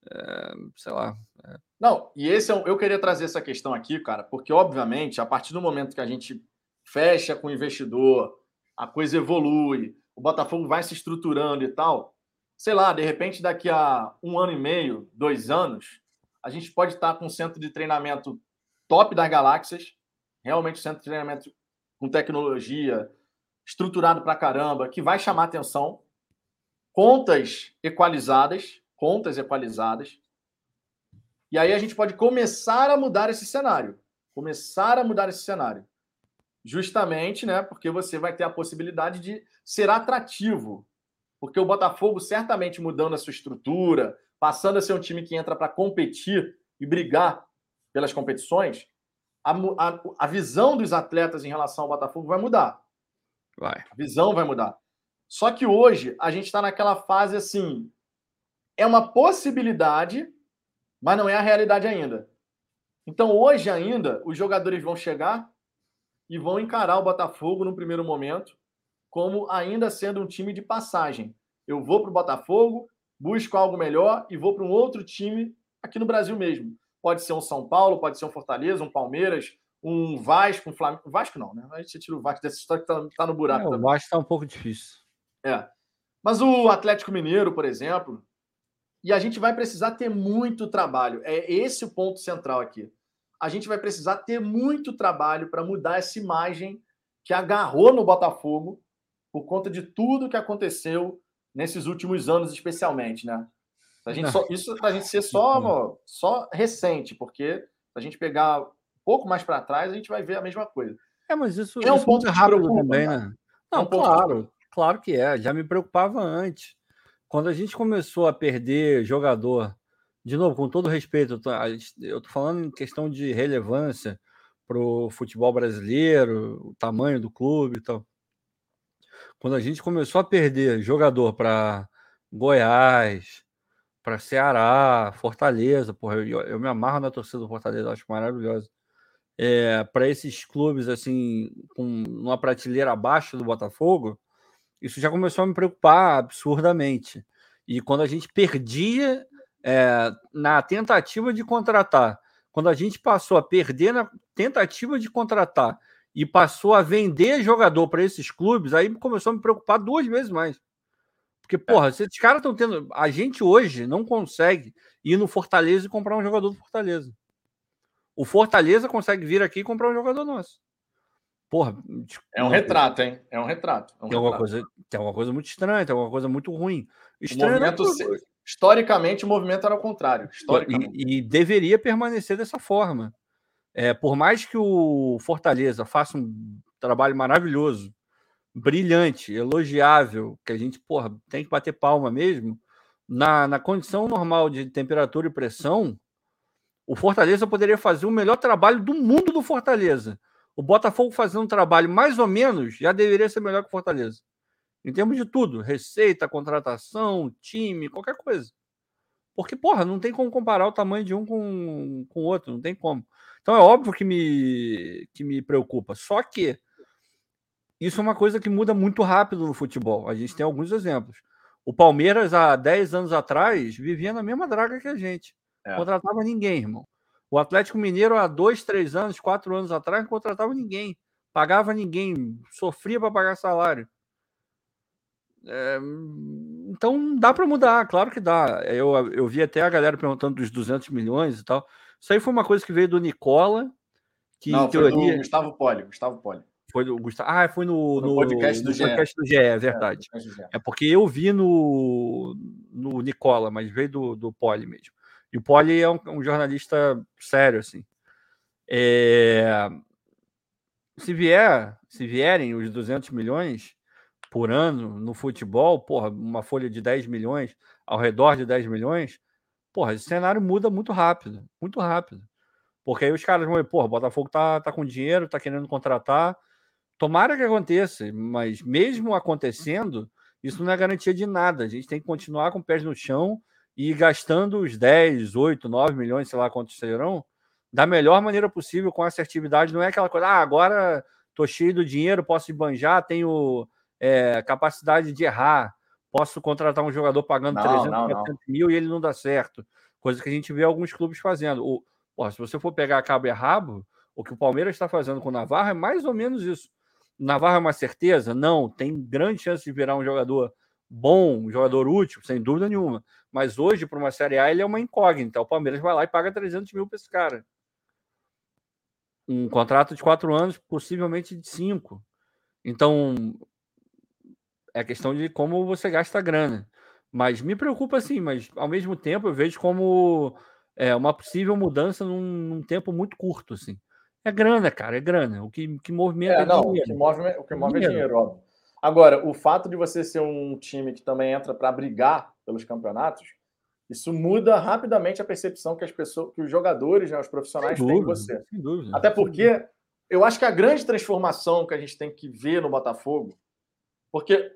É, sei lá. É. Não, e esse é um, eu queria trazer essa questão aqui, cara, porque obviamente a partir do momento que a gente fecha com o investidor, a coisa evolui, o Botafogo vai se estruturando e tal. Sei lá, de repente daqui a um ano e meio, dois anos, a gente pode estar com um centro de treinamento top das galáxias, realmente um centro de treinamento com tecnologia, estruturado para caramba, que vai chamar atenção contas equalizadas, contas equalizadas. E aí a gente pode começar a mudar esse cenário, começar a mudar esse cenário. Justamente, né, porque você vai ter a possibilidade de ser atrativo. Porque o Botafogo certamente mudando a sua estrutura, passando a ser um time que entra para competir e brigar pelas competições, a, a, a visão dos atletas em relação ao Botafogo vai mudar. Vai. A visão vai mudar. Só que hoje a gente está naquela fase assim. É uma possibilidade, mas não é a realidade ainda. Então, hoje ainda, os jogadores vão chegar e vão encarar o Botafogo no primeiro momento como ainda sendo um time de passagem. Eu vou para o Botafogo, busco algo melhor e vou para um outro time aqui no Brasil mesmo. Pode ser um São Paulo, pode ser um Fortaleza, um Palmeiras, um Vasco, um Flamengo. Vasco não, né? A gente tira o Vasco dessa história que está tá no buraco. É, o Vasco está um pouco difícil. É. Mas o Atlético Mineiro, por exemplo, e a gente vai precisar ter muito trabalho. É esse o ponto central aqui. A gente vai precisar ter muito trabalho para mudar essa imagem que agarrou no Botafogo por conta de tudo que aconteceu nesses últimos anos, especialmente, né? A gente só, isso para a gente ser só, só recente, porque se a gente pegar um pouco mais para trás, a gente vai ver a mesma coisa. É, mas isso é um isso ponto rápido também, né? Não, é um claro. Claro que é, já me preocupava antes. Quando a gente começou a perder jogador, de novo, com todo respeito, eu estou falando em questão de relevância para o futebol brasileiro, o tamanho do clube e tal. Quando a gente começou a perder jogador para Goiás, para Ceará, Fortaleza, porra, eu, eu, me amarro na torcida do Fortaleza, acho maravilhosa. É, para esses clubes assim, com uma prateleira abaixo do Botafogo, isso já começou a me preocupar absurdamente. E quando a gente perdia é, na tentativa de contratar, quando a gente passou a perder na tentativa de contratar e passou a vender jogador para esses clubes, aí começou a me preocupar duas vezes mais. Porque, é. porra, se esses caras estão tendo. A gente hoje não consegue ir no Fortaleza e comprar um jogador do Fortaleza. O Fortaleza consegue vir aqui e comprar um jogador nosso. Porra, é um retrato, hein? É um retrato. É um tem, alguma coisa, tem alguma coisa muito estranha, tem alguma coisa muito ruim. Estranho o movimento, historicamente, o movimento era o contrário. E, e, deveria permanecer dessa forma. É, por mais que o Fortaleza faça um trabalho maravilhoso, brilhante, elogiável, que a gente porra, tem que bater palma mesmo, na, na condição normal de temperatura e pressão, o Fortaleza poderia fazer o melhor trabalho do mundo do Fortaleza O Botafogo fazendo um trabalho mais ou menos já deveria ser melhor que o Fortaleza. Em termos de tudo, receita, contratação, time, qualquer coisa. Porque, porra, não tem como comparar o tamanho de um com o outro, não tem como. Então é óbvio que me, que me preocupa. Só que isso é uma coisa que muda muito rápido no futebol. A gente tem alguns exemplos. O Palmeiras, há 10 anos atrás, vivia na mesma draga que a gente. É. Contratava ninguém, irmão. O Atlético Mineiro, há dois, três anos, quatro anos atrás, não contratava ninguém. Pagava ninguém. Sofria para pagar salário. É, então dá para mudar, claro que dá. Eu, eu vi até a galera perguntando dos 200 milhões e tal. Isso aí foi uma coisa que veio do Nicola. Que Não, teoria... do Gustavo Poli. Gustavo Poli. Foi do Gustavo. Ah, foi no, no, no podcast, do, no podcast do GE, é verdade. É, é, porque eu vi no, no Nicola, mas veio do, do Poli mesmo. E o Poli é um, um jornalista sério, assim. É... Se vier, se vierem os 200 milhões, por ano no futebol, porra, uma folha de 10 milhões, ao redor de 10 milhões, porra, esse cenário muda muito rápido, muito rápido. Porque aí os caras vão ver, porra, Botafogo tá, tá com dinheiro, tá querendo contratar. Tomara que aconteça, mas mesmo acontecendo, isso não é garantia de nada. A gente tem que continuar com pés no chão e gastando os 10, 8, 9 milhões, sei lá quantos serão, da melhor maneira possível, com assertividade. Não é aquela coisa, ah, agora tô cheio do dinheiro, posso banjar, tenho é, capacidade de errar. Posso contratar um jogador pagando não, 300, não, 400 não. mil e ele não dá certo. Coisa que a gente vê alguns clubes fazendo. O, se você for pegar cabo e rabo, o que o Palmeiras está fazendo com o Navarro é mais ou menos isso. O Navarro é uma certeza? Não. Tem grande chance de virar um jogador bom, um jogador útil, sem dúvida nenhuma. Mas hoje, para uma Série A, ele é uma incógnita. O Palmeiras vai lá e paga 300 mil para esse cara. Um contrato de quatro anos, possivelmente de cinco. Então, é questão de como você gasta a grana. Mas me preocupa sim, mas ao mesmo tempo eu vejo como é, uma possível mudança num, num tempo muito curto, assim. É grana, cara, é grana. O que, que movimenta é, é não, dinheiro. O que move, o que move é dinheiro. é dinheiro, óbvio. Agora, o fato de você ser um time que também entra para brigar pelos campeonatos, isso muda rapidamente a percepção que as pessoas, que os jogadores, né, os profissionais dúvida, têm de você. Sem dúvida. Até porque eu acho que a grande transformação que a gente tem que ver no Botafogo, porque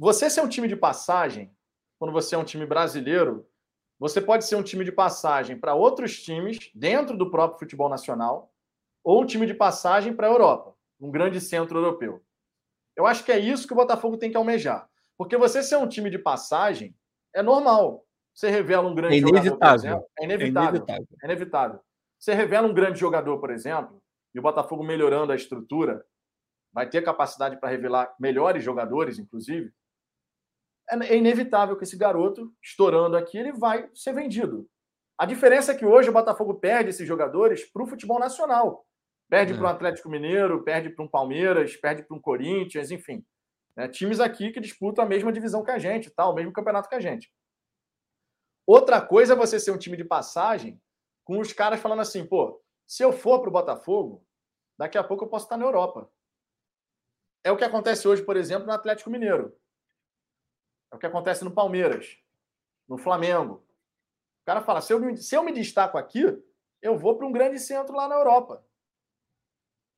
você ser um time de passagem, quando você é um time brasileiro, você pode ser um time de passagem para outros times dentro do próprio futebol nacional, ou um time de passagem para a Europa, um grande centro europeu. Eu acho que é isso que o Botafogo tem que almejar. Porque você ser um time de passagem é normal. Você revela um grande é jogador, por exemplo. É inevitável. É inevitável. É inevitável. Você revela um grande jogador, por exemplo, e o Botafogo melhorando a estrutura, vai ter capacidade para revelar melhores jogadores, inclusive. É, é inevitável que esse garoto, estourando aqui, ele vai ser vendido. A diferença é que hoje o Botafogo perde esses jogadores para o futebol nacional. Perde é. para o Atlético Mineiro, perde para um Palmeiras, perde para um Corinthians, enfim. É, times aqui que disputam a mesma divisão que a gente, tá? o mesmo campeonato que a gente. Outra coisa é você ser um time de passagem com os caras falando assim, pô, se eu for para o Botafogo, daqui a pouco eu posso estar na Europa. É o que acontece hoje, por exemplo, no Atlético Mineiro. É o que acontece no Palmeiras, no Flamengo. O cara fala: se eu, me, se eu me destaco aqui, eu vou para um grande centro lá na Europa.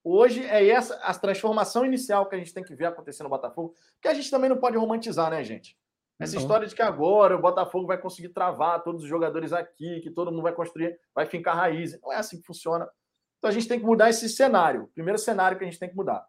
Hoje é essa a transformação inicial que a gente tem que ver acontecer no Botafogo, que a gente também não pode romantizar, né, gente? Essa uhum. história de que agora o Botafogo vai conseguir travar todos os jogadores aqui, que todo mundo vai construir, vai fincar raiz. Não é assim que funciona. Então a gente tem que mudar esse cenário. Primeiro cenário que a gente tem que mudar.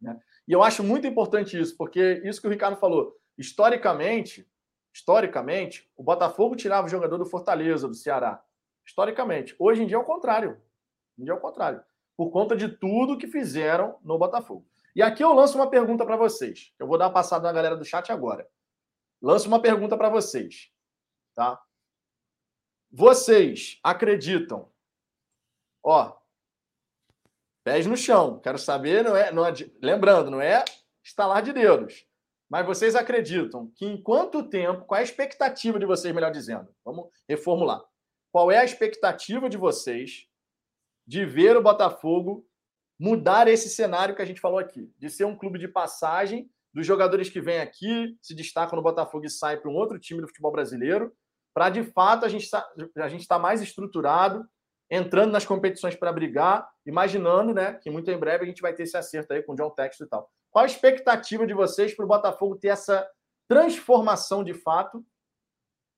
Né? E eu acho muito importante isso, porque isso que o Ricardo falou, Historicamente, historicamente, o Botafogo tirava o jogador do Fortaleza, do Ceará. Historicamente. Hoje em dia é o contrário. Hoje em dia é o contrário. Por conta de tudo que fizeram no Botafogo. E aqui eu lanço uma pergunta para vocês. Eu vou dar uma passada na galera do chat agora. Lanço uma pergunta para vocês. Tá? Vocês acreditam? Ó, pés no chão. Quero saber, não é, não é, lembrando, não é estalar de dedos. Mas vocês acreditam que em quanto tempo, qual é a expectativa de vocês, melhor dizendo? Vamos reformular. Qual é a expectativa de vocês de ver o Botafogo mudar esse cenário que a gente falou aqui, de ser um clube de passagem dos jogadores que vêm aqui, se destacam no Botafogo e saem para um outro time do futebol brasileiro, para de fato a gente tá, estar tá mais estruturado entrando nas competições para brigar, imaginando né, que muito em breve a gente vai ter esse acerto aí com o John Texto e tal. Qual a expectativa de vocês para o Botafogo ter essa transformação de fato,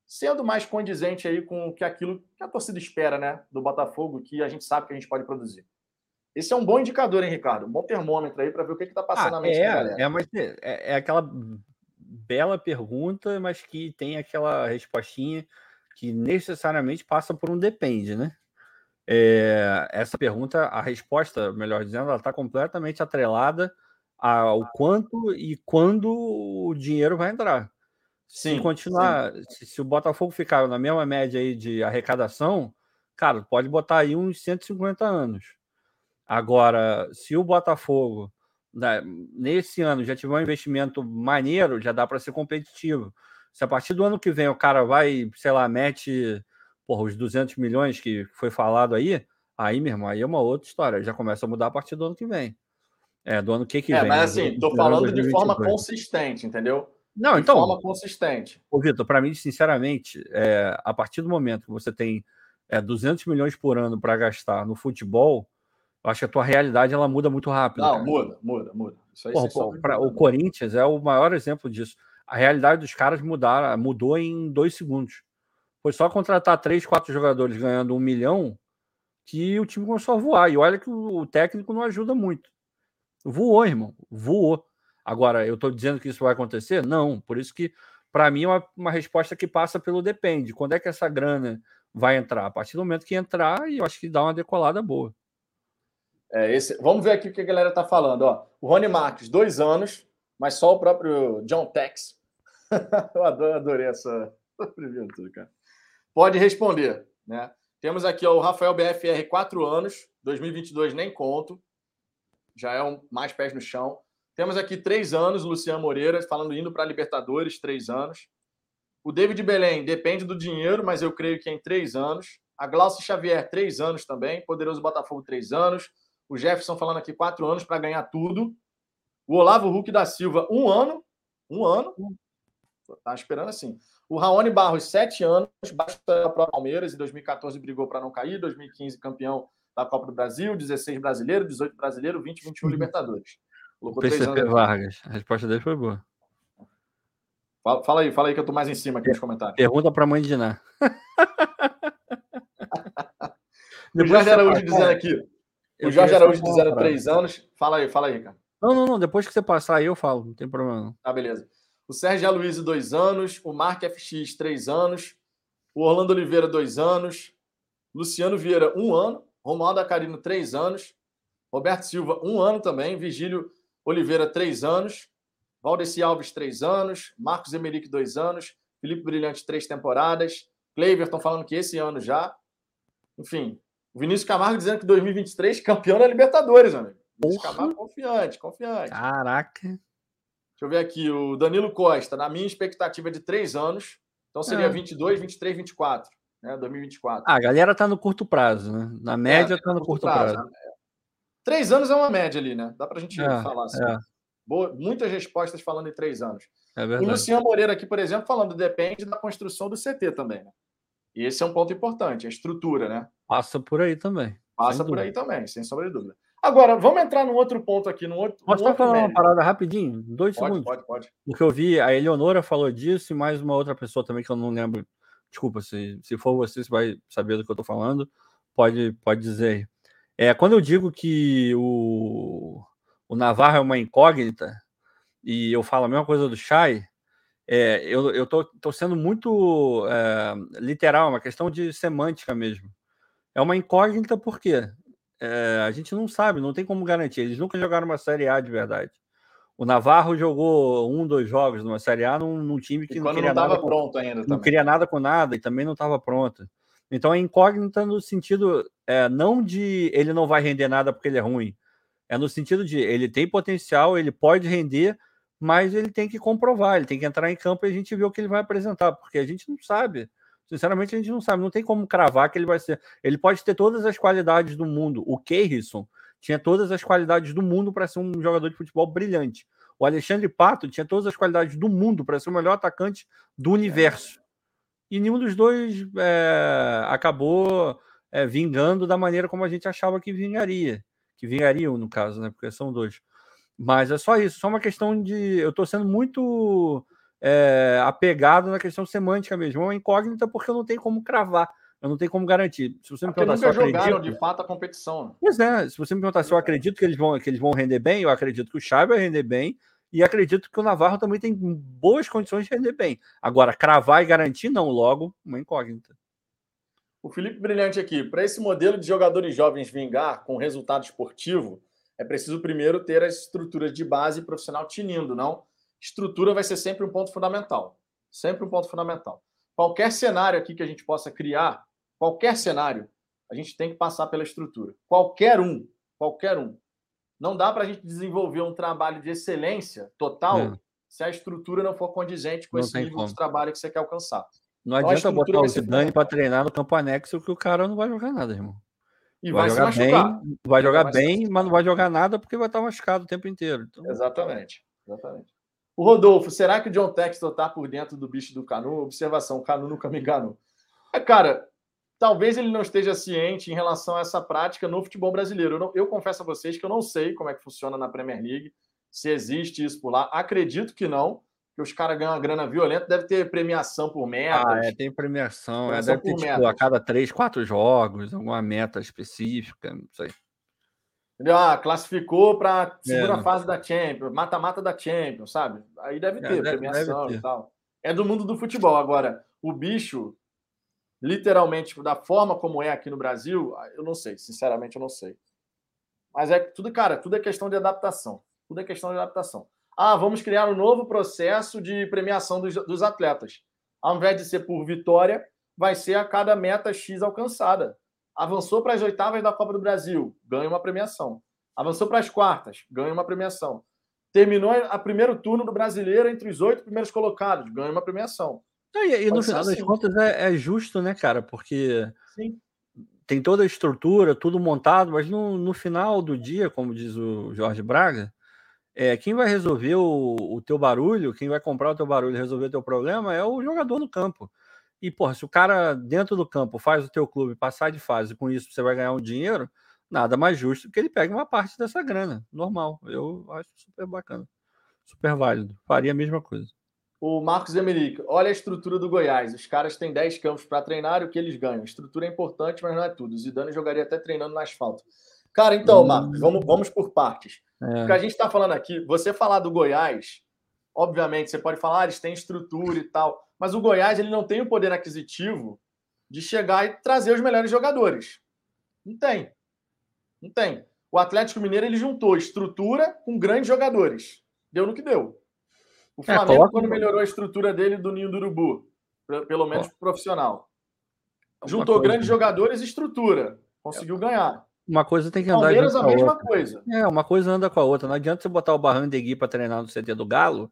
sendo mais condizente aí com que aquilo que a torcida espera né, do Botafogo, que a gente sabe que a gente pode produzir? Esse é um bom indicador, hein, Ricardo? Um bom termômetro aí para ver o que está passando ah, na mente é, da galera. É, mas é, é aquela bela pergunta, mas que tem aquela respostinha que necessariamente passa por um depende, né? É, essa pergunta, a resposta, melhor dizendo, ela está completamente atrelada ao quanto e quando o dinheiro vai entrar. Sim, se continuar, se, se, o Botafogo ficar na mesma média aí de arrecadação, cara, pode botar aí uns 150 anos. Agora, se o Botafogo né, nesse ano já tiver um investimento maneiro, já dá para ser competitivo. Se a partir do ano que vem o cara vai, sei lá, mete porra, os 200 milhões que foi falado aí, aí, meu irmão, aí é uma outra história. Já começa a mudar a partir do ano que vem. É, do ano que, que é, vem. Mas assim, tô falando de forma consistente, entendeu? Não, de então. De forma consistente. Ô, Vitor, para mim, sinceramente, é, a partir do momento que você tem é, 200 milhões por ano para gastar no futebol, eu acho que a tua realidade ela muda muito rápido. Não, cara. muda, muda, muda. Isso aí Porra, pô, pra, o Corinthians é o maior exemplo disso. A realidade dos caras mudar, mudou em dois segundos. Foi só contratar três, quatro jogadores ganhando um milhão que o time começou a voar. E olha que o técnico não ajuda muito. Voou, irmão. Voou. Agora, eu estou dizendo que isso vai acontecer? Não. Por isso que, para mim, é uma, uma resposta que passa pelo depende. Quando é que essa grana vai entrar? A partir do momento que entrar, e eu acho que dá uma decolada boa. É, esse, vamos ver aqui o que a galera está falando. Ó. O Rony Marques, dois anos, mas só o próprio John Tex. eu adorei essa cara. Pode responder. Né? Temos aqui ó, o Rafael BFR, quatro anos, 2022 nem conto, já é um mais pés no chão. Temos aqui três anos, Luciano Moreira, falando indo para a Libertadores, três anos. O David Belém, depende do dinheiro, mas eu creio que é em três anos. A Glaucia Xavier, três anos também. Poderoso Botafogo, três anos. O Jefferson falando aqui quatro anos para ganhar tudo. O Olavo Huck da Silva, um ano. Um ano. Tá esperando assim. O Raoni Barros, sete anos, basta para o Palmeiras. Em 2014 brigou para não cair. 2015 campeão da Copa do Brasil. 16 brasileiro, 18 brasileiro, 20, 21 Libertadores. Colocou PCP Vargas. A resposta dele foi boa. Fala, fala, aí, fala aí que eu tô mais em cima aqui nos comentários. Pergunta para a mãe de Diná. o Jorge Araújo dizendo aqui. O Jorge Araújo de 0 a 3 anos. Fala aí, fala aí, cara. Não, não, não. Depois que você passar aí, eu falo. Não tem problema. Não. Tá, beleza. O Sérgio Aloysio, 2 anos. O Mark FX, 3 anos. O Orlando Oliveira, 2 anos. Luciano Vieira, 1 um ano. Romualdo Acarino, 3 anos. Roberto Silva, 1 um ano também. Vigílio Oliveira, 3 anos. Valdeci Alves, 3 anos. Marcos Emerick, 2 anos. Felipe Brilhante, 3 temporadas. Cleiverton falando que esse ano já. Enfim, o Vinícius Camargo dizendo que 2023 campeão da Libertadores, amigo. Vinícius Camargo confiante, confiante. Caraca. Deixa eu ver aqui. O Danilo Costa, na minha expectativa de três anos. Então seria é. 22, 23, 24. Né? 2024. Ah, a galera tá no curto prazo, né? Na média é, tá no curto, curto prazo. prazo. Né? Três anos é uma média ali, né? Dá pra gente é, falar assim. É. Boa, muitas respostas falando em três anos. É o Luciano Moreira aqui, por exemplo, falando depende da construção do CT também, né? E esse é um ponto importante, a estrutura, né? Passa por aí também. Passa por aí também, sem sombra de dúvida. Agora, vamos entrar num outro ponto aqui. Num outro, Posso outro falar mérito. uma parada rapidinho? Dois pode, segundos. Pode, pode. Porque eu vi, a Eleonora falou disso e mais uma outra pessoa também que eu não lembro. Desculpa, se, se for você, você vai saber do que eu estou falando. Pode, pode dizer. É, quando eu digo que o, o Navarro é uma incógnita, e eu falo a mesma coisa do Chay, é, eu, eu tô, tô sendo muito é, literal, uma questão de semântica mesmo. É uma incógnita porque é, a gente não sabe, não tem como garantir. Eles nunca jogaram uma Série A de verdade. O Navarro jogou um, dois jogos numa Série A num, num time que e não queria não nada com, pronto ainda. Não também. queria nada com nada e também não estava pronto. Então é incógnita no sentido é, não de ele não vai render nada porque ele é ruim. É no sentido de ele tem potencial, ele pode render, mas ele tem que comprovar, ele tem que entrar em campo e a gente vê o que ele vai apresentar, porque a gente não sabe. Sinceramente, a gente não sabe, não tem como cravar que ele vai ser. Ele pode ter todas as qualidades do mundo. O Keirson tinha todas as qualidades do mundo para ser um jogador de futebol brilhante. O Alexandre Pato tinha todas as qualidades do mundo para ser o melhor atacante do universo. E nenhum dos dois é, acabou é, vingando da maneira como a gente achava que vingaria. Que vingariam, no caso, né? Porque são dois. Mas é só isso, só uma questão de. Eu estou sendo muito é, apegado na questão semântica mesmo. É uma incógnita porque eu não tenho como cravar, eu não tenho como garantir. Se você me perguntar se eu acredito, jogaram de fato a competição. Né? Pois é, se você me perguntar se eu acredito que eles vão, que eles vão render bem, eu acredito que o Xavi vai render bem e acredito que o Navarro também tem boas condições de render bem. Agora, cravar e garantir, não, logo, uma incógnita. O Felipe Brilhante aqui. Para esse modelo de jogadores jovens vingar com resultado esportivo, é preciso primeiro ter as estruturas de base profissional tinindo, não? Estrutura vai ser sempre um ponto fundamental. Sempre um ponto fundamental. Qualquer cenário aqui que a gente possa criar, qualquer cenário, a gente tem que passar pela estrutura. Qualquer um, qualquer um. Não dá para a gente desenvolver um trabalho de excelência total é. se a estrutura não for condizente com não esse nível como. de trabalho que você quer alcançar. Não então, adianta botar o Zidane para treinar no campo anexo que o cara não vai jogar nada, irmão. E vai, vai jogar bem, vai jogar vai bem, mas não vai jogar nada porque vai estar machucado o tempo inteiro. Então... Exatamente, exatamente. O Rodolfo, será que o John Textor está por dentro do bicho do Canu? Observação, o Canu nunca me enganou. É, cara, talvez ele não esteja ciente em relação a essa prática no futebol brasileiro. Eu, não, eu, confesso a vocês que eu não sei como é que funciona na Premier League, se existe isso por lá. Acredito que não, que os caras ganham uma grana violenta, deve ter premiação por meta. Ah, é, tem premiação. É, premiação é, deve ter, tipo, a cada três, quatro jogos, alguma meta específica, não sei. Entendeu? Ah, classificou para segunda é, fase da Champions, mata-mata da Champions, sabe? Aí deve é, ter é, premiação deve ter. e tal. É do mundo do futebol. Agora, o bicho, literalmente, da forma como é aqui no Brasil, ah, eu não sei, sinceramente, eu não sei. Mas é tudo, cara, tudo é questão de adaptação. Tudo é questão de adaptação. Ah, vamos criar um novo processo de premiação dos, dos atletas. Ao invés de ser por vitória, vai ser a cada meta X alcançada. Avançou para as oitavas da Copa do Brasil, ganha uma premiação. Avançou para as quartas, ganha uma premiação. Terminou a primeiro turno do brasileiro entre os oito primeiros colocados, ganha uma premiação. E, e no final assim. das contas é, é, justo, né, cara? Porque Sim. tem toda a estrutura, tudo montado, mas no, no final do dia, como diz o Jorge Braga, é, quem vai resolver o, o teu barulho, quem vai comprar o teu barulho e resolver o teu problema é o jogador no campo. E, porra, se o cara dentro do campo faz o teu clube passar de fase, com isso você vai ganhar um dinheiro, nada mais justo que ele pegue uma parte dessa grana. Normal. Eu acho super bacana. Super válido. Faria a mesma coisa. O Marcos Emerick, olha a estrutura do Goiás. Os caras têm 10 campos para treinar e o que eles ganham. A estrutura é importante, mas não é tudo. O Zidane jogaria até treinando no asfalto. Cara, então, hum. Marcos, vamos, vamos por partes. É. O que a gente está falando aqui, você falar do Goiás, obviamente, você pode falar, ah, eles têm estrutura e tal, mas o Goiás ele não tem o poder aquisitivo de chegar e trazer os melhores jogadores. Não tem. Não tem. O Atlético Mineiro ele juntou estrutura com grandes jogadores. Deu no que deu. O é, Flamengo, é, quando melhorou a estrutura dele do Ninho do Urubu, pelo menos profissional, juntou grandes jogadores e estrutura. Conseguiu ganhar. Uma coisa tem que andar Palmeiras a mesma outra. coisa. É, uma coisa anda com a outra. Não adianta você botar o Barrandegui para treinar no CT do Galo,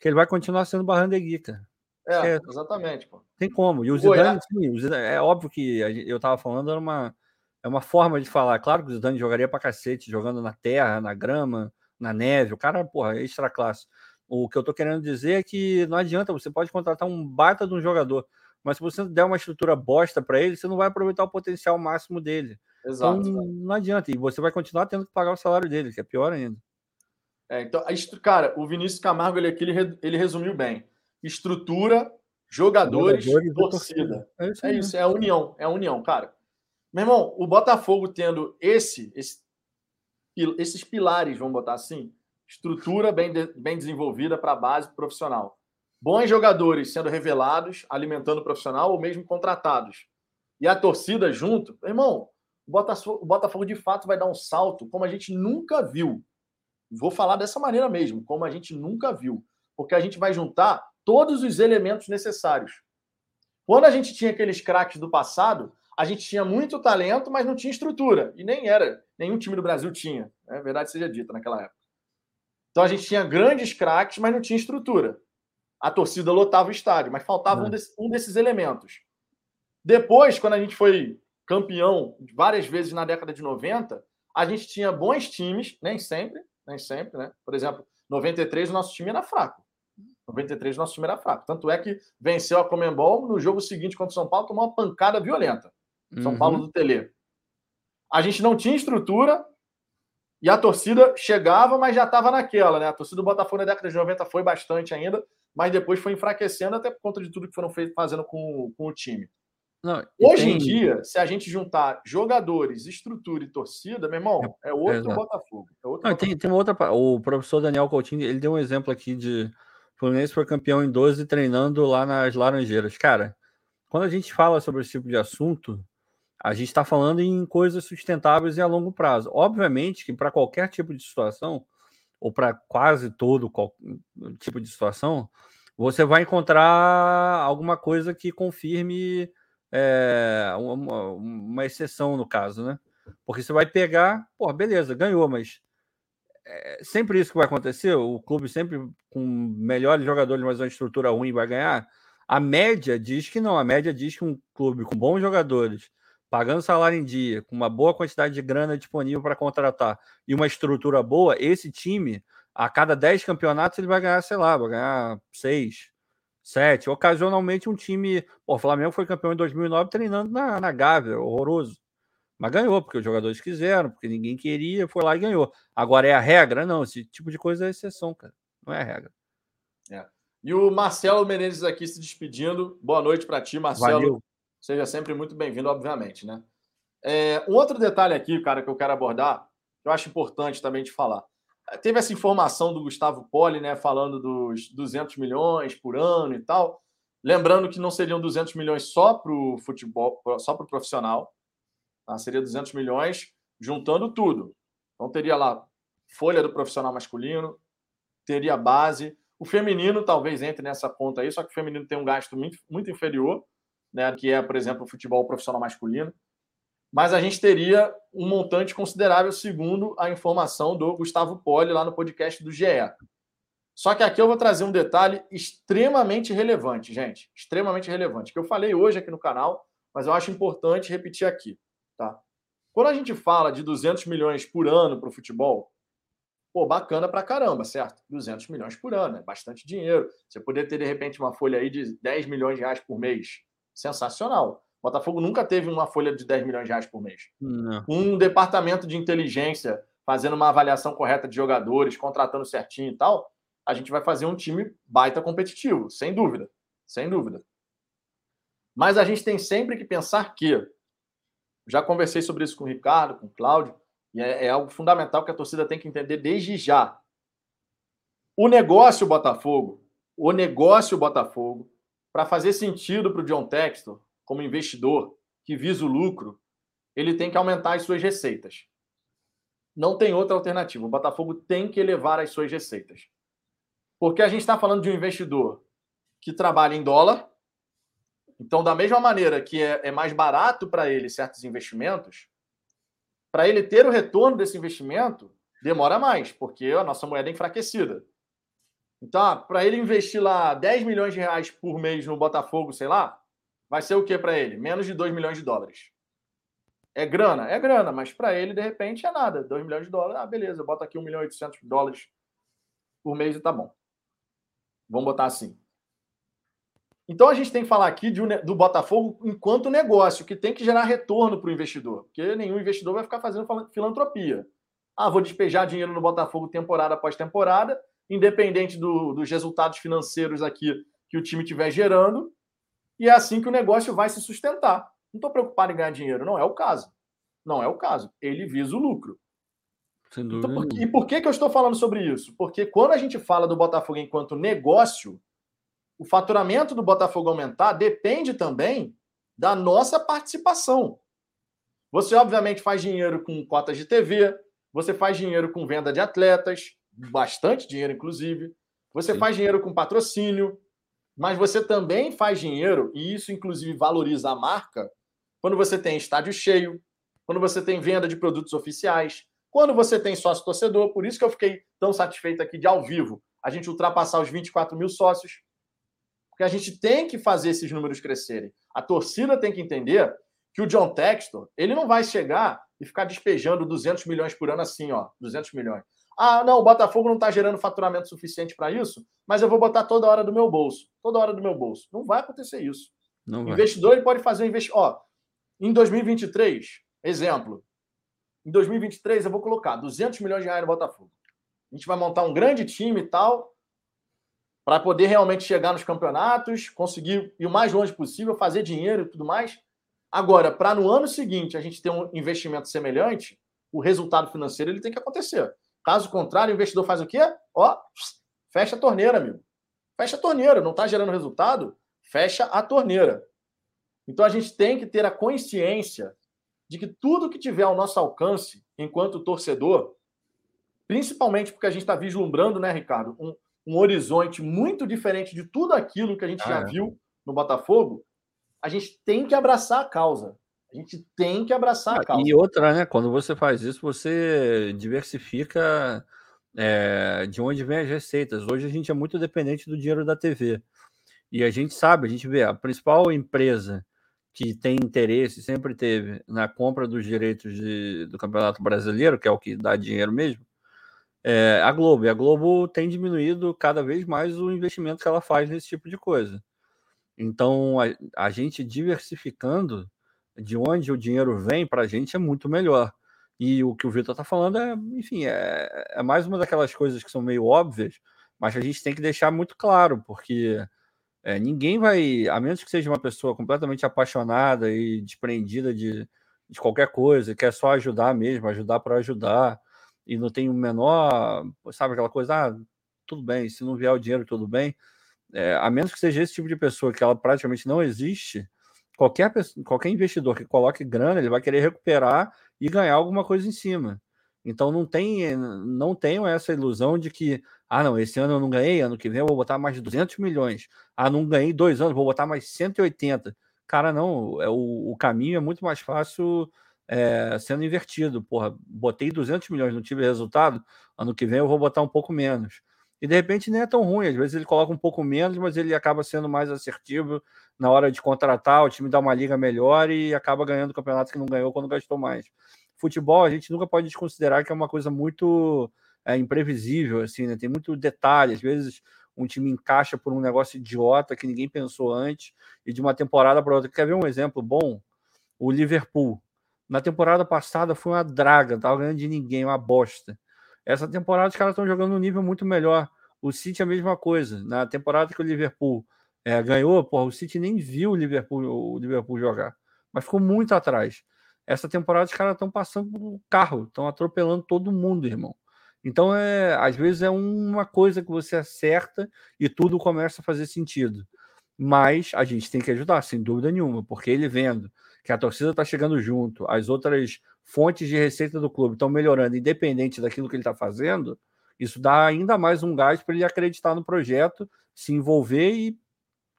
que ele vai continuar sendo Barrandegui, cara. É, é, exatamente. Pô. Tem como. E o Zidane, sim, o Zidane, é óbvio que eu tava falando, era uma, é uma forma de falar. Claro que o Zidane jogaria pra cacete, jogando na terra, na grama, na neve. O cara, porra, é extra classe. O que eu tô querendo dizer é que não adianta, você pode contratar um baita de um jogador, mas se você der uma estrutura bosta para ele, você não vai aproveitar o potencial máximo dele. Exato. Então, não adianta. E você vai continuar tendo que pagar o salário dele, que é pior ainda. É, então, cara, o Vinícius Camargo ele aqui ele, ele resumiu bem. Estrutura, jogadores, jogadores torcida. É isso, é isso, é a união, é a união, cara. Meu irmão, o Botafogo tendo esse, esse esses pilares, vamos botar assim, estrutura bem, de, bem desenvolvida para a base profissional. Bons jogadores sendo revelados, alimentando o profissional ou mesmo contratados. E a torcida junto. Irmão, o Botafogo, o Botafogo de fato vai dar um salto como a gente nunca viu. Vou falar dessa maneira mesmo, como a gente nunca viu. Porque a gente vai juntar todos os elementos necessários. Quando a gente tinha aqueles craques do passado, a gente tinha muito talento, mas não tinha estrutura. E nem era. Nenhum time do Brasil tinha. É verdade seja dita naquela época. Então a gente tinha grandes craques, mas não tinha estrutura. A torcida lotava o estádio, mas faltava um, desse, um desses elementos. Depois, quando a gente foi campeão várias vezes na década de 90, a gente tinha bons times, nem sempre, nem sempre, né? Por exemplo, 93 o nosso time era fraco. 93 o nosso time era fraco. Tanto é que venceu a Comembol no jogo seguinte contra o São Paulo, tomou uma pancada violenta. São uhum. Paulo do Tele. A gente não tinha estrutura e a torcida chegava, mas já estava naquela, né? A torcida do Botafogo na década de 90 foi bastante ainda, mas depois foi enfraquecendo até por conta de tudo que foram feito, fazendo com, com o time. Não, Hoje tem... em dia, se a gente juntar jogadores, estrutura e torcida, meu irmão, é outro Botafogo. É outro Não, Botafogo. Tem, tem uma outra. O professor Daniel Coutinho ele deu um exemplo aqui de Fluminense foi campeão em 12 treinando lá nas Laranjeiras. Cara, quando a gente fala sobre esse tipo de assunto, a gente está falando em coisas sustentáveis e a longo prazo. Obviamente que para qualquer tipo de situação, ou para quase todo tipo de situação, você vai encontrar alguma coisa que confirme é, uma, uma, exceção no caso, né? Porque você vai pegar, pô, beleza, ganhou, mas é sempre isso que vai acontecer. O clube sempre com melhores jogadores, mas uma estrutura ruim vai ganhar. A média diz que não. A média diz que um clube com bons jogadores, pagando salário em dia, com uma boa quantidade de grana disponível para contratar e uma estrutura boa, esse time, a cada 10 campeonatos, ele vai ganhar, sei lá, vai ganhar 6, 7. Ocasionalmente, um time. Pô, o Flamengo foi campeão em 2009 treinando na, na Gávea, horroroso. Mas ganhou, porque os jogadores quiseram, porque ninguém queria, foi lá e ganhou. Agora é a regra? Não, esse tipo de coisa é exceção, cara. Não é a regra. É. E o Marcelo Menezes aqui se despedindo. Boa noite para ti, Marcelo. Valeu. Seja sempre muito bem-vindo, obviamente, né? É, um outro detalhe aqui, cara, que eu quero abordar, que eu acho importante também de falar. Teve essa informação do Gustavo Poli, né, falando dos 200 milhões por ano e tal. Lembrando que não seriam 200 milhões só para o futebol, só para o profissional. Tá? Seria 200 milhões juntando tudo. Então teria lá folha do profissional masculino, teria base. O feminino talvez entre nessa conta aí, só que o feminino tem um gasto muito, muito inferior, né, que é, por exemplo, o futebol profissional masculino. Mas a gente teria um montante considerável, segundo a informação do Gustavo Poli lá no podcast do GE. Só que aqui eu vou trazer um detalhe extremamente relevante, gente. Extremamente relevante, que eu falei hoje aqui no canal, mas eu acho importante repetir aqui. Tá? Quando a gente fala de 200 milhões por ano para o futebol, pô, bacana pra caramba, certo? 200 milhões por ano, é bastante dinheiro. Você poder ter, de repente, uma folha aí de 10 milhões de reais por mês, sensacional. O Botafogo nunca teve uma folha de 10 milhões de reais por mês. Não. Um departamento de inteligência fazendo uma avaliação correta de jogadores, contratando certinho e tal, a gente vai fazer um time baita competitivo, sem dúvida. Sem dúvida. Mas a gente tem sempre que pensar que já conversei sobre isso com o Ricardo, com o Cláudio, e é, é algo fundamental que a torcida tem que entender desde já. O negócio Botafogo, o negócio Botafogo, para fazer sentido para o John Textor, como investidor que visa o lucro, ele tem que aumentar as suas receitas. Não tem outra alternativa. O Botafogo tem que elevar as suas receitas. Porque a gente está falando de um investidor que trabalha em dólar, então, da mesma maneira que é, é mais barato para ele certos investimentos, para ele ter o retorno desse investimento, demora mais, porque a nossa moeda é enfraquecida. Então, ah, para ele investir lá 10 milhões de reais por mês no Botafogo, sei lá, vai ser o que para ele? Menos de 2 milhões de dólares. É grana? É grana, mas para ele, de repente, é nada. 2 milhões de dólares, ah, beleza, bota aqui 1 milhão e 800 dólares por mês e tá bom. Vamos botar assim. Então a gente tem que falar aqui de, do Botafogo enquanto negócio, que tem que gerar retorno para o investidor, porque nenhum investidor vai ficar fazendo filantropia. Ah, vou despejar dinheiro no Botafogo temporada após temporada, independente do, dos resultados financeiros aqui que o time estiver gerando, e é assim que o negócio vai se sustentar. Não estou preocupado em ganhar dinheiro, não é o caso. Não é o caso. Ele visa o lucro. Então, por, e por que, que eu estou falando sobre isso? Porque quando a gente fala do Botafogo enquanto negócio, o faturamento do Botafogo aumentar depende também da nossa participação. Você, obviamente, faz dinheiro com cotas de TV, você faz dinheiro com venda de atletas, bastante dinheiro, inclusive. Você Sim. faz dinheiro com patrocínio, mas você também faz dinheiro, e isso, inclusive, valoriza a marca, quando você tem estádio cheio, quando você tem venda de produtos oficiais, quando você tem sócio torcedor. Por isso que eu fiquei tão satisfeito aqui de, ao vivo, a gente ultrapassar os 24 mil sócios. Porque a gente tem que fazer esses números crescerem. A torcida tem que entender que o John Textor, ele não vai chegar e ficar despejando 200 milhões por ano assim, ó, 200 milhões. Ah, não, o Botafogo não está gerando faturamento suficiente para isso, mas eu vou botar toda hora do meu bolso. Toda hora do meu bolso. Não vai acontecer isso. Não o investidor ele pode fazer um investimento. Em 2023, exemplo, em 2023 eu vou colocar 200 milhões de reais no Botafogo. A gente vai montar um grande time e tal, para poder realmente chegar nos campeonatos, conseguir ir o mais longe possível, fazer dinheiro e tudo mais. Agora, para no ano seguinte a gente ter um investimento semelhante, o resultado financeiro ele tem que acontecer. Caso contrário, o investidor faz o quê? Ó, fecha a torneira, amigo. Fecha a torneira, não está gerando resultado? Fecha a torneira. Então a gente tem que ter a consciência de que tudo que tiver ao nosso alcance, enquanto torcedor, principalmente porque a gente está vislumbrando, né, Ricardo, um, um, horizonte muito diferente de tudo aquilo que a gente ah, já é. viu no Botafogo, a gente tem que abraçar a causa. A gente tem que abraçar a causa. E outra, né? Quando você faz isso, você diversifica é, de onde vem as receitas. Hoje a gente é muito dependente do dinheiro da TV. E a gente sabe, a gente vê, a principal empresa que tem interesse, sempre teve, na compra dos direitos de, do Campeonato Brasileiro, que é o que dá dinheiro mesmo, é a Globo. E a Globo tem diminuído cada vez mais o investimento que ela faz nesse tipo de coisa. Então, a, a gente diversificando de onde o dinheiro vem para a gente é muito melhor. E o que o Vitor está falando é, enfim, é, é mais uma daquelas coisas que são meio óbvias, mas a gente tem que deixar muito claro, porque é, ninguém vai, a menos que seja uma pessoa completamente apaixonada e desprendida de, de qualquer coisa, quer só ajudar mesmo, ajudar para ajudar, e não tem o menor, sabe aquela coisa, ah, tudo bem, se não vier o dinheiro, tudo bem. É, a menos que seja esse tipo de pessoa que ela praticamente não existe, qualquer, qualquer investidor que coloque grana, ele vai querer recuperar e ganhar alguma coisa em cima. Então não tem, não tenham essa ilusão de que ah, não, esse ano eu não ganhei, ano que vem eu vou botar mais de 200 milhões. Ah, não ganhei dois anos, vou botar mais 180. Cara, não, é, o, o caminho é muito mais fácil é, sendo invertido. Porra, botei 200 milhões, não tive resultado, ano que vem eu vou botar um pouco menos. E de repente nem é tão ruim, às vezes ele coloca um pouco menos, mas ele acaba sendo mais assertivo na hora de contratar, o time dá uma liga melhor e acaba ganhando campeonatos que não ganhou quando gastou mais. Futebol, a gente nunca pode desconsiderar que é uma coisa muito é, imprevisível, assim, né? Tem muito detalhe. Às vezes um time encaixa por um negócio idiota que ninguém pensou antes, e de uma temporada para outra. Quer ver um exemplo bom? O Liverpool. Na temporada passada foi uma draga, não estava ganhando de ninguém, uma bosta. Essa temporada os caras estão jogando um nível muito melhor. O City é a mesma coisa. Na temporada que o Liverpool é, ganhou, porra, o City nem viu o Liverpool, o Liverpool jogar, mas ficou muito atrás. Essa temporada os caras estão passando o carro, estão atropelando todo mundo, irmão. Então, é, às vezes é uma coisa que você acerta e tudo começa a fazer sentido. Mas a gente tem que ajudar, sem dúvida nenhuma, porque ele vendo que a torcida está chegando junto, as outras fontes de receita do clube estão melhorando, independente daquilo que ele está fazendo, isso dá ainda mais um gás para ele acreditar no projeto, se envolver e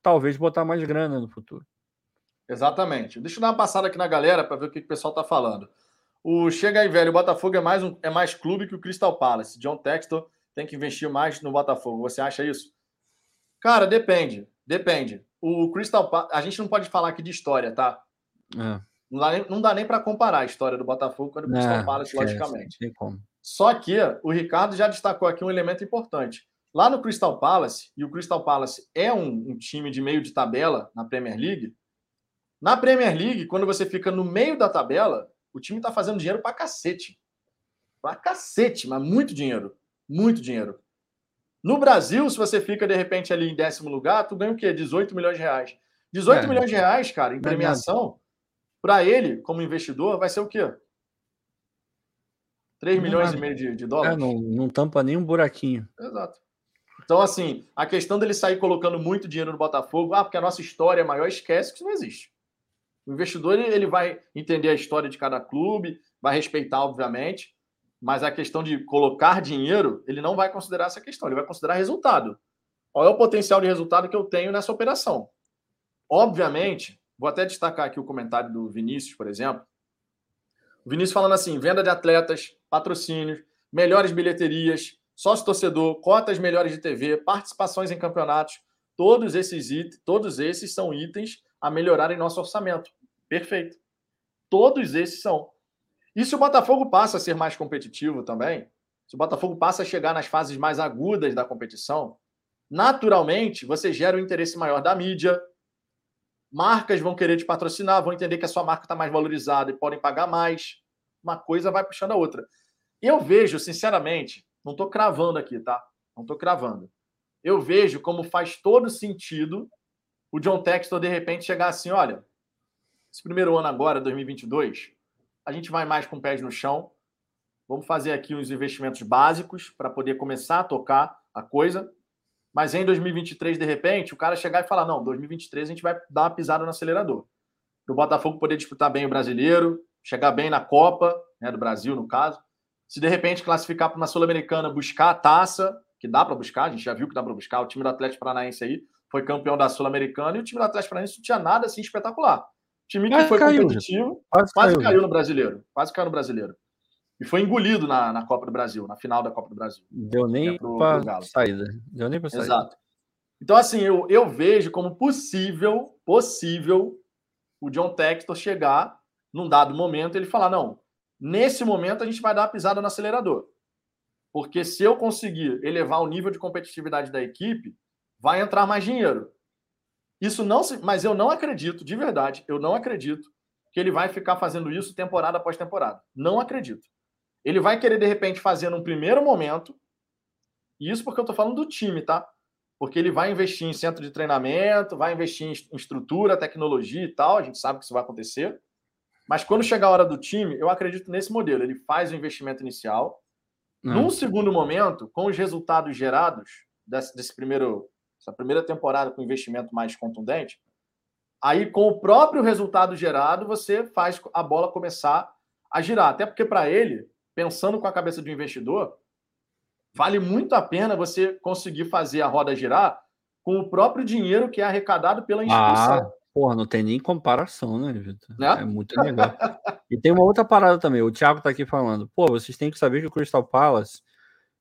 talvez botar mais grana no futuro. Exatamente. Deixa eu dar uma passada aqui na galera para ver o que o pessoal está falando. O Chega aí, velho. O Botafogo é mais, um, é mais clube que o Crystal Palace. John Textor tem que investir mais no Botafogo. Você acha isso? Cara, depende. Depende. O Crystal Palace. A gente não pode falar aqui de história, tá? É. Não dá nem, não dá nem para comparar a história do Botafogo com a do Crystal Palace, logicamente. Só que o Ricardo já destacou aqui um elemento importante. Lá no Crystal Palace, e o Crystal Palace é um, um time de meio de tabela na Premier League, na Premier League, quando você fica no meio da tabela, o time tá fazendo dinheiro pra cacete. Pra cacete, mas muito dinheiro. Muito dinheiro. No Brasil, se você fica de repente ali em décimo lugar, tu ganha o quê? 18 milhões de reais. 18 é. milhões de reais, cara, em premiação, para ele, como investidor, vai ser o quê? 3 milhões e meio de, de dólares? É, não, não tampa nem um buraquinho. Exato. Então, assim, a questão dele sair colocando muito dinheiro no Botafogo, ah, porque a nossa história é maior, esquece que isso não existe. O investidor ele vai entender a história de cada clube, vai respeitar, obviamente, mas a questão de colocar dinheiro, ele não vai considerar essa questão, ele vai considerar resultado. Qual é o potencial de resultado que eu tenho nessa operação? Obviamente, vou até destacar aqui o comentário do Vinícius, por exemplo. O Vinícius falando assim: venda de atletas, patrocínios, melhores bilheterias, sócio-torcedor, cotas melhores de TV, participações em campeonatos. Todos esses, itens, todos esses são itens a melhorar em nosso orçamento. Perfeito. Todos esses são. E se o Botafogo passa a ser mais competitivo também, se o Botafogo passa a chegar nas fases mais agudas da competição, naturalmente você gera um interesse maior da mídia, marcas vão querer te patrocinar, vão entender que a sua marca está mais valorizada e podem pagar mais. Uma coisa vai puxando a outra. Eu vejo, sinceramente, não estou cravando aqui, tá? Não estou cravando. Eu vejo como faz todo sentido o John Textor, de repente, chegar assim: olha, esse primeiro ano agora, 2022, a gente vai mais com pés no chão. Vamos fazer aqui uns investimentos básicos para poder começar a tocar a coisa. Mas em 2023, de repente, o cara chegar e falar: não, 2023 a gente vai dar uma pisada no acelerador. Para o Botafogo poder disputar bem o brasileiro, chegar bem na Copa, né, do Brasil, no caso. Se de repente classificar para uma Sul-Americana, buscar a taça, que dá para buscar, a gente já viu que dá para buscar. O time do Atlético Paranaense aí foi campeão da Sul-Americana e o time do Atlético Paranaense não tinha nada assim espetacular. O time que quase foi caiu, competitivo, quase, quase caiu. caiu no brasileiro. Quase caiu no brasileiro. E foi engolido na, na Copa do Brasil, na final da Copa do Brasil. Deu nem é para saída. Deu nem para saída. Exato. Então, assim, eu, eu vejo como possível, possível, o John Textor chegar num dado momento ele falar: não, nesse momento a gente vai dar uma pisada no acelerador. Porque se eu conseguir elevar o nível de competitividade da equipe, vai entrar mais dinheiro. Isso não se, mas eu não acredito, de verdade, eu não acredito que ele vai ficar fazendo isso temporada após temporada. Não acredito. Ele vai querer, de repente, fazer num primeiro momento, e isso porque eu estou falando do time, tá? Porque ele vai investir em centro de treinamento, vai investir em estrutura, tecnologia e tal, a gente sabe que isso vai acontecer. Mas quando chegar a hora do time, eu acredito nesse modelo. Ele faz o investimento inicial. Não. Num segundo momento, com os resultados gerados desse, desse primeiro, essa primeira temporada com investimento mais contundente, aí com o próprio resultado gerado, você faz a bola começar a girar. Até porque para ele, pensando com a cabeça do investidor, vale muito a pena você conseguir fazer a roda girar com o próprio dinheiro que é arrecadado pela instituição. Ah, porra, não tem nem comparação, né, Vitor? Né? É muito legal. e tem uma outra parada também. O Thiago tá aqui falando. Pô, vocês têm que saber que o Crystal Palace,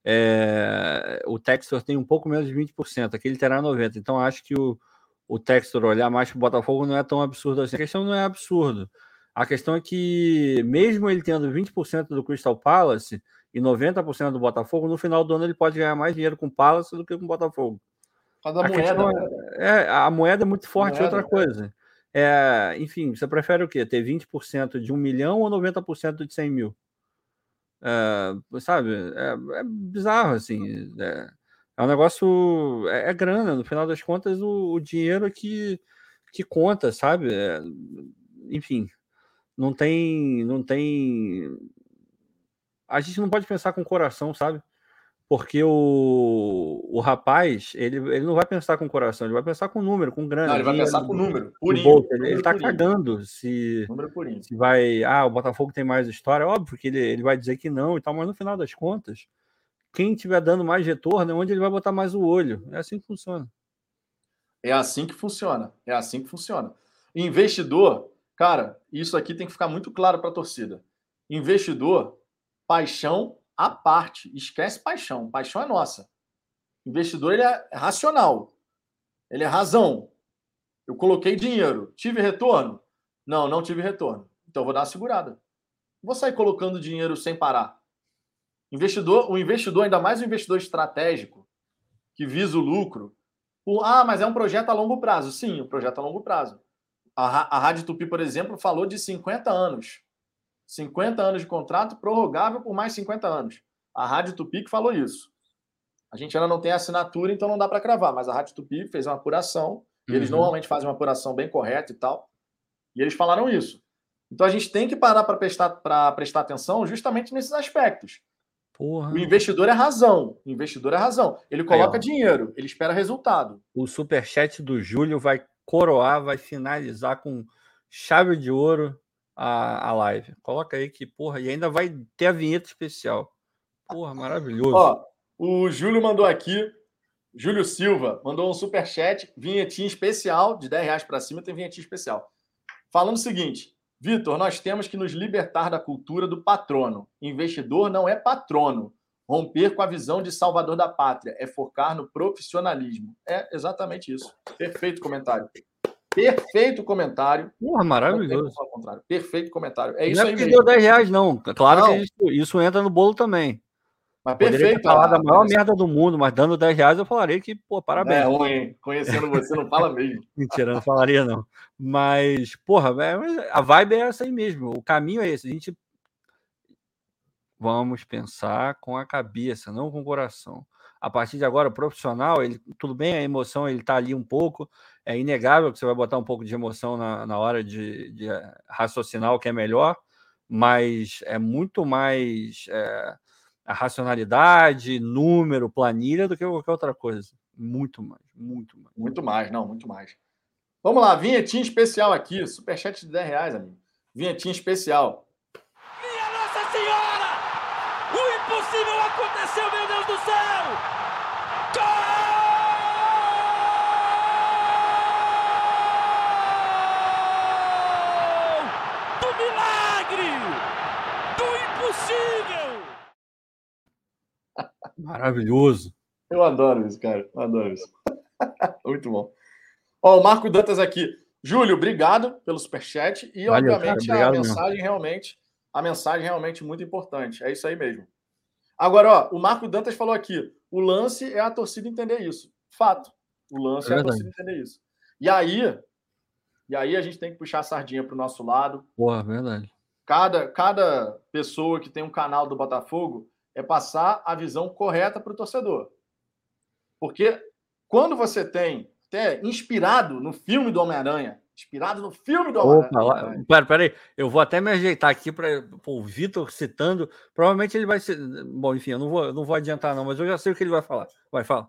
é... o Textor tem um pouco menos de 20%, aqui ele terá 90%. Então acho que o, o Textor olhar mais para o Botafogo não é tão absurdo assim. A questão não é absurdo. A questão é que, mesmo ele tendo 20% do Crystal Palace e 90% do Botafogo, no final do ano ele pode ganhar mais dinheiro com o Palace do que com o Botafogo. A, a moeda. É, é, a moeda é muito forte, moeda, outra coisa. É, enfim, você prefere o quê? Ter 20% de 1 milhão ou 90% de 100 mil? É, sabe? É, é, bizarro, assim. É, é um negócio. É, é, grana, no final das contas, o, o dinheiro que, que conta, sabe? É, enfim, não tem, não tem. A gente não pode pensar com o coração, sabe? Porque o, o rapaz, ele, ele não vai pensar com o coração, ele vai pensar com número, com grana. Não, ele vai pensar com número, purinho. Ele, ele tá purinho. cagando se, se vai. Ah, o Botafogo tem mais história. Óbvio que ele, ele vai dizer que não e tal, mas no final das contas, quem estiver dando mais retorno é onde ele vai botar mais o olho. É assim que funciona. É assim que funciona. É assim que funciona. Investidor, Cara, isso aqui tem que ficar muito claro para a torcida. Investidor, paixão à parte. Esquece paixão. Paixão é nossa. Investidor, ele é racional. Ele é razão. Eu coloquei dinheiro. Tive retorno? Não, não tive retorno. Então vou dar uma segurada. vou sair colocando dinheiro sem parar. Investidor, o investidor, ainda mais o investidor estratégico, que visa o lucro. O, ah, mas é um projeto a longo prazo. Sim, um projeto a longo prazo. A, a Rádio Tupi, por exemplo, falou de 50 anos. 50 anos de contrato prorrogável por mais 50 anos. A Rádio Tupi que falou isso. A gente ainda não tem assinatura, então não dá para cravar, mas a Rádio Tupi fez uma apuração, e eles uhum. normalmente fazem uma apuração bem correta e tal, e eles falaram isso. Então a gente tem que parar para prestar, prestar atenção justamente nesses aspectos. Porra. O investidor é razão. O investidor é razão. Ele coloca Aí, dinheiro, ele espera resultado. O superchat do Júlio vai coroar, vai finalizar com chave de ouro a, a live. Coloca aí que, porra, e ainda vai ter a vinheta especial. Porra, maravilhoso. Ó, o Júlio mandou aqui, Júlio Silva, mandou um super chat, vinhetinha especial, de 10 reais para cima tem vinhetinha especial. Falando o seguinte, Vitor, nós temos que nos libertar da cultura do patrono. Investidor não é patrono. Romper com a visão de salvador da pátria é focar no profissionalismo. É exatamente isso. Perfeito comentário. Perfeito comentário. Porra, maravilhoso. Perfeito comentário. É isso não é aí. Não deu 10 reais, não. Claro não. que isso, isso, entra no bolo também. Mas perfeito. falar da maior merda do mundo, mas dando 10 reais eu falaria que, pô, parabéns. É ruim, conhecendo você não fala mesmo. Mentira, não falaria não. Mas, porra, é, a vibe é essa aí mesmo. O caminho é esse. A gente vamos pensar com a cabeça, não com o coração. A partir de agora, o profissional, ele, tudo bem, a emoção ele está ali um pouco, é inegável que você vai botar um pouco de emoção na, na hora de, de raciocinar o que é melhor, mas é muito mais é, a racionalidade, número, planilha do que qualquer outra coisa. Muito mais, muito mais. Muito mais, não, muito mais. Vamos lá, vinhetinha especial aqui, superchat de 10 reais, amigo. Vinhetinha especial. Minha Nossa Senhora! O impossível aconteceu, meu Deus do céu! Gol! Do milagre! Do impossível! Maravilhoso. Eu adoro isso, cara. Eu adoro isso. Muito bom. Ó, o Marco Dantas aqui. Júlio, obrigado pelo superchat. E, Valeu, obviamente, a mensagem mesmo. realmente, a mensagem realmente muito importante. É isso aí mesmo. Agora, ó, o Marco Dantas falou aqui: o lance é a torcida entender isso. Fato. O lance é, é a torcida entender isso. E aí, e aí a gente tem que puxar a sardinha para o nosso lado. Porra, verdade. Cada, cada pessoa que tem um canal do Botafogo é passar a visão correta para o torcedor. Porque quando você tem, até inspirado no filme do Homem-Aranha, inspirado no filme do Homem-Aranha. Pera, pera aí, eu vou até me ajeitar aqui para o Vitor citando. Provavelmente ele vai ser. Bom, enfim, eu não vou, não vou adiantar, não, mas eu já sei o que ele vai falar. Vai, fala.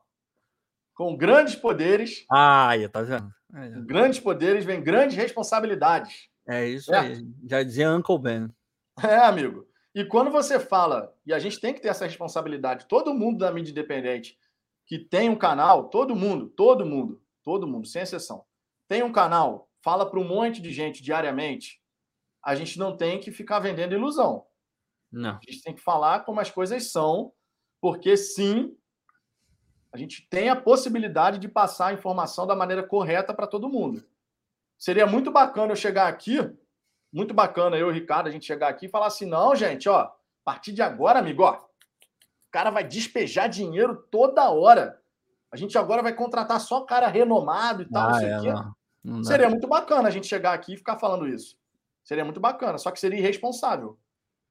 Com grandes poderes. Ah, aí, tá vendo? É, Com grandes poderes vem grandes responsabilidades. É isso é. aí. Já dizia Uncle Ben. É, amigo. E quando você fala, e a gente tem que ter essa responsabilidade, todo mundo da mídia independente que tem um canal, todo mundo, todo mundo, todo mundo, sem exceção, tem um canal, fala para um monte de gente diariamente, a gente não tem que ficar vendendo ilusão. Não. A gente tem que falar como as coisas são, porque sim, a gente tem a possibilidade de passar a informação da maneira correta para todo mundo. Seria muito bacana eu chegar aqui muito bacana eu e o Ricardo a gente chegar aqui e falar assim: não, gente, ó, a partir de agora, amigo, ó, o cara vai despejar dinheiro toda hora. A gente agora vai contratar só cara renomado e tal, ah, é, seria muito bacana a gente chegar aqui e ficar falando isso. Seria muito bacana, só que seria irresponsável.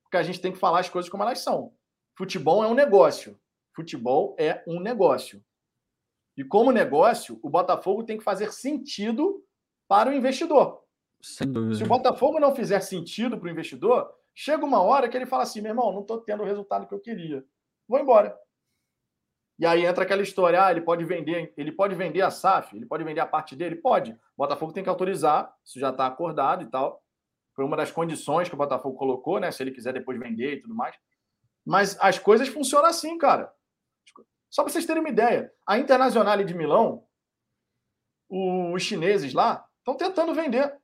Porque a gente tem que falar as coisas como elas são. Futebol é um negócio. Futebol é um negócio. E como negócio, o Botafogo tem que fazer sentido para o investidor. Sem dúvida. Se o Botafogo não fizer sentido para o investidor, chega uma hora que ele fala assim: meu irmão, não estou tendo o resultado que eu queria. Vou embora. E aí entra aquela história: ah, ele pode vender, ele pode vender a SAF, ele pode vender a parte dele? Pode. O Botafogo tem que autorizar, isso já está acordado e tal. Foi uma das condições que o Botafogo colocou, né? Se ele quiser depois vender e tudo mais. Mas as coisas funcionam assim, cara. Só para vocês terem uma ideia, a Internacional de Milão, os chineses lá, estão tentando vender.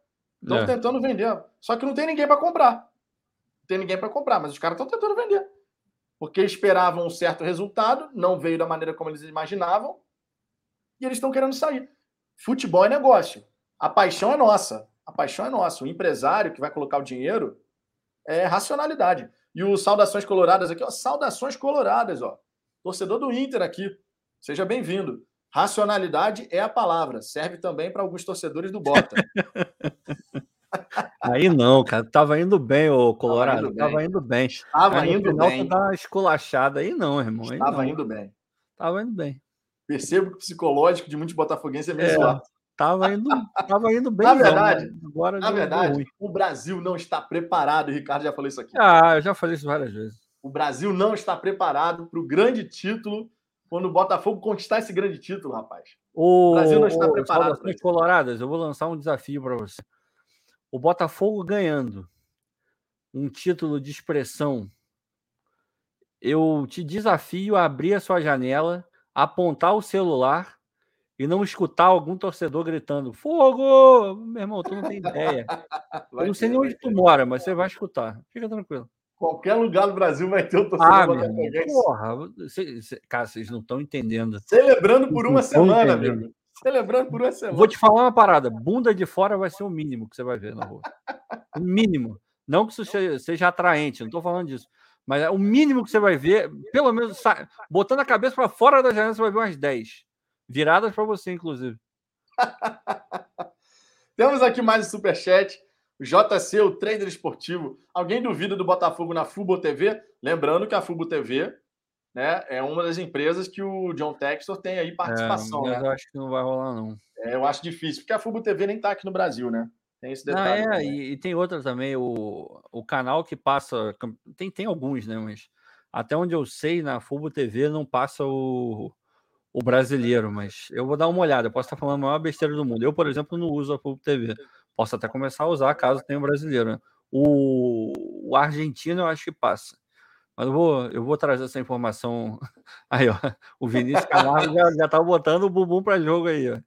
Estão é. tentando vender. Só que não tem ninguém para comprar. Não tem ninguém para comprar, mas os caras estão tentando vender. Porque esperavam um certo resultado, não veio da maneira como eles imaginavam, e eles estão querendo sair. Futebol é negócio. A paixão é nossa. A paixão é nossa. O empresário que vai colocar o dinheiro é racionalidade. E o Saudações Coloradas aqui, ó, Saudações Coloradas, ó. Torcedor do Inter aqui. Seja bem-vindo. Racionalidade é a palavra. Serve também para alguns torcedores do Bota. Aí não, cara. Tava indo bem, o Colorado. Tava indo bem. Tava indo bem. Tava indo bem. Esculachada aí, não, irmão. Aí Tava não. indo bem. Tava indo bem. Percebo que o psicológico de muitos botafoguenses é meio é, zoado. Tava indo, tava indo bem. na verdade, não, agora na verdade o Brasil não está preparado. O Ricardo já falou isso aqui. Ah, eu já falei isso várias vezes. O Brasil não está preparado para o grande título quando o Botafogo conquistar esse grande título, rapaz. O, o Brasil não está o, preparado. Para Coloradas, eu vou lançar um desafio para você. O Botafogo ganhando um título de expressão, eu te desafio a abrir a sua janela, apontar o celular e não escutar algum torcedor gritando: Fogo! Meu irmão, tu não tem ideia. eu não sei nem onde tu mora, mas você vai escutar. Fica tranquilo. Qualquer lugar do Brasil vai ter o torcedor ah. Porra, cê, cê, cara, vocês não estão entendendo. Celebrando por uma semana, amigo. Celebrando por uma semana. Vou te falar uma parada. Bunda de fora vai ser o mínimo que você vai ver na rua. O mínimo. Não que isso seja atraente, não estou falando disso. Mas é o mínimo que você vai ver, pelo menos botando a cabeça para fora da janela, você vai ver umas 10. Viradas para você, inclusive. Temos aqui mais um superchat. JC, o trader esportivo. Alguém duvida do Botafogo na Fubo TV? Lembrando que a Fubo TV né, é uma das empresas que o John Textor tem aí participação. É, mas né? eu acho que não vai rolar, não. É, eu acho difícil, porque a Fubo TV nem está aqui no Brasil, né? Tem esse detalhe. Não, é, e, e, tem outra também, o, o canal que passa. Tem, tem alguns, né? Mas até onde eu sei, na Fubo TV não passa o, o brasileiro, mas eu vou dar uma olhada. Eu posso estar falando a maior besteira do mundo. Eu, por exemplo, não uso a Fubo TV. Posso até começar a usar caso tenha um brasileiro. Né? O, o argentino eu acho que passa. Mas eu vou, eu vou trazer essa informação. Aí, ó. O Vinícius Camargo já, já tá botando o bumbum para jogo aí, ó.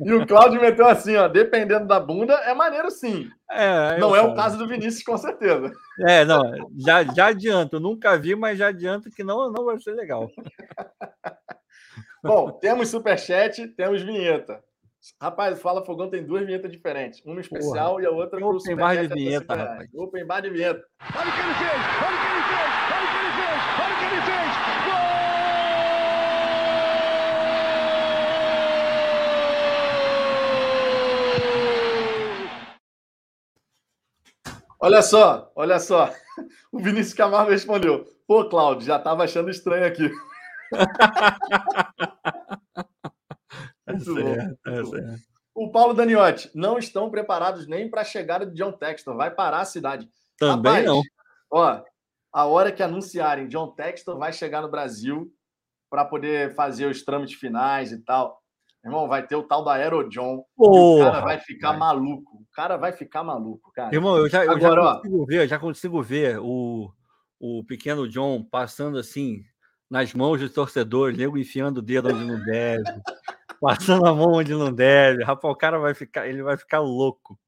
e o Claudio meteu assim, ó, dependendo da bunda, é maneiro sim. É, não é o caso do Vinícius, com certeza. É, não, já, já adianto, nunca vi, mas já adianto que não, não vai ser legal. Bom, temos superchat, temos vinheta. Rapaz, Fala Fogão tem duas vinhetas diferentes. Uma especial Porra. e a outra pro Open bar de vinheta, rapaz. Open bar de vinheta. Olha o que ele fez! Olha o que ele fez! Olha o que ele fez! Olha o que ele fez! Olha só, olha só. O Vinícius Camargo respondeu: Pô, Cláudio, já estava achando estranho aqui. muito é O Paulo Daniotti, não estão preparados nem para a chegada de John Texton. Vai parar a cidade. Também Rapaz, não. Ó, a hora que anunciarem John Texton vai chegar no Brasil para poder fazer os trâmites finais e tal. Irmão, vai ter o tal da Aerojohn. o cara vai ficar maluco. O cara vai ficar maluco, cara. Irmão, eu já, eu Agora, já consigo ó, ver, já consigo ver o, o pequeno John passando assim nas mãos dos torcedores, nego enfiando o dedo onde não deve, passando a mão onde não deve. Rapaz, o cara vai ficar, ele vai ficar louco.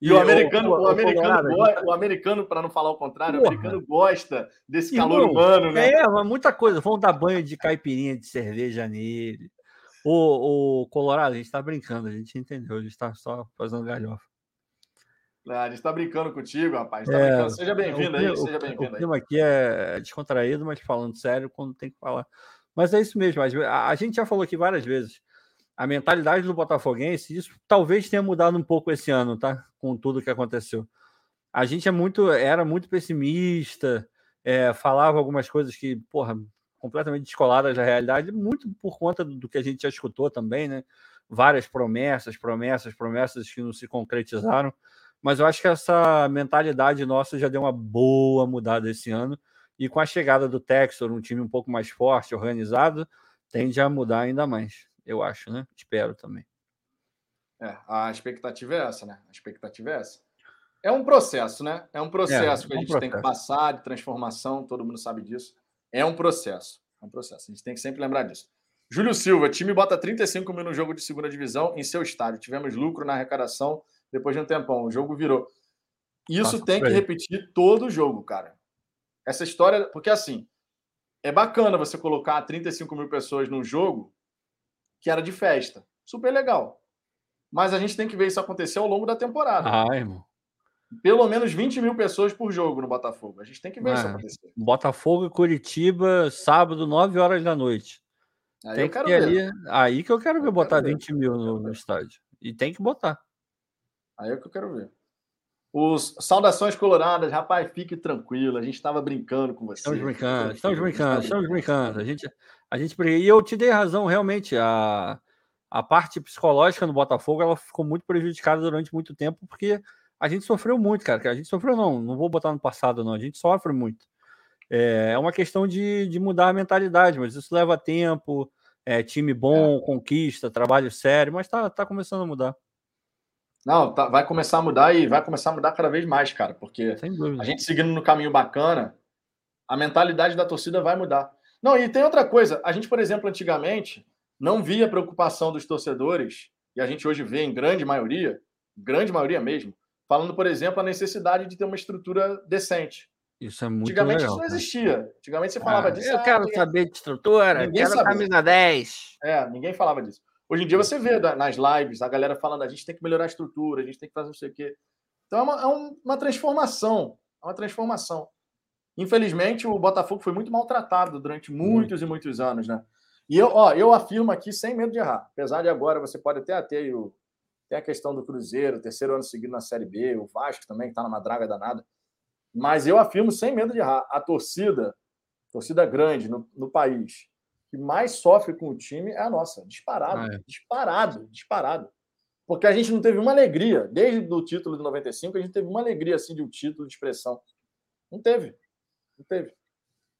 E, e o americano, o, o, o americano, o, o americano para não falar o contrário, porra. o americano gosta desse calor humano, né? É, mas muita coisa. Vão dar banho de caipirinha de cerveja nele. O, o Colorado, a gente está brincando, a gente entendeu, a gente está só fazendo galhofa. É, a gente está brincando contigo, rapaz. Tá é, seja bem-vindo aí, seja bem-vindo. O clima aqui é descontraído, mas falando sério quando tem que falar. Mas é isso mesmo, a, a gente já falou aqui várias vezes. A mentalidade do Botafoguense, isso talvez tenha mudado um pouco esse ano, tá? Com tudo que aconteceu. A gente é muito, era muito pessimista, é, falava algumas coisas que, porra, completamente descoladas da realidade, muito por conta do que a gente já escutou também, né? Várias promessas, promessas, promessas que não se concretizaram. Mas eu acho que essa mentalidade nossa já deu uma boa mudada esse ano. E com a chegada do Textor, um time um pouco mais forte, organizado, tende a mudar ainda mais, eu acho, né? Espero também. É, a expectativa é essa, né? A expectativa é essa. É um processo, né? É um processo é, que a é gente tem que passar de transformação, todo mundo sabe disso. É um processo. É um processo. A gente tem que sempre lembrar disso. Júlio Silva, time bota 35 mil no jogo de segunda divisão em seu estádio. Tivemos lucro na arrecadação depois de um tempão. O jogo virou. Isso Nossa, tem que repetir todo o jogo, cara. Essa história, porque assim, é bacana você colocar 35 mil pessoas num jogo que era de festa. Super legal. Mas a gente tem que ver isso acontecer ao longo da temporada. Ah, irmão pelo menos 20 mil pessoas por jogo no Botafogo. A gente tem que ver é, isso acontecer. Botafogo e Curitiba, sábado, 9 horas da noite. Aí tem eu quero que ver. Ali, aí que eu quero ver eu botar quero 20 ver. mil no, no, estádio. E tem que botar. Aí é que eu quero ver. Os saudações coloradas, rapaz, fique tranquilo. A gente estava brincando com você. Estamos brincando, estamos brincando, estamos brincando. A gente, a gente e eu te dei razão, realmente. A, a parte psicológica no Botafogo ela ficou muito prejudicada durante muito tempo, porque a gente sofreu muito, cara. A gente sofreu, não, não vou botar no passado, não. A gente sofre muito. É, é uma questão de, de mudar a mentalidade, mas isso leva tempo. É, time bom, é. conquista, trabalho sério, mas tá, tá começando a mudar. Não, tá, vai começar a mudar e vai começar a mudar cada vez mais, cara, porque a gente seguindo no caminho bacana, a mentalidade da torcida vai mudar. Não, e tem outra coisa, a gente, por exemplo, antigamente não via preocupação dos torcedores, e a gente hoje vê em grande maioria, grande maioria mesmo, falando, por exemplo, a necessidade de ter uma estrutura decente. Isso é muito Antigamente legal, isso não existia. Antigamente você falava ah, disso. Eu ah, quero ninguém... saber de estrutura, ninguém quero sabia. camisa 10. É, ninguém falava disso. Hoje em dia você vê nas lives a galera falando a gente tem que melhorar a estrutura, a gente tem que fazer não sei o quê. Então é uma, é uma transformação. É uma transformação. Infelizmente, o Botafogo foi muito maltratado durante muitos e muitos anos, né? E eu, ó, eu afirmo aqui sem medo de errar. Apesar de agora você pode até ter o, tem a questão do Cruzeiro, terceiro ano seguido na Série B, o Vasco também, que está numa draga danada. Mas eu afirmo sem medo de errar. A torcida, torcida grande no, no país, que mais sofre com o time é a nossa. Disparado, ah, é. disparado, disparado. Porque a gente não teve uma alegria, desde o título de 95, a gente teve uma alegria assim de um título de expressão. Não teve. Não teve.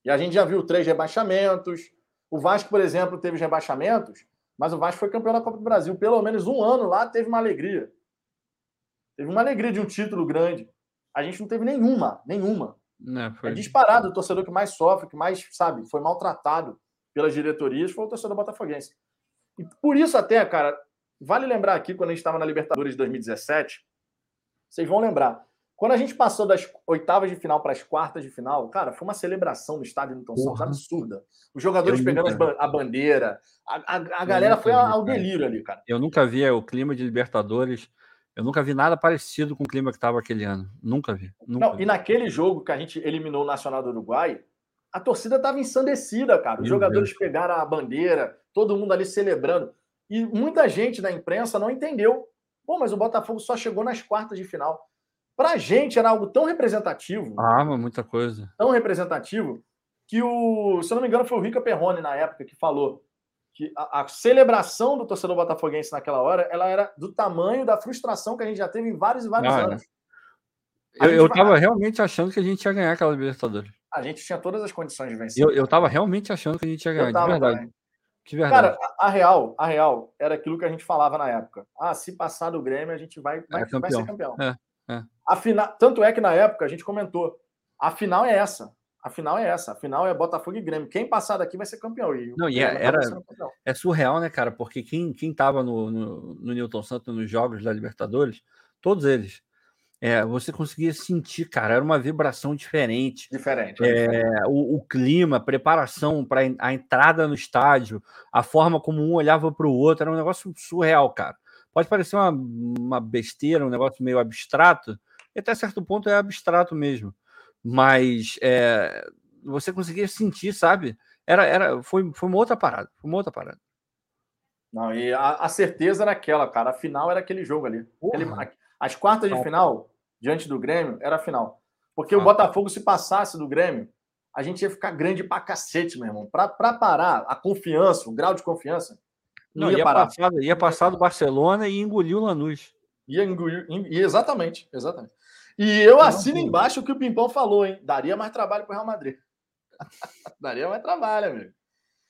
E a gente já viu três rebaixamentos. O Vasco, por exemplo, teve rebaixamentos, mas o Vasco foi campeão da Copa do Brasil. Pelo menos um ano lá teve uma alegria. Teve uma alegria de um título grande. A gente não teve nenhuma, nenhuma. Não, é, foi... É disparado o torcedor que mais sofre, que mais, sabe, foi maltratado pelas diretorias, foi o torcedor botafoguense. E por isso até, cara, vale lembrar aqui, quando a gente estava na Libertadores de 2017, vocês vão lembrar, quando a gente passou das oitavas de final para as quartas de final, cara, foi uma celebração no estádio Newton Santos absurda. Os jogadores eu pegando nunca... a bandeira, a, a, a galera foi vi, ao delírio ali, cara. Eu nunca vi o clima de Libertadores eu nunca vi nada parecido com o clima que estava aquele ano. Nunca vi. Nunca Não, vi. E naquele jogo que a gente eliminou o Nacional do Uruguai, a torcida estava ensandecida, cara. Os Meu jogadores Deus. pegaram a bandeira, todo mundo ali celebrando. E muita gente na imprensa não entendeu. Pô, mas o Botafogo só chegou nas quartas de final. Pra gente era algo tão representativo. Ah, muita coisa. Tão representativo que o, se eu não me engano, foi o Rica Perrone na época que falou que a, a, celebração do torcedor botafoguense naquela hora ela era do tamanho da frustração que a gente já teve em vários e vários ah, anos. Eu, eu tava realmente achando que a gente ia ganhar aquela Libertadores. A gente tinha todas as condições de vencer. Eu, eu tava realmente achando que a gente ia ganhar, de verdade. Também. Que verdade. Cara, a, a, real, a real era aquilo que a gente falava na época. Ah, se passar do Grêmio, a gente vai, vai, é vai ser campeão. É, é. Tanto é que na época a gente comentou: a final é essa. A final é essa. A final é Botafogo e Grêmio. Quem passar daqui vai ser campeão. E Não, e é, era, é surreal, né, cara? Porque quem, quem tava no, no, no Newton Santos nos jogos da Libertadores, todos eles, é, você conseguia sentir, cara, era uma vibração diferente. Diferente. É, diferente. O, o, clima, a preparação para a entrada no estádio, a forma como um olhava para o outro, era um negócio surreal, cara. Pode parecer uma, uma besteira, um negócio meio abstrato, e até certo ponto é abstrato mesmo mas é, você conseguia sentir, sabe? Era, era, foi, foi uma outra parada, foi uma outra parada. Não, e a, a certeza era aquela, cara. A final era aquele jogo ali. Aquele, as quartas de final, diante do Grêmio, era a final. Porque ah. o Botafogo, se passasse do Grêmio, a gente ia ficar grande pra cacete, meu irmão. Pra, pra parar a confiança, o grau de confiança. Não, ia, ia, parar. Passar, ia passar do Barcelona e engolir o Lanús. Ia engolir, exatamente, exatamente. E eu assino embaixo o que o Pimpão falou, hein? Daria mais trabalho para o Real Madrid. Daria mais trabalho, amigo.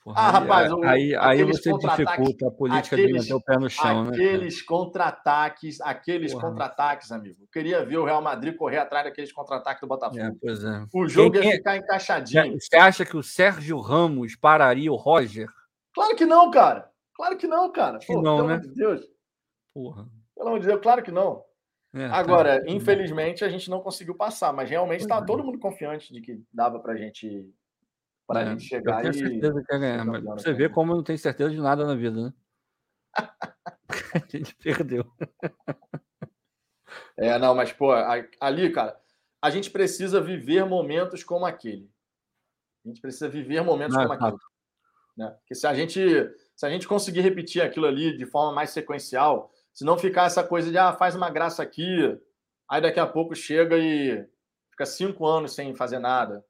Porra, ah, rapaz, o, aí, aí você dificulta a política aqueles, de manter o pé no chão, aqueles né? Aqueles contra-ataques, aqueles contra-ataques, amigo. Eu queria ver o Real Madrid correr atrás daqueles contra-ataques do Botafogo. É, pois é. O jogo quem, ia ficar encaixadinho. Você acha que o Sérgio Ramos pararia o Roger? Claro que não, cara. Claro que não, cara. Pô, não, pelo né? amor de Deus. Porra. Pelo amor de Deus, claro que não. É, tá. Agora, tá. infelizmente, a gente não conseguiu passar, mas realmente estava todo mundo confiante de que dava para gente, a é, gente chegar eu tenho e. certeza que ia ganhar, mas você vê como não tem certeza de nada na vida, né? a gente perdeu. É, não, mas, pô, ali, cara, a gente precisa viver momentos como aquele. A gente precisa viver momentos não, como aquele. Né? Porque se a gente se a gente conseguir repetir aquilo ali de forma mais sequencial, se não ficar essa coisa de, ah, faz uma graça aqui, aí daqui a pouco chega e fica cinco anos sem fazer nada,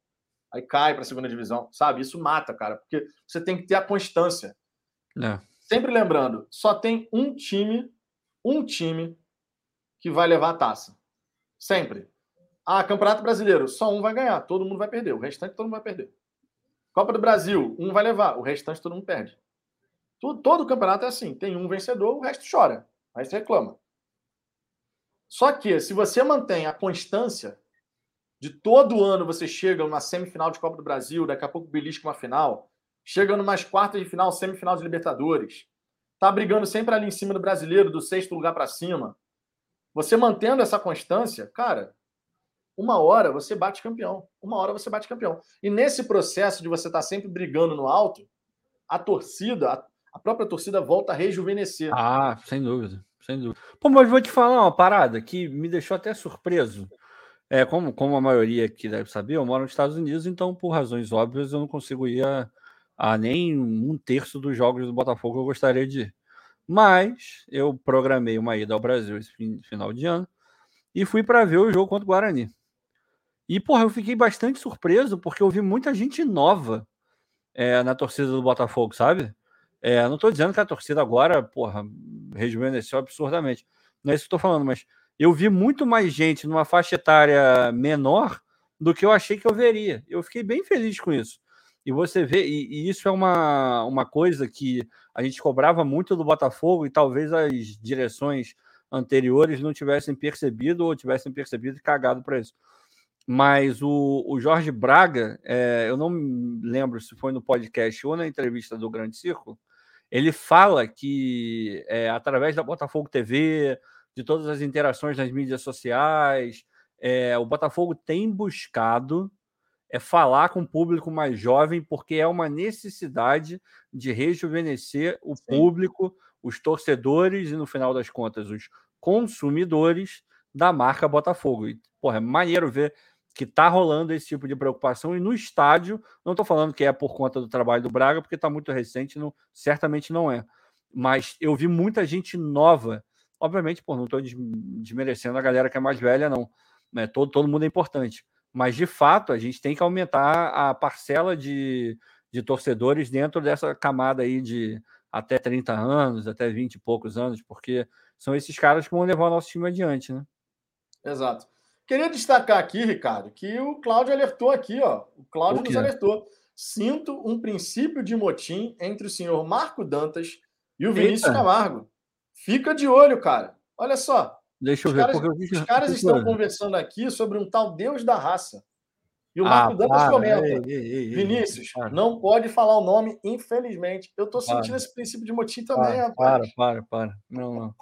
aí cai para a segunda divisão, sabe? Isso mata, cara, porque você tem que ter a constância. É. Sempre lembrando, só tem um time, um time que vai levar a taça. Sempre. Ah, Campeonato Brasileiro, só um vai ganhar, todo mundo vai perder, o restante todo mundo vai perder. Copa do Brasil, um vai levar, o restante todo mundo perde. Todo, todo campeonato é assim, tem um vencedor, o resto chora. Aí você reclama. Só que, se você mantém a constância de todo ano você chega numa semifinal de Copa do Brasil, daqui a pouco belisca uma final, chega numas quartas de final, semifinal de Libertadores, tá brigando sempre ali em cima do brasileiro, do sexto lugar para cima. Você mantendo essa constância, cara, uma hora você bate campeão. Uma hora você bate campeão. E nesse processo de você estar tá sempre brigando no alto, a torcida, a própria torcida volta a rejuvenescer. Ah, sem dúvida, sem dúvida. Pô, mas vou te falar uma parada que me deixou até surpreso. É, como, como a maioria aqui deve saber, eu moro nos Estados Unidos, então, por razões óbvias, eu não consigo ir a, a nem um terço dos jogos do Botafogo que eu gostaria de ir. Mas eu programei uma ida ao Brasil esse final de ano e fui para ver o jogo contra o Guarani. E, porra, eu fiquei bastante surpreso porque eu vi muita gente nova é, na torcida do Botafogo, sabe? É, não estou dizendo que a torcida agora, porra, rejuvenesceu absurdamente. Não é isso que estou falando, mas eu vi muito mais gente numa faixa etária menor do que eu achei que eu veria. Eu fiquei bem feliz com isso. E você vê, e, e, isso é uma, uma coisa que a gente cobrava muito do Botafogo e talvez as direções anteriores não tivessem percebido ou tivessem percebido e cagado para isso. Mas o, o Jorge Braga, é, eu não lembro se foi no podcast ou na entrevista do Grande Circo, ele fala que é, através da Botafogo TV, de todas as interações nas mídias sociais. É, o Botafogo tem buscado é falar com o público mais jovem, porque é uma necessidade de rejuvenescer o Sim. público, os torcedores e, no final das contas, os consumidores da marca Botafogo. E, porra, é maneiro ver que está rolando esse tipo de preocupação. E no estádio, não estou falando que é por conta do trabalho do Braga, porque está muito recente, não, certamente não é. Mas eu vi muita gente nova Obviamente, pô, não estou desmerecendo a galera que é mais velha, não. Né? Todo, todo mundo é importante. Mas, de fato, a gente tem que aumentar a parcela de, de torcedores dentro dessa camada aí de até 30 anos, até 20 e poucos anos, porque são esses caras que vão levar o nosso time adiante, né? Exato. Queria destacar aqui, Ricardo, que o Cláudio alertou aqui, ó. O Cláudio nos alertou. Sinto um princípio de motim entre o senhor Marco Dantas e o Vinícius Eita. Camargo. Fica de olho, cara. Olha só. Deixa eu os ver. Caras, eu vi... Os caras estão conversando aqui sobre um tal Deus da raça. E o Marco ah, Dantas comenta: ei, ei, ei, Vinícius, não pode falar o nome, infelizmente. Eu estou sentindo esse princípio de motim também, para, rapaz. Para, para, para. Não, não.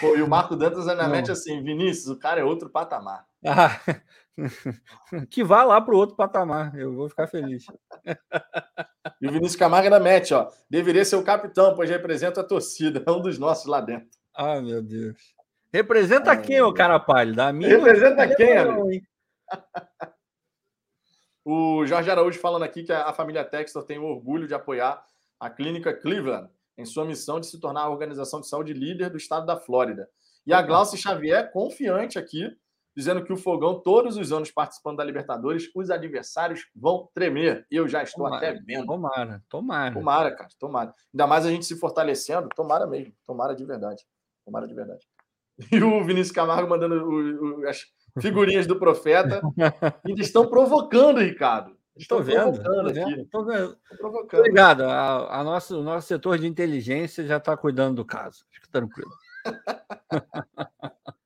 Pô, e o Marco Dantas na mente assim: Vinícius, o cara é outro patamar. Ah, que vá lá para o outro patamar, eu vou ficar feliz. E o Vinícius Camargo ainda mete, ó. Deveria ser o capitão, pois representa a torcida. É um dos nossos lá dentro. Ah, meu Deus. Representa Ai, quem, ô cara pálido? A minha representa quem, amigo? o Jorge Araújo falando aqui que a família Textor tem o orgulho de apoiar a Clínica Cleveland em sua missão de se tornar a organização de saúde líder do estado da Flórida. E a Glaucia Xavier, confiante aqui, dizendo que o Fogão, todos os anos participando da Libertadores, os adversários vão tremer. Eu já estou tomara, até vendo. Tomara, tomara. Tomara, cara, tomara. Ainda mais a gente se fortalecendo, tomara mesmo, tomara de verdade. Tomara de verdade. E o Vinícius Camargo mandando o, o, as figurinhas do profeta. Ainda estão provocando, Ricardo. Estou vendo, tô vendo, Tô vendo. provocando. Obrigado. A, a nosso, o nosso setor de inteligência já está cuidando do caso. Fique tranquilo.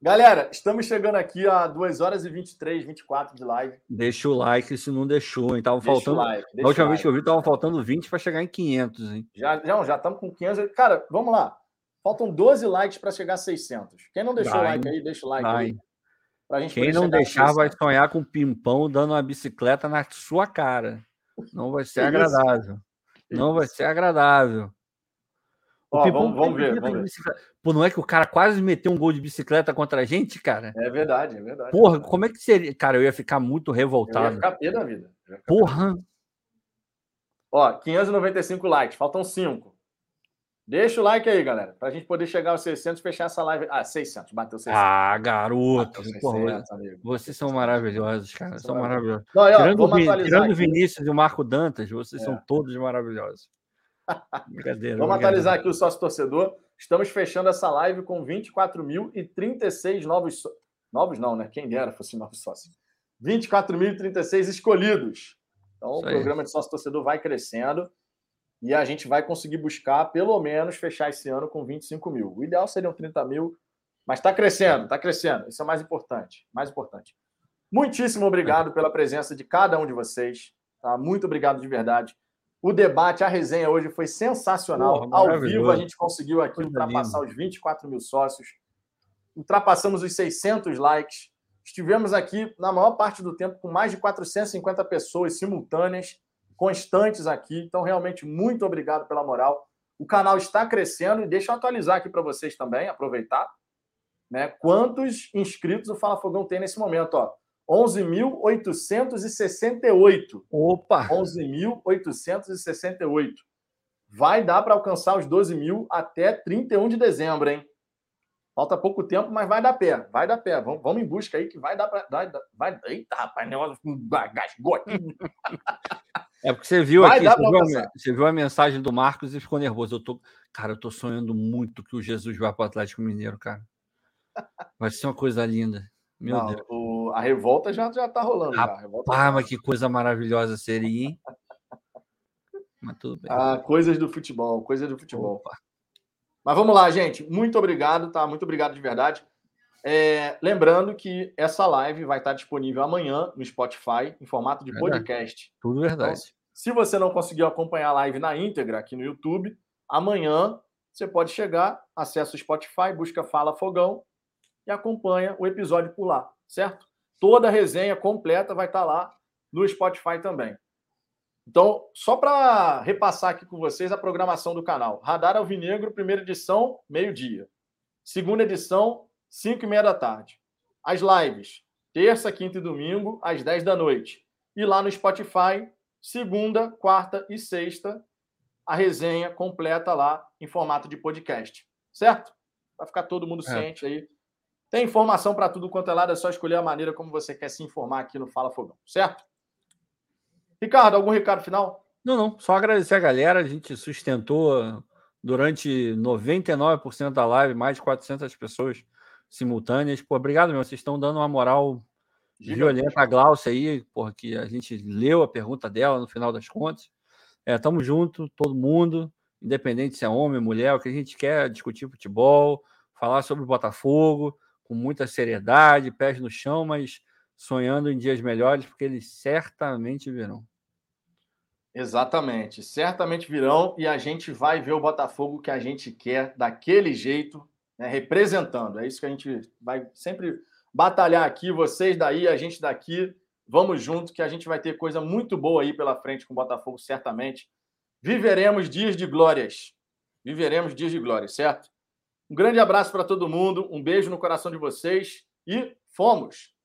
Galera, estamos chegando aqui a 2 horas e 23, 24 de live. Deixa o like se não deixou, hein? Tava deixa faltando. Like, a última vez que eu vi, tava faltando 20 para chegar em 500, hein? Já, já, já estamos com 500. Cara, vamos lá. Faltam 12 likes para chegar a 600. Quem não deixou o like aí, deixa o like Vai. aí. Quem não deixar vai sonhar com o pimpão dando uma bicicleta na sua cara. Não vai ser agradável. Não vai ser agradável. Ó, vamos, vamos ver, vamos ver. Pô, não é que o cara quase meteu um gol de bicicleta contra a gente, cara? É verdade, é verdade. Porra, como é que seria? Cara, eu ia ficar muito revoltado. Eu ia ficar pé da vida. Porra. Ó, 595 likes, faltam 5. Deixa o like aí, galera, pra gente poder chegar aos 600 e fechar essa live. Ah, 600, bateu 600. Ah, garoto. Bateu 600, porra, vocês são maravilhosos, cara. São maravilhosos. Não, ó, tirando, tirando o Vinícius e o Marco Dantas, vocês é. são todos maravilhosos. Brincadeira. Vamos atualizar aqui o sócio torcedor. Estamos fechando essa live com 24.036 novos. So... Novos não, né? Quem dera fosse novos sócios. 24.036 escolhidos. Então, Isso o programa aí. de sócio torcedor vai crescendo e a gente vai conseguir buscar, pelo menos, fechar esse ano com 25 mil. O ideal seriam 30 mil, mas está crescendo, está crescendo. Isso é mais importante. Mais importante. Muitíssimo obrigado pela presença de cada um de vocês. Tá? Muito obrigado de verdade. O debate, a resenha hoje foi sensacional. Porra, Ao vivo, a gente conseguiu aqui Coisa ultrapassar linda. os 24 mil sócios. Ultrapassamos os 600 likes. Estivemos aqui, na maior parte do tempo, com mais de 450 pessoas simultâneas, constantes aqui. Então, realmente, muito obrigado pela moral. O canal está crescendo e deixa eu atualizar aqui para vocês também, aproveitar. né? Quantos inscritos o Fala Fogão tem nesse momento, ó? 11.868. Opa! 11.868. Vai dar para alcançar os 12 mil até 31 de dezembro, hein? Falta pouco tempo, mas vai dar pé. Vai dar pé. Vamos, vamos em busca aí que vai dar para. Vai, vai, eita, rapaz, negócio gasgou aqui. É porque você viu vai aqui, você viu, a, você viu, a, mensagem do Marcos e ficou nervoso. Eu tô, cara, eu tô sonhando muito que o Jesus vá para o Atlético Mineiro, cara. Vai ser uma coisa linda. Meu Não, Deus. O, a revolta já, já tá rolando. Ah, já. Tá mas que coisa maravilhosa seria, hein? mas tudo bem. Ah, coisas do futebol, coisas do futebol. Opa. Mas vamos lá, gente. Muito obrigado, tá? Muito obrigado de verdade. É, lembrando que essa live vai estar disponível amanhã no Spotify, em formato de verdade. podcast. Tudo verdade. Então, se você não conseguiu acompanhar a live na íntegra aqui no YouTube, amanhã você pode chegar, acessa o Spotify, busca Fala Fogão e acompanha o episódio por lá, certo? Toda a resenha completa vai estar lá no Spotify também. Então, só para repassar aqui com vocês a programação do canal. Radar Alvinegro, primeira edição, meio-dia. Segunda edição, 5 e meia da tarde. As lives, terça, quinta e domingo, às 10 da noite. E lá no Spotify, segunda, quarta e sexta, a resenha completa lá em formato de podcast. Certo? Para ficar todo mundo é. ciente aí. Tem informação para tudo quanto é lado, é só escolher a maneira como você quer se informar aqui no Fala Fogão. Certo? Ricardo, algum recado final? Não, não. Só agradecer a galera. A gente sustentou durante 99% da live, mais de 400 pessoas simultâneas. Pô, obrigado, meu. Vocês estão dando uma moral violenta a Glaucia aí, porque a gente leu a pergunta dela no final das contas. É, tamo junto, todo mundo, independente se é homem, mulher, o que a gente quer é discutir futebol, falar sobre o Botafogo com muita seriedade, pés no chão, mas sonhando em dias melhores, porque eles certamente virão. Exatamente, certamente virão e a gente vai ver o Botafogo que a gente quer daquele jeito, né, representando. É isso que a gente vai sempre batalhar aqui, vocês daí, a gente daqui. Vamos junto, que a gente vai ter coisa muito boa aí pela frente com o Botafogo, certamente. Viveremos dias de glórias. Viveremos dias de glórias, certo? Um grande abraço para todo mundo, um beijo no coração de vocês e fomos!